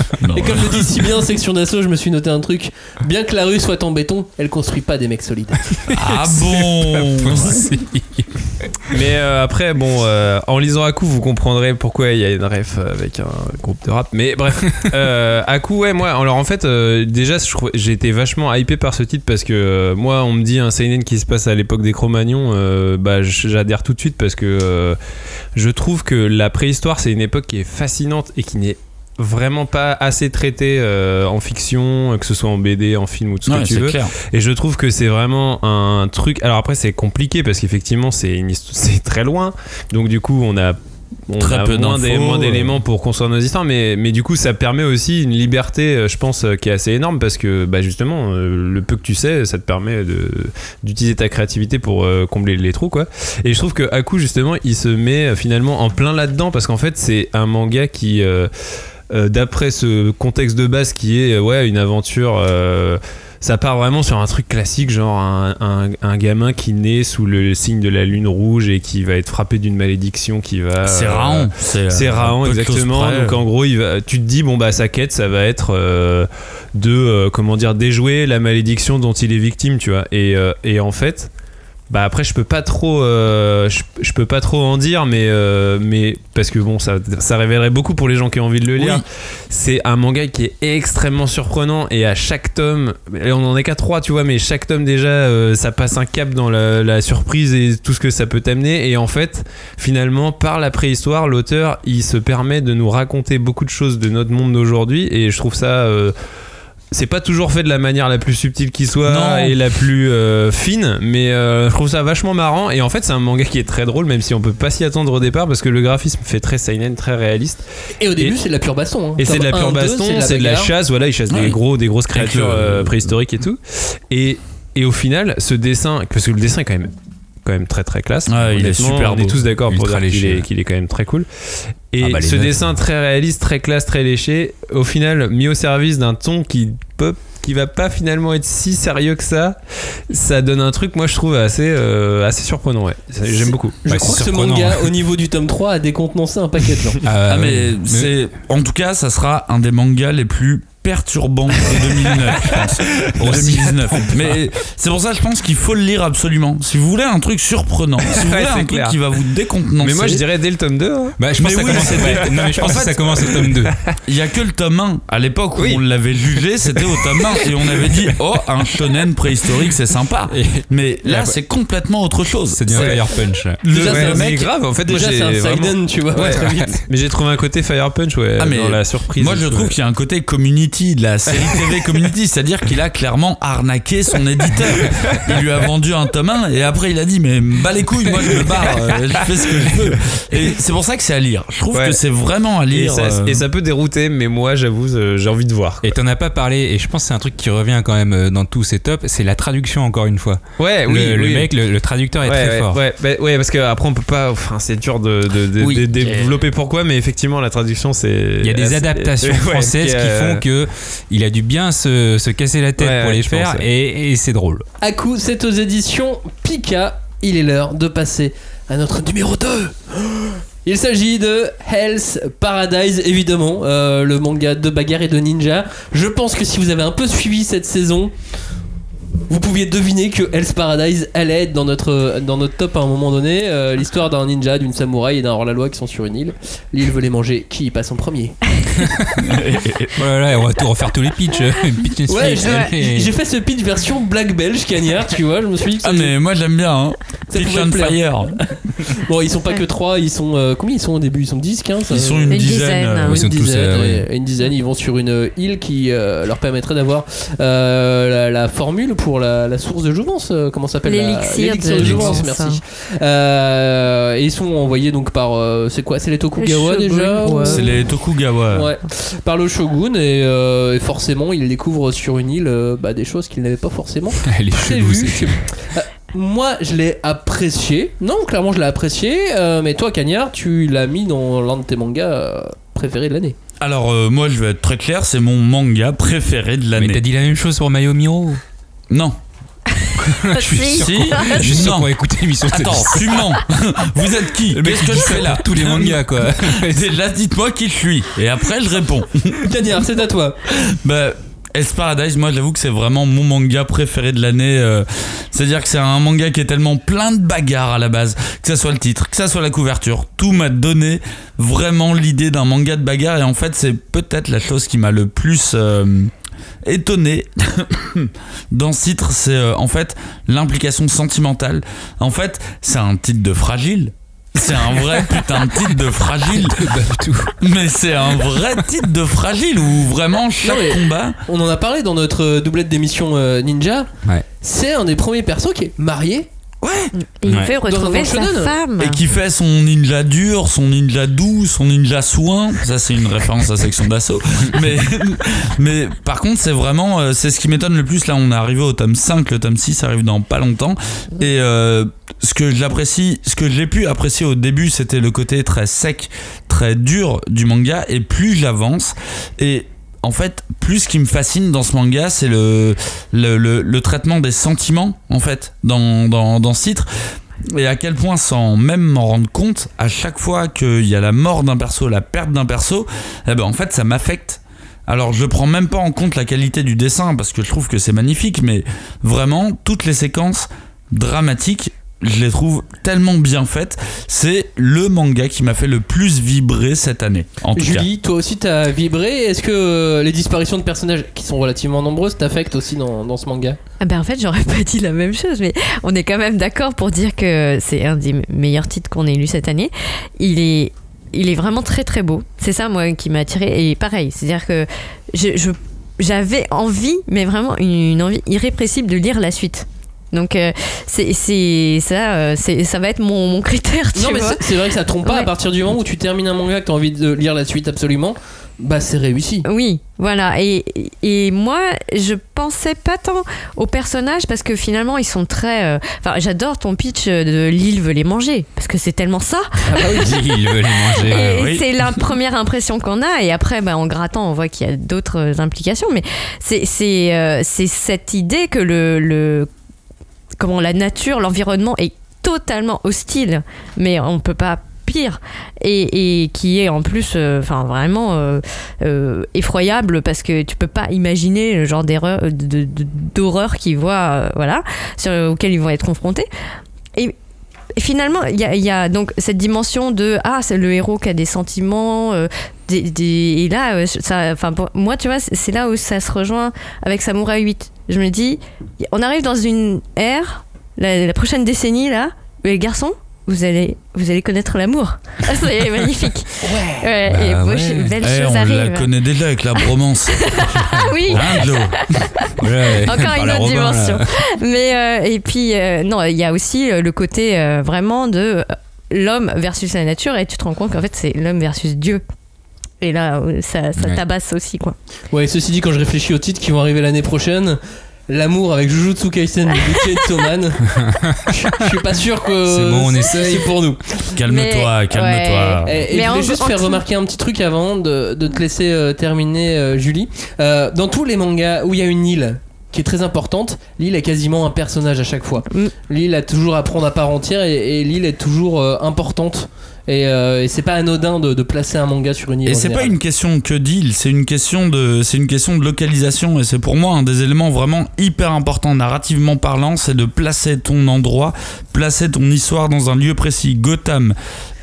non, et comme le dit si bien Section d'Assaut, je me suis noté un truc. Bien que la rue soit en béton, elle construit pas des mecs solides. Ah bon mais euh, après bon euh, en lisant Haku vous comprendrez pourquoi il y a une ref avec un groupe de rap. Mais bref euh, Haku ouais moi alors en fait euh, déjà j'ai été vachement hypé par ce titre parce que euh, moi on me dit un seinen qui se passe à l'époque des Cro-Magnons euh, bah j'adhère tout de suite parce que euh, je trouve que la préhistoire c'est une époque qui est fascinante et qui n'est vraiment pas assez traitée euh, en fiction que ce soit en BD en film ou tout ce Ouais, que tu veux clair. et je trouve que c'est vraiment un truc. Alors après, c'est compliqué parce qu'effectivement, c'est une très loin. Donc du coup, on a on Très a peu moins euh. d'éléments pour construire nos histoires, mais, mais du coup, ça permet aussi une liberté, euh, je pense, euh, qui est assez énorme parce que bah, justement, euh, le peu que tu sais, ça te permet d'utiliser ta créativité pour euh, combler les trous, quoi. Et je trouve que Haku, justement, il se met euh, finalement en plein là-dedans parce qu'en fait, c'est un manga qui. euh, euh, d'après ce contexte de base qui est euh, ouais une aventure euh, ça part vraiment sur un truc classique genre un, un- un gamin qui naît sous le signe de la lune rouge et qui va être frappé d'une malédiction qui va C'est Raon. C'est c'est Raon exactement donc en gros il va, tu te dis bon bah sa quête ça va être euh, de euh, comment dire déjouer la malédiction dont il est victime tu vois et, et en fait bah après je peux pas trop euh, je, je peux pas trop en dire mais euh, mais parce que bon ça ça révélerait beaucoup pour les gens qui ont envie de le lire Oui. c'est un manga qui est extrêmement surprenant et à chaque tome et on en est qu'à trois tu vois mais chaque tome déjà euh, ça passe un cap dans la, la surprise et tout ce que ça peut t'amener et en fait finalement par la préhistoire l'auteur il se permet de nous raconter beaucoup de choses de notre monde d'aujourd'hui et je trouve ça c'est pas toujours fait de la manière la plus subtile qui soit Non. et la plus euh, fine, mais euh, je trouve ça vachement marrant. Et en fait, c'est un manga qui est très drôle, même si on peut pas s'y attendre au départ, parce que le graphisme fait très seinen, très réaliste. Et au début, c'est de la pure baston. hein. Et c'est de la pure 1, 2, baston, c'est de la chasse, voilà, ils chassent des gros, des grosses créatures euh, préhistoriques et tout. Et, et au final, ce dessin, parce que le dessin est quand même quand même très très classe. Ouais, il est Honnêtement, super On beau. est tous d'accord pour dire qu'il est, qu'il est quand même très cool. Et Ah bah, ce dessin très réaliste, très classe, très léché, au final mis au service d'un ton qui peut qui va pas finalement être si sérieux que ça, ça donne un truc moi je trouve assez euh, assez surprenant ouais. J'aime beaucoup. Je crois que ce manga, au niveau du tome 3, a décontenancé un paquet de gens. Ah, mais c'est. En tout cas, ça sera un des mangas les plus perturbants de 2009, je pense. De 2019. Mais c'est pour ça, je pense qu'il faut le lire absolument. Si vous voulez un truc surprenant, si vous Ouais, voulez c'est un truc clair. qui va vous décontenancer. Mais moi, je dirais dès le tome 2. hein. Bah, je pense Mais que ça oui, commence, c'est- ouais, non, mais je pense En que fait- ça commence au tome 2. Il y a que le tome 1. À l'époque où Oui. on l'avait jugé, c'était au tome 1 et on avait dit oh un shonen préhistorique c'est sympa. Mais là Là, c'est complètement autre chose. C'est du Fire Punch. là. Le, Déjà, le c'est un mec. grave, en fait, Déjà, c'est un vraiment- Seiden, tu vois. Ouais. très vite. Mais j'ai trouvé un côté Fire Punch, ouais, Ah, mais dans la surprise. Moi je trouve ouais. qu'il y a un côté community de la série TV community, c'est-à-dire qu'il a clairement arnaqué son éditeur. Il lui a vendu un tome 1 et après il a dit mais bas les couilles, moi je me barre, euh, je fais ce que je veux. Et c'est pour ça que c'est à lire. Je trouve Ouais. que c'est vraiment à Et lire. ça, euh, et ça peut dérouter, mais moi j'avoue, euh, j'ai envie de voir. Et t'en as pas parlé, et je pense que c'est un truc qui revient quand même euh, dans tous ces tops, c'est la traduction encore une fois. Ouais, le, oui, le oui. mec, le, le traducteur est ouais, très ouais, fort. Ouais, bah, ouais, parce qu'après on peut pas. Enfin, c'est dur de, de, de- Oui. de développer pourquoi, mais effectivement, la traduction c'est. Il y a des assez- adaptations françaises qui, qui euh, font que il a dû bien se, se casser la tête Ouais, pour ouais, les faire pense, ouais. et, et c'est drôle. À coup, c'est aux éditions Pika. Il est l'heure de passer à notre numéro 2. Il s'agit de Hell's Paradise, évidemment, euh, le manga de bagarre et de ninja. Je pense que si vous avez un peu suivi cette saison, vous pouviez deviner que Hell's Paradise allait être dans notre, dans notre top à un moment donné. Euh, L'histoire d'un ninja, d'une samouraï et d'un hors-la-loi qui sont sur une île. L'île veut les manger. Qui y passe en premier Voilà, on va tout refaire tous les pitchs. Pitch and Ouais, speech, j'ai fait ce pitch version black belge cagnard, tu vois. Je me suis dit que Ah mais moi j'aime bien hein. Ça Pitch on. Fire. Bon, ils sont pas que 3, ils sont. euh, combien ils sont au début? Ils sont 10, 15 Ils sont euh, une, Une dizaine. dizaine, euh, hein. Ils sont une tous, dizaine, euh, ouais, une dizaine, ils vont sur une île qui euh, leur permettrait d'avoir euh, la, la formule pour la, la source de jouvence. euh, comment ça s'appelle L'élixir de de jouvence, merci. Euh, et ils sont envoyés donc par. euh, c'est quoi C'est les Tokugawa Les déjà ouais. C'est les Tokugawa. Ouais, par le shogun et, euh, et forcément ils découvrent sur une île euh, bah, des choses qu'ils n'avaient pas forcément Elle est chelou, prévues. Euh, Moi je l'ai apprécié, non clairement je l'ai apprécié, euh, mais toi Cagnard tu l'as mis dans l'un de tes mangas euh, préférés de l'année. Alors euh, moi je vais être très clair, c'est mon manga préféré de Mais t'as l'année. dit la même chose pour Mayo Miro Non. Je suis sûr Si. qu'on- je suis sûr Non. qu'on va écouter l'émission. de Attends, tu mens. Vous êtes qui Le mec Qu'est-ce que je fais là Tous les mangas quoi. Déjà dites-moi qui je suis et après je réponds. Cagnard c'est à toi. Bah, Hell's Paradise, moi j'avoue que c'est vraiment mon manga préféré de l'année. euh, C'est-à-dire que c'est un manga qui est tellement plein de bagarres à la base, que ça soit le titre, que ça soit la couverture, tout m'a donné vraiment l'idée d'un manga de bagarre. Et en fait, c'est peut-être la chose qui m'a le plus euh, étonné dans ce titre, c'est euh, en fait l'implication sentimentale. En fait, c'est un titre de fragile. C'est un vrai putain de titre de fragile. Mais c'est un vrai titre de fragile où vraiment chaque Non, combat. On en a parlé dans notre euh, doublette d'émission euh, Ninja. Ouais. C'est un des premiers persos qui est marié. Ouais. Et il Ouais. un retrouver sa femme. Et qui fait son ninja dur, son ninja doux, son ninja soin. Ça, c'est une référence à section d'assaut. Mais, mais par contre, c'est vraiment, euh, c'est ce qui m'étonne le plus. Là, on est arrivé au tome 5, le tome 6 arrive dans pas longtemps. Et euh, ce que j'apprécie, ce que j'ai pu apprécier au début, c'était le côté très sec, très dur du manga. Et plus j'avance, et en fait, plus ce qui me fascine dans ce manga, c'est le, traitement des sentiments, en fait, dans, dans, dans ce titre. Et à quel point, sans même m'en rendre compte, à chaque fois qu'il y a la mort d'un perso, la perte d'un perso, eh ben en fait, ça m'affecte. Alors, je prends même pas en compte la qualité du dessin parce que je trouve que c'est magnifique, mais vraiment, toutes les séquences dramatiques, je les trouve tellement bien faites. C'est le manga qui m'a fait le plus vibrer cette année. En tout cas. Julie, toi aussi t'as vibré. Est-ce que euh, les disparitions de personnages qui sont relativement nombreuses t'affectent aussi dans, dans ce manga? Ah ben en fait, j'aurais pas dit la même chose, mais on est quand même d'accord pour dire que c'est un des meilleurs titres qu'on ait lu cette année. Il est, il est vraiment très très beau. C'est ça, moi, qui m'a attiré. Et pareil, c'est-à-dire que je, je- j'avais envie, mais vraiment une envie irrépressible de lire la suite. Donc euh, c'est, c'est ça, euh, c'est, ça va être mon, mon critère, tu Non, mais vois. c'est- c'est vrai que ça trompe pas. Ouais. À partir du moment où tu termines un manga que t'as envie de lire la suite absolument, bah c'est réussi. Oui, voilà. Et, et moi, je pensais pas tant aux personnages parce que finalement, ils sont très. euh, Enfin, j'adore ton pitch de l'île veut les manger parce que c'est tellement ça. Ah bah oui. Veut les manger. et oui. c'est la première impression qu'on a. Et après, bah, en grattant, on voit qu'il y a d'autres implications. Mais c'est c'est euh, c'est cette idée que le, le comment la nature, l'environnement est totalement hostile, mais on peut pas pire. Et, qui est en plus euh, enfin vraiment euh, euh, effroyable parce que tu peux pas imaginer le genre d'erreur de- de- d'horreur qu'ils voient voilà sur, auquel ils vont être confrontés finalement, il y y a donc cette dimension de ah c'est le héros qui a des sentiments, euh, des, des- et là euh, ça, enfin moi tu vois c'est là où ça se rejoint avec Samurai 8. Je me dis, on arrive dans une ère, la, la prochaine décennie là, où les garçons vous allez vous allez connaître l'amour. Ah, c'est magnifique. Ouais. et Bah moi, ouais. je- belle Eh, chose on arrive. la connaît déjà avec la bromance. Ah oui. Hein, Ouais, Encore une autre Robin, là. dimension. Mais euh, et puis euh, non, il y a aussi euh, le côté euh, vraiment de l'homme versus la nature et tu te rends compte qu'en fait c'est l'homme versus Dieu. Et là, ça, ça Ouais. tabasse aussi quoi. Ouais, ceci dit, quand je réfléchis aux titres qui vont arriver l'année prochaine, l'amour avec Jujutsu Kaisen de Chainsaw Man, je suis pas sûr que C'est bon, on essaye. c'est pour nous. Calme-toi, calme-toi. Et, et Mais je voulais en- juste en faire tout- remarquer un petit truc avant de, de te laisser euh, terminer, euh, Julie. Euh, dans tous les mangas où il y a une île qui est très importante, l'île est quasiment un personnage à chaque fois. Mm. L'île a toujours à prendre à part entière et, et l'île est toujours euh, importante. Et, euh, et c'est pas anodin de, de placer un manga sur une île. Et c'est pas une question que d'île, c'est une question de, c'est une question de localisation et c'est pour moi un des éléments vraiment hyper importants narrativement parlant, c'est de placer ton endroit, placer ton histoire dans un lieu précis. Gotham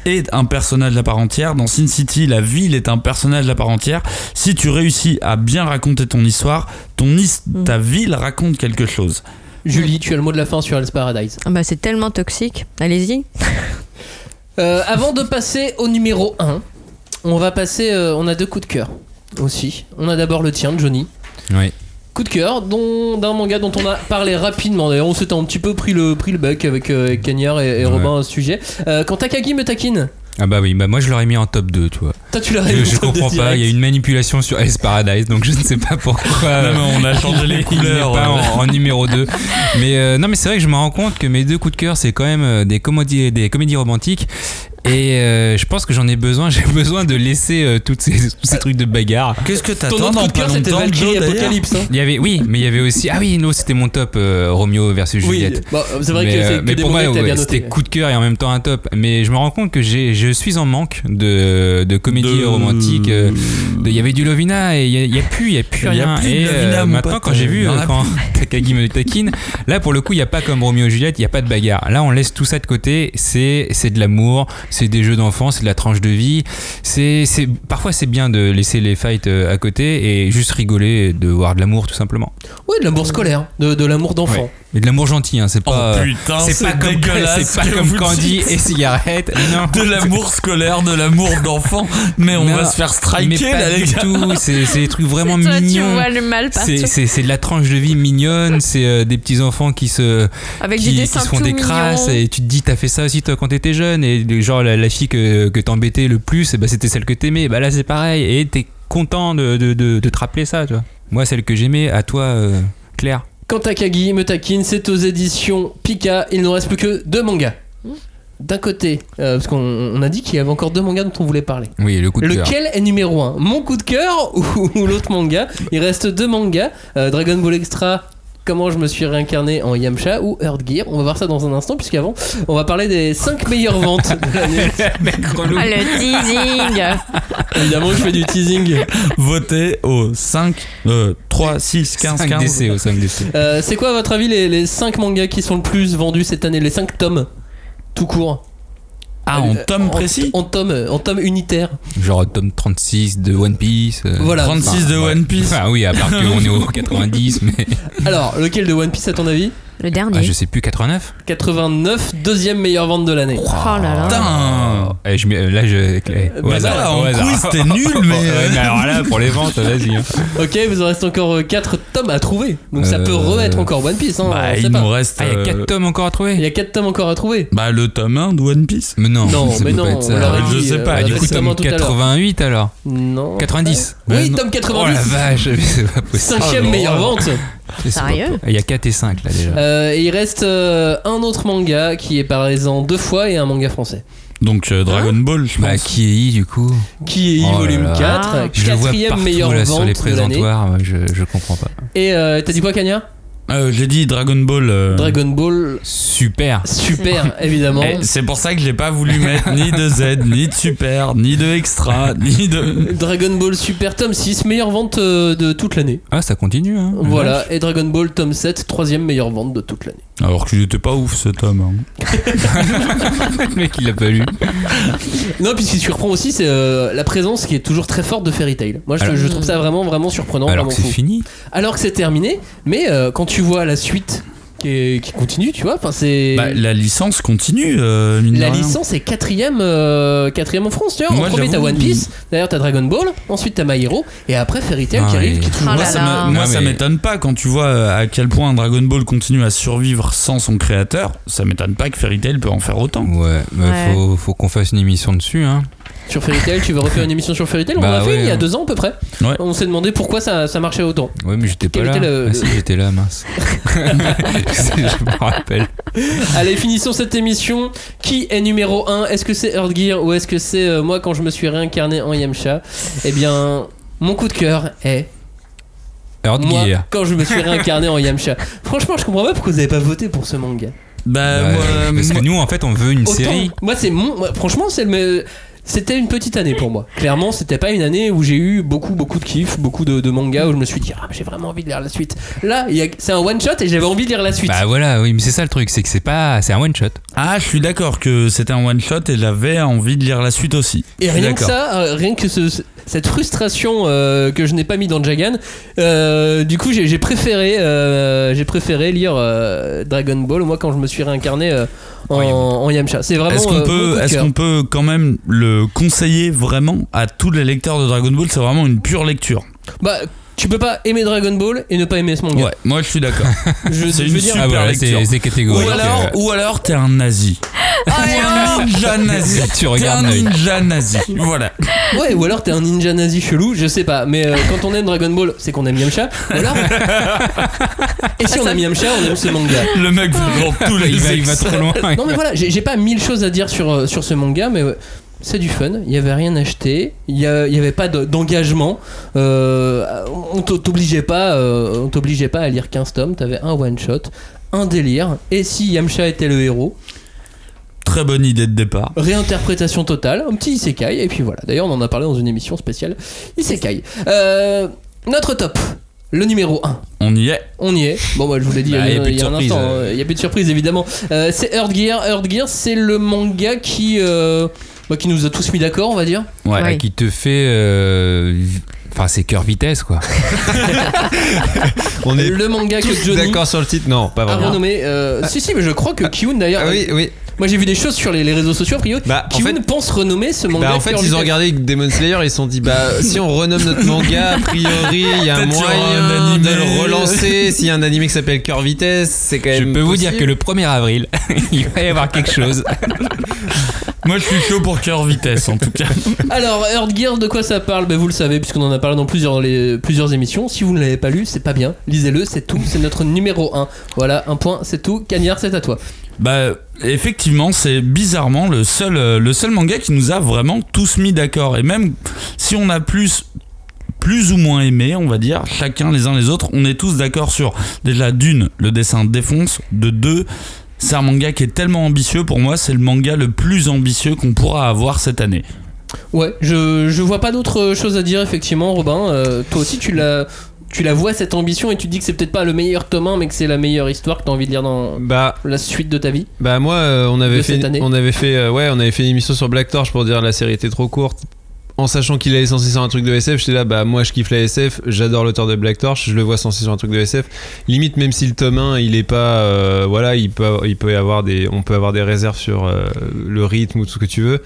est un personnage à part entière. Dans Sin City, la ville est un personnage à part entière. Si tu réussis à bien raconter ton histoire, ton his- Mm. ta ville raconte quelque chose. Julie, tu as le mot de la fin sur Hell's Paradise. Ah bah, c'est tellement toxique. Allez-y. Euh, avant de passer au numéro 1, on va passer. euh, on a deux coups de cœur aussi. On a d'abord le tien, Johnny. Oui. Coup de cœur dont- d'un manga dont on a parlé rapidement. D'ailleurs, on s'était un petit peu pris le, pris le bec avec euh, Cagnard et, et Ouais. Robin à ce sujet. Euh, quand Takagi me taquine, Ah bah oui, bah moi je l'aurais mis en top 2, tu vois. toi tu l'as Je, réussi je comprends pas, il y a une manipulation sur Ice Paradise, donc je ne sais pas pourquoi. Non, mais on a changé les il n'est couleurs. pas en, en numéro 2. Mais euh, non, mais c'est vrai que je me rends compte que mes deux coups de cœur, c'est quand même euh, des comédies, des comédies romantiques. Et euh, je pense que j'en ai besoin. J'ai besoin de laisser euh, toutes ces, tous ces trucs de bagarre. Qu'est-ce que t'attends dans pas cœur c'était longtemps, Valkyrie Joe, Apocalypse. hein. Il y avait, oui, mais il y avait aussi. Ah oui, non, c'était mon top euh, Romeo versus Oui, Juliette. bon, c'est vrai mais, que euh, c'est mais des pour moi, ouais, c'était coup de cœur et en même temps un top. Mais je me rends compte que j'ai, je suis en manque de, de comédies De- romantiques. euh, de- Il y avait du Lovina et il y a, a plus, il y a plus Il y a rien. plus de et euh, Lovina, maintenant, pote, quand j'ai euh, vu euh, a quand Takagi me taquine, là pour le coup, il n'y a pas comme Romeo et Juliette, il n'y a pas de bagarre. Là, on laisse tout ça de côté. C'est, c'est de l'amour, c'est des jeux d'enfants, c'est de la tranche de vie. C'est, c'est parfois c'est bien de laisser les fights euh, à côté et juste rigoler, et de voir de l'amour tout simplement. Oui, de l'amour scolaire, de, de l'amour d'enfant. Ouais. Mais de l'amour gentil, hein, c'est pas. Oh putain, c'est pas comme, dégueulasse c'est pas que comme Candy dites. et cigarette. Non. De l'amour scolaire, de l'amour d'enfant. Mais on Non, va se faire mais striker pas là, les du gars. tout. C'est c'est des trucs vraiment Toi, tu mignons. vois le mal partout. C'est- C'est c'est de la tranche de vie mignonne, c'est euh, des petits enfants qui se Avec qui, des qui se font des crasses mignons. et tu te dis t'as fait ça aussi toi quand t'étais jeune et genre la, la fille que, que t'embêtais le plus eh ben, c'était celle que t'aimais bah là c'est pareil et t'es content de, de, de, de te rappeler ça tu vois. Moi celle que j'aimais à toi euh, Claire. Quand Takagi me taquine, c'est aux éditions Pika. Il ne nous reste plus que deux mangas. D'un côté, euh, parce qu'on on a dit qu'il y avait encore deux mangas dont on voulait parler. Oui le coup de cœur. Lequel est numéro 1 Mon coup de cœur ou, ou l'autre manga? Il reste deux mangas euh, Dragon Ball Extra. Comment je me suis réincarné en Yamcha ou Earth Gear. On va voir ça dans un instant, puisqu'avant, on va parler des 5 meilleures ventes de l'année. Ah, le teasing Évidemment, je fais du teasing. Votez au 5, euh, 3, 6, 15, 5 15. DC au 5 DC. Euh, c'est quoi, à votre avis, les, les 5 mangas qui sont le plus vendus cette année? Les 5 tomes? Tout court. Ah, en Euh, tome précis En tome, en tome unitaire. Genre tome 36 de One Piece. euh, Voilà. 36 de ouais. One Piece. Ah oui, à part qu'on est au 90, mais. Alors, lequel de One Piece, à ton avis? Le dernier. Ah, je sais plus, 89 89, deuxième meilleure vente de l'année. Oh là là. Putain Eh, je mets- Là, je. eh, au bah hasard, là, au en hasard. quiz, t'es nul, mais- Ouais, mais alors là, pour les ventes, vas-y. hein. Ok, vous en reste encore 4 tomes à trouver. Donc ça Euh, peut remettre encore One Piece. Hein, Bah, on sait il pas. nous reste. Ah, il y a 4 euh, tomes encore à Il trouver y a 4 tomes encore à trouver. Bah, le tome 1 de One Piece. Mais non, Non, ça mais peut non, pas être on ça. l'aurait Je dit, sais euh, pas, du coup, tome tout à l'heure. 88 alors Non. 90 Oui, Ouais, non. tome Oh 90. la vache, mais c'est pas possible. Cinquième Oh, meilleure vente. Sérieux. Il y a 4 et 5 là déjà. Euh, et il reste euh, un autre manga qui est présent deux fois et un manga français. Donc, euh, Dragon Ball, je pense. Bah, qui est I du coup Qui est Oh volume là. 4, Ah. Je le vois quatrième meilleure là vente sur les de présentoirs, ouais, je, je comprends pas. Et euh, t'as dit quoi, Kanya? Euh, J'ai dit Dragon Ball. euh, Dragon Ball, Super. super, évidemment. eh, c'est pour ça que j'ai pas voulu mettre ni de Z, ni de Super, ni de Extra, ni de. Dragon Ball Super tome 6, meilleure vente euh, de toute l'année. Ah, ça continue, hein. Voilà, et Dragon Ball tome 7, troisième meilleure vente de toute l'année. Alors qu'il était pas ouf cet homme. hein. Le mec, il l'a pas lu. Non, puis ce qui surprend aussi, c'est euh, la présence qui est toujours très forte de Fairy Tail. Moi, je, Alors- je trouve ça vraiment, vraiment surprenant. Alors vraiment que c'est fou. fini. Alors que c'est terminé, mais euh, quand tu vois la suite qui, est- qui continue, tu vois, enfin c'est. Bah, la licence continue, euh, mine de La rien. licence est quatrième, euh, quatrième en France, tu vois. Moi, en premier, t'as One Piece, d'ailleurs, t'as Dragon Ball, ensuite t'as My Hero, et après Fairy Tail Ah, qui arrive, qui est toujours Ah Moi, ça moi, ça m'étonne pas quand tu vois euh, à quel point Dragon Ball continue à survivre sans son créateur. Ça m'étonne pas que Fairy Tail peut en faire autant. Ouais, mais Ouais. faut, faut qu'on fasse une émission dessus, hein. Sur Fairy Tail, tu veux refaire une émission sur Fairy Tail On Bah l'a fait ouais, il y a hein. deux ans à peu près. Ouais. On s'est demandé pourquoi ça, ça marchait autant. Ouais, mais j'étais pas là. le- Ah si, j'étais là, mince. je me rappelle. Allez, finissons cette émission. Qui est numéro 1 Est-ce que c'est Earthgear ou est-ce que c'est euh, moi quand je me suis réincarné en Yamcha Eh bien, mon coup de cœur est Earth moi Gear. quand je me suis réincarné en Yamcha. Franchement, je comprends pas pourquoi vous avez pas voté pour ce manga. Bah, Ouais, moi, parce que nous, en fait, on veut une Autant- série. Moi, c'est mon. moi, franchement, c'est le. C'était une petite année pour moi. Clairement, c'était pas une année où j'ai eu beaucoup, beaucoup de kiff, beaucoup de, de mangas où je me suis dit, ah, j'ai vraiment envie de lire la suite. Là, il y a- c'est un one shot et j'avais envie de lire la suite. Bah voilà, oui, mais c'est ça le truc, c'est que c'est pas. C'est un one shot. Ah, je suis d'accord que c'était un one shot et j'avais envie de lire la suite aussi. Et Je suis rien que d'accord. ça, euh, rien que ce- ce- cette frustration euh, que je n'ai pas mis dans Jagan, euh, du coup j'ai préféré, euh, j'ai préféré lire Dragon Ball moi quand je me suis réincarné en, en Yamcha. C'est vraiment. Est-ce qu'on peut, peut quand même le conseiller vraiment à tous les lecteurs de Dragon Ball? C'est vraiment une pure lecture. Bah, tu peux pas aimer Dragon Ball et ne pas aimer ce manga. Ouais, moi je suis d'accord. Je, C'est je une dire, super Ah voilà, lecture. c'est c'est ou catégorique. alors, euh, ou alors t'es un nazi. T'es un ninja nazi. Tu T'es regardes un l'œil. ninja nazi. Voilà. ouais, ou alors t'es un ninja nazi chelou, je sais pas. Mais euh, quand on aime Dragon Ball, c'est qu'on aime Yamcha. Ou alors. et si on aime Yamcha, on aime ce manga. Le mec dans tous les il, va, il va trop loin. Non mais voilà, j'ai j'ai pas mille choses à dire sur, euh, sur ce manga, mais euh, c'est du fun. Il y avait rien acheté, il y, a- il y avait pas de- d'engagement. Euh, on t'obligeait pas, euh, on t'obligeait pas à lire 15 tomes. T'avais un one shot, un délire. Et si Yamcha était le héros, Très bonne idée de départ. réinterprétation totale, un petit isekai. Et puis voilà. D'ailleurs, on en a parlé dans une émission spéciale isekai. Euh, notre top, le numéro 1. On y est. On y est. Bon, moi je vous l'ai dit Bah, il y y a y un instant. euh. Il n'y a plus de surprise évidemment. Euh, c'est Earth Gear. Earth Gear, c'est le manga qui, euh, bah, qui nous a tous mis d'accord, on va dire. Ouais. Ouais, Qui te fait. euh, Enfin, c'est cœur vitesse, quoi. On est le manga que Johnny d'accord sur le titre Non, pas a vraiment. renommé. euh, si, si, mais je crois que Kyun d'ailleurs. Ah oui, oui. Moi j'ai vu des choses sur les, les réseaux sociaux. A priori, Bah, en Kyun fait- pense renommer ce manga. Bah, en fait, ils ont regardé Demon Slayer, ils se sont dit, bah, si on renomme notre manga, a priori, il y a moyen de le relancer. S'il y a un animé qui s'appelle Cœur Vitesse, c'est quand Je même. peux vous dire que le 1er avril, il va y avoir quelque chose. Moi je suis chaud pour cœur vitesse en tout cas. Alors, Earth Gear, de quoi ça parle? Ben, Vous le savez, puisqu'on en a parlé dans plusieurs, les, plusieurs émissions. Si vous ne l'avez pas lu, c'est pas bien. Lisez-le, c'est tout. C'est notre numéro 1. Voilà, un point, c'est tout. Cagnard, c'est à toi. Bah effectivement c'est bizarrement le seul, euh, le seul manga qui nous a vraiment tous mis d'accord. Et même si on a plus plus ou moins aimé, on va dire, chacun les uns les autres, on est tous d'accord sur déjà d'une, le dessin défonce, de deux, c'est un manga qui est tellement ambitieux, pour moi c'est le manga le plus ambitieux qu'on pourra avoir cette année. Ouais, je, je vois pas d'autre chose à dire, effectivement, Robin. Euh, toi aussi, tu la, tu la vois, cette ambition, et tu te dis que c'est peut-être pas le meilleur tome 1, mais que c'est la meilleure histoire que t'as envie de lire dans Bah, la suite de ta vie. Bah moi euh, on avait fait on avait fait euh, ouais on avait fait une émission sur Black Torch pour dire la série était trop courte en sachant qu'il est censé sur un truc de SF j'étais là bah moi je kiffe la SF j'adore l'auteur de Black Torch je le vois censé sur un truc de SF limite même si le tome 1 il est pas euh, voilà il peut il peut y avoir des on peut avoir des réserves sur euh, le rythme ou tout ce que tu veux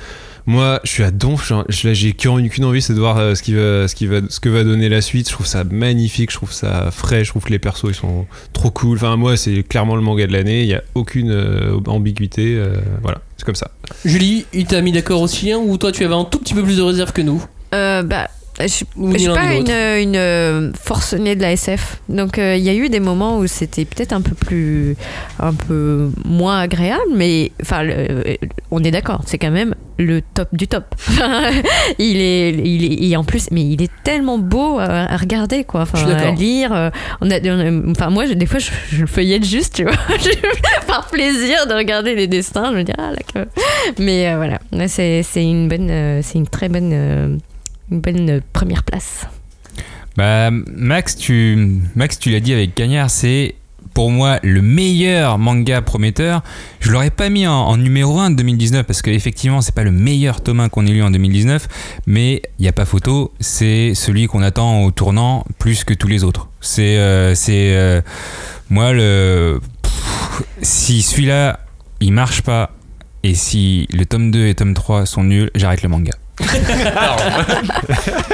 moi je suis à donf j'ai qu'une envie c'est de voir euh, ce qui va ce qui va ce que va donner la suite je trouve ça magnifique je trouve ça frais je trouve que les persos ils sont trop cool. Enfin, moi, c'est clairement le manga de l'année. Il n'y a aucune euh, ambiguïté. euh, voilà, c'est comme ça. Julie, il t'a mis d'accord aussi, hein, ou toi, tu avais un tout petit peu plus de réserve que nous? Euh, bah, Je je suis pas une, une, euh, forcenée de la SF. Donc euh, il y a eu des moments où c'était peut-être un peu plus. un peu moins agréable, mais enfin, le- on est d'accord, c'est quand même le top du top. il, est, il est. Et en plus, mais il est tellement beau à, à regarder, quoi. Enfin, à lire. euh, On a, on a- enfin, moi, des fois, je, le feuillette juste, tu vois. Par plaisir de regarder les destins. Je me dis, ah, là, que- Mais euh, voilà, Là, c'est une bonne. c'est une très bonne. Une bonne euh, première place. Bah, Max, tu, Max, tu l'as dit avec Cagnard, c'est pour moi le meilleur manga prometteur. Je l'aurais pas mis en, numéro 1 de 2019 parce qu'effectivement, c'est pas le meilleur tome 1 qu'on ait lu en 2019, mais il n'y a pas photo, c'est celui qu'on attend au tournant plus que tous les autres. C'est. euh, euh, moi, le. si celui-là, il marche pas. Et si le tome 2 et tome 3 sont nuls, j'arrête le manga.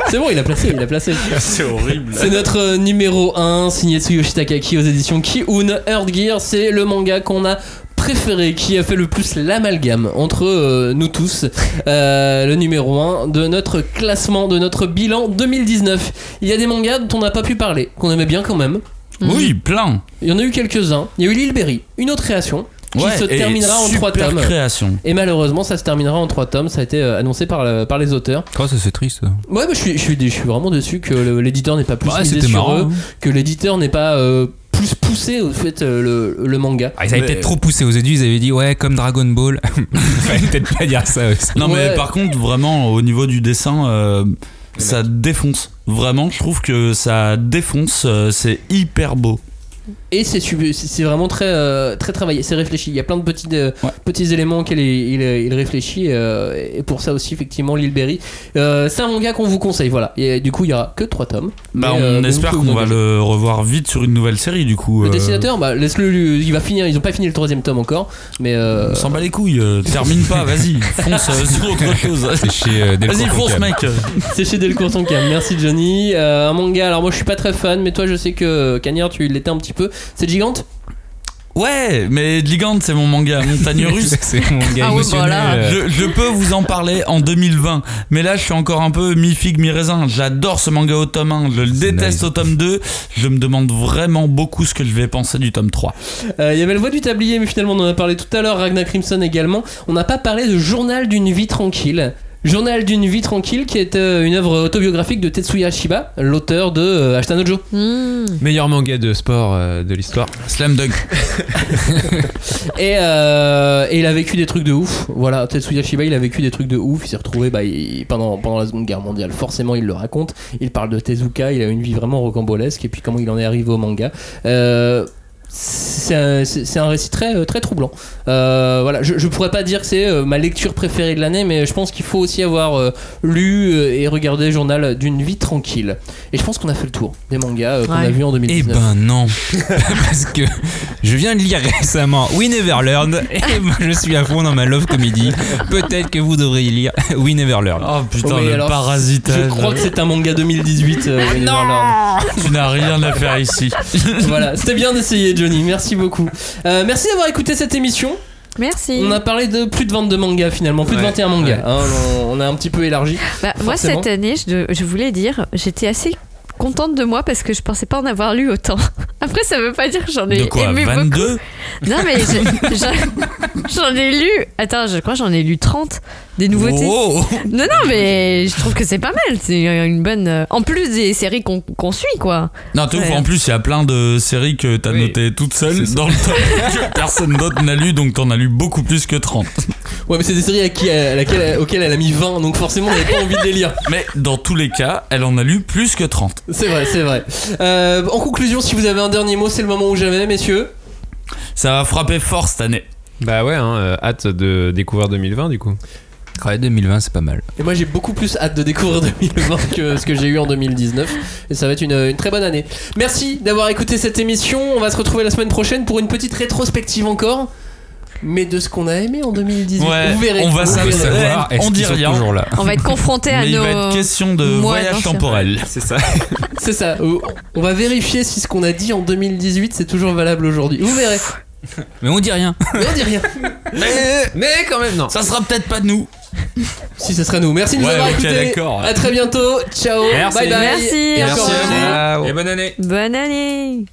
C'est bon, il a placé, il a placé. C'est horrible. C'est notre euh, numéro 1, signé Tsuyoshi Takaki aux éditions Ki-Un. Earth Gear, c'est le manga qu'on a préféré, qui a fait le plus l'amalgame entre euh, nous tous. Euh, le numéro 1 de notre classement, de notre bilan 2019. Il y a des mangas dont on n'a pas pu parler, qu'on aimait bien quand même. Oui, plein. Il y en a eu quelques-uns. Il y a eu Lil Berry, une autre création, qui Ouais, se terminera en 3 tomes. création. Et malheureusement, ça se terminera en 3 tomes. Ça a été euh, annoncé par, le- par les auteurs. Oh, ça c'est triste. Ouais, bah, je, suis, je, suis, je suis vraiment déçu que l'éditeur n'ait pas plus Ouais, misé sur marrant, eux, hein. que l'éditeur n'ait pas euh, plus poussé au fait euh, le, le manga. Ah, ils avaient Mais- peut-être trop poussé aux adieux, ils avaient dit ouais comme Dragon Ball. Fallait peut-être pas dire ça aussi. Non, Ouais. mais par contre, vraiment, au niveau du dessin, euh, ça défonce. Vraiment, je trouve que ça défonce. euh, c'est hyper beau. Et c'est c'est vraiment très, euh, très travaillé, c'est réfléchi. Il y a plein de petits, euh, Ouais. petits éléments auxquels il, il, il réfléchit. euh, et pour ça aussi, effectivement, Lil Berry. Euh, c'est un manga qu'on vous conseille, voilà. Et du coup, il y aura que 3 tomes. Bah, Mais, euh, on espère qu'on va le revoir vite sur une nouvelle série, du coup. Le euh, dessinateur, bah, laisse-le, il va finir. Ils ont pas fini le troisième tome encore, mais euh, On s'en bat les couilles, euh, termine pas, vas-y, fonce euh, sur autre chose. C'est chez euh, Delcourt Vas-y, fonce, mec. C'est chez Delcourt. Merci Johnny. Euh, un manga, alors moi je suis pas très fan, mais toi je sais que Cagnard tu l'étais un petit peu. C'est gigante Ouais, mais Gigante, c'est mon manga, Montagne Russe. c'est mon gars Ah ouais, émotionnel. voilà. euh, Je, je peux vous en parler en 2020, mais là je suis encore un peu mi-figue, mi-raisin. J'adore ce manga au tome 1, je le déteste nice. au tome 2. Je me demande vraiment beaucoup ce que je vais penser du tome 3. Euh, Il y avait le voix du tablier, mais finalement on en a parlé tout à l'heure. Ragnar Crimson également. On n'a pas parlé de Journal d'une vie tranquille. Journal d'une vie tranquille, qui est euh, une œuvre autobiographique de Tetsuya Shiba, l'auteur de euh, Ashtanojo. Hmm. Meilleur manga de sport euh, de l'histoire. Slam Dunk. Et, euh, et il a vécu des trucs de ouf. Voilà, Tetsuya Shiba, il a vécu des trucs de ouf. Il s'est retrouvé bah, il- pendant, pendant la Seconde Guerre mondiale. Forcément, il le raconte. Il parle de Tezuka. Il a une vie vraiment rocambolesque. Et puis, comment il en est arrivé au manga. C'est un, récit très, euh, très troublant. Euh, voilà, je, je pourrais pas dire que c'est euh, ma lecture préférée de l'année, mais je pense qu'il faut aussi avoir euh, lu et regardé le journal d'une vie tranquille. Et je pense qu'on a fait le tour des mangas euh, qu'on Ouais. a vus en Eh 2019. ben non, parce que je viens de lire récemment We Never Learned et moi je suis à fond dans ma love comedy. Peut-être que vous devriez lire We Never Learned. Oh putain, Oui, le alors, parasitage. Je crois que c'est un manga 2018. euh, Neverland. Tu n'as rien à faire ici. voilà, c'était bien d'essayer, Johnny. Merci beaucoup. Euh, merci d'avoir écouté cette émission. Merci. On a parlé de plus de 22 mangas finalement, plus de Ouais, 21 mangas. ouais. hein, on, on a un petit peu élargi. Bah, moi, cette année, je, je voulais dire, j'étais assez contente de moi parce que je pensais pas en avoir lu autant. Après, ça veut pas dire que j'en ai De quoi aimé 22 beaucoup. Non, mais je- j'en- j'en ai lu. Attends, je crois que j'en ai lu 30 des nouveautés. Oh Non, non, mais je trouve que c'est pas mal. C'est une bonne. euh, En plus des séries qu'on suit, quoi. Non, t'es ouf, Ouais. en plus, il y a plein de séries que t'as Oui. notées toute seule C'est ça. dans le top que personne d'autre n'a lu, donc t'en as lu beaucoup plus que 30. Ouais, mais c'est des séries à qui, à laquelle, auxquelles elle a mis 20, donc forcément on n'avait pas envie de les lire. Mais dans tous les cas, elle en a lu plus que 30. C'est vrai, c'est vrai. Euh, en conclusion, si vous avez un dernier mot, c'est le moment où jamais, messieurs. Ça va frapper fort cette année. Bah ouais, hein, euh, hâte de découvrir 2020 du coup. Ouais, 2020 c'est pas mal. Et moi j'ai beaucoup plus hâte de découvrir 2020 que ce que j'ai eu en 2019. Et ça va être une, une très bonne année. Merci d'avoir écouté cette émission. On va se retrouver la semaine prochaine pour une petite rétrospective encore. Mais de ce qu'on a aimé en 2018. Ouais, vous verrez. on va vous savoir. on dit rien. toujours là On va être confronté à Mais il nos. va être question de voyage temporel. C'est ça. C'est ça. On va vérifier si ce qu'on a dit en 2018 c'est toujours valable aujourd'hui. Vous verrez. Mais on dit rien. Mais on dit rien. Mais Mais quand même, non. ça sera peut-être pas de nous. Si ce serait nous. Merci de nous Ouais, avoir écoutés. d'accord. À très bientôt. Ciao. Merci. Bye bye. Merci, Et merci. Et bonne année Bonne année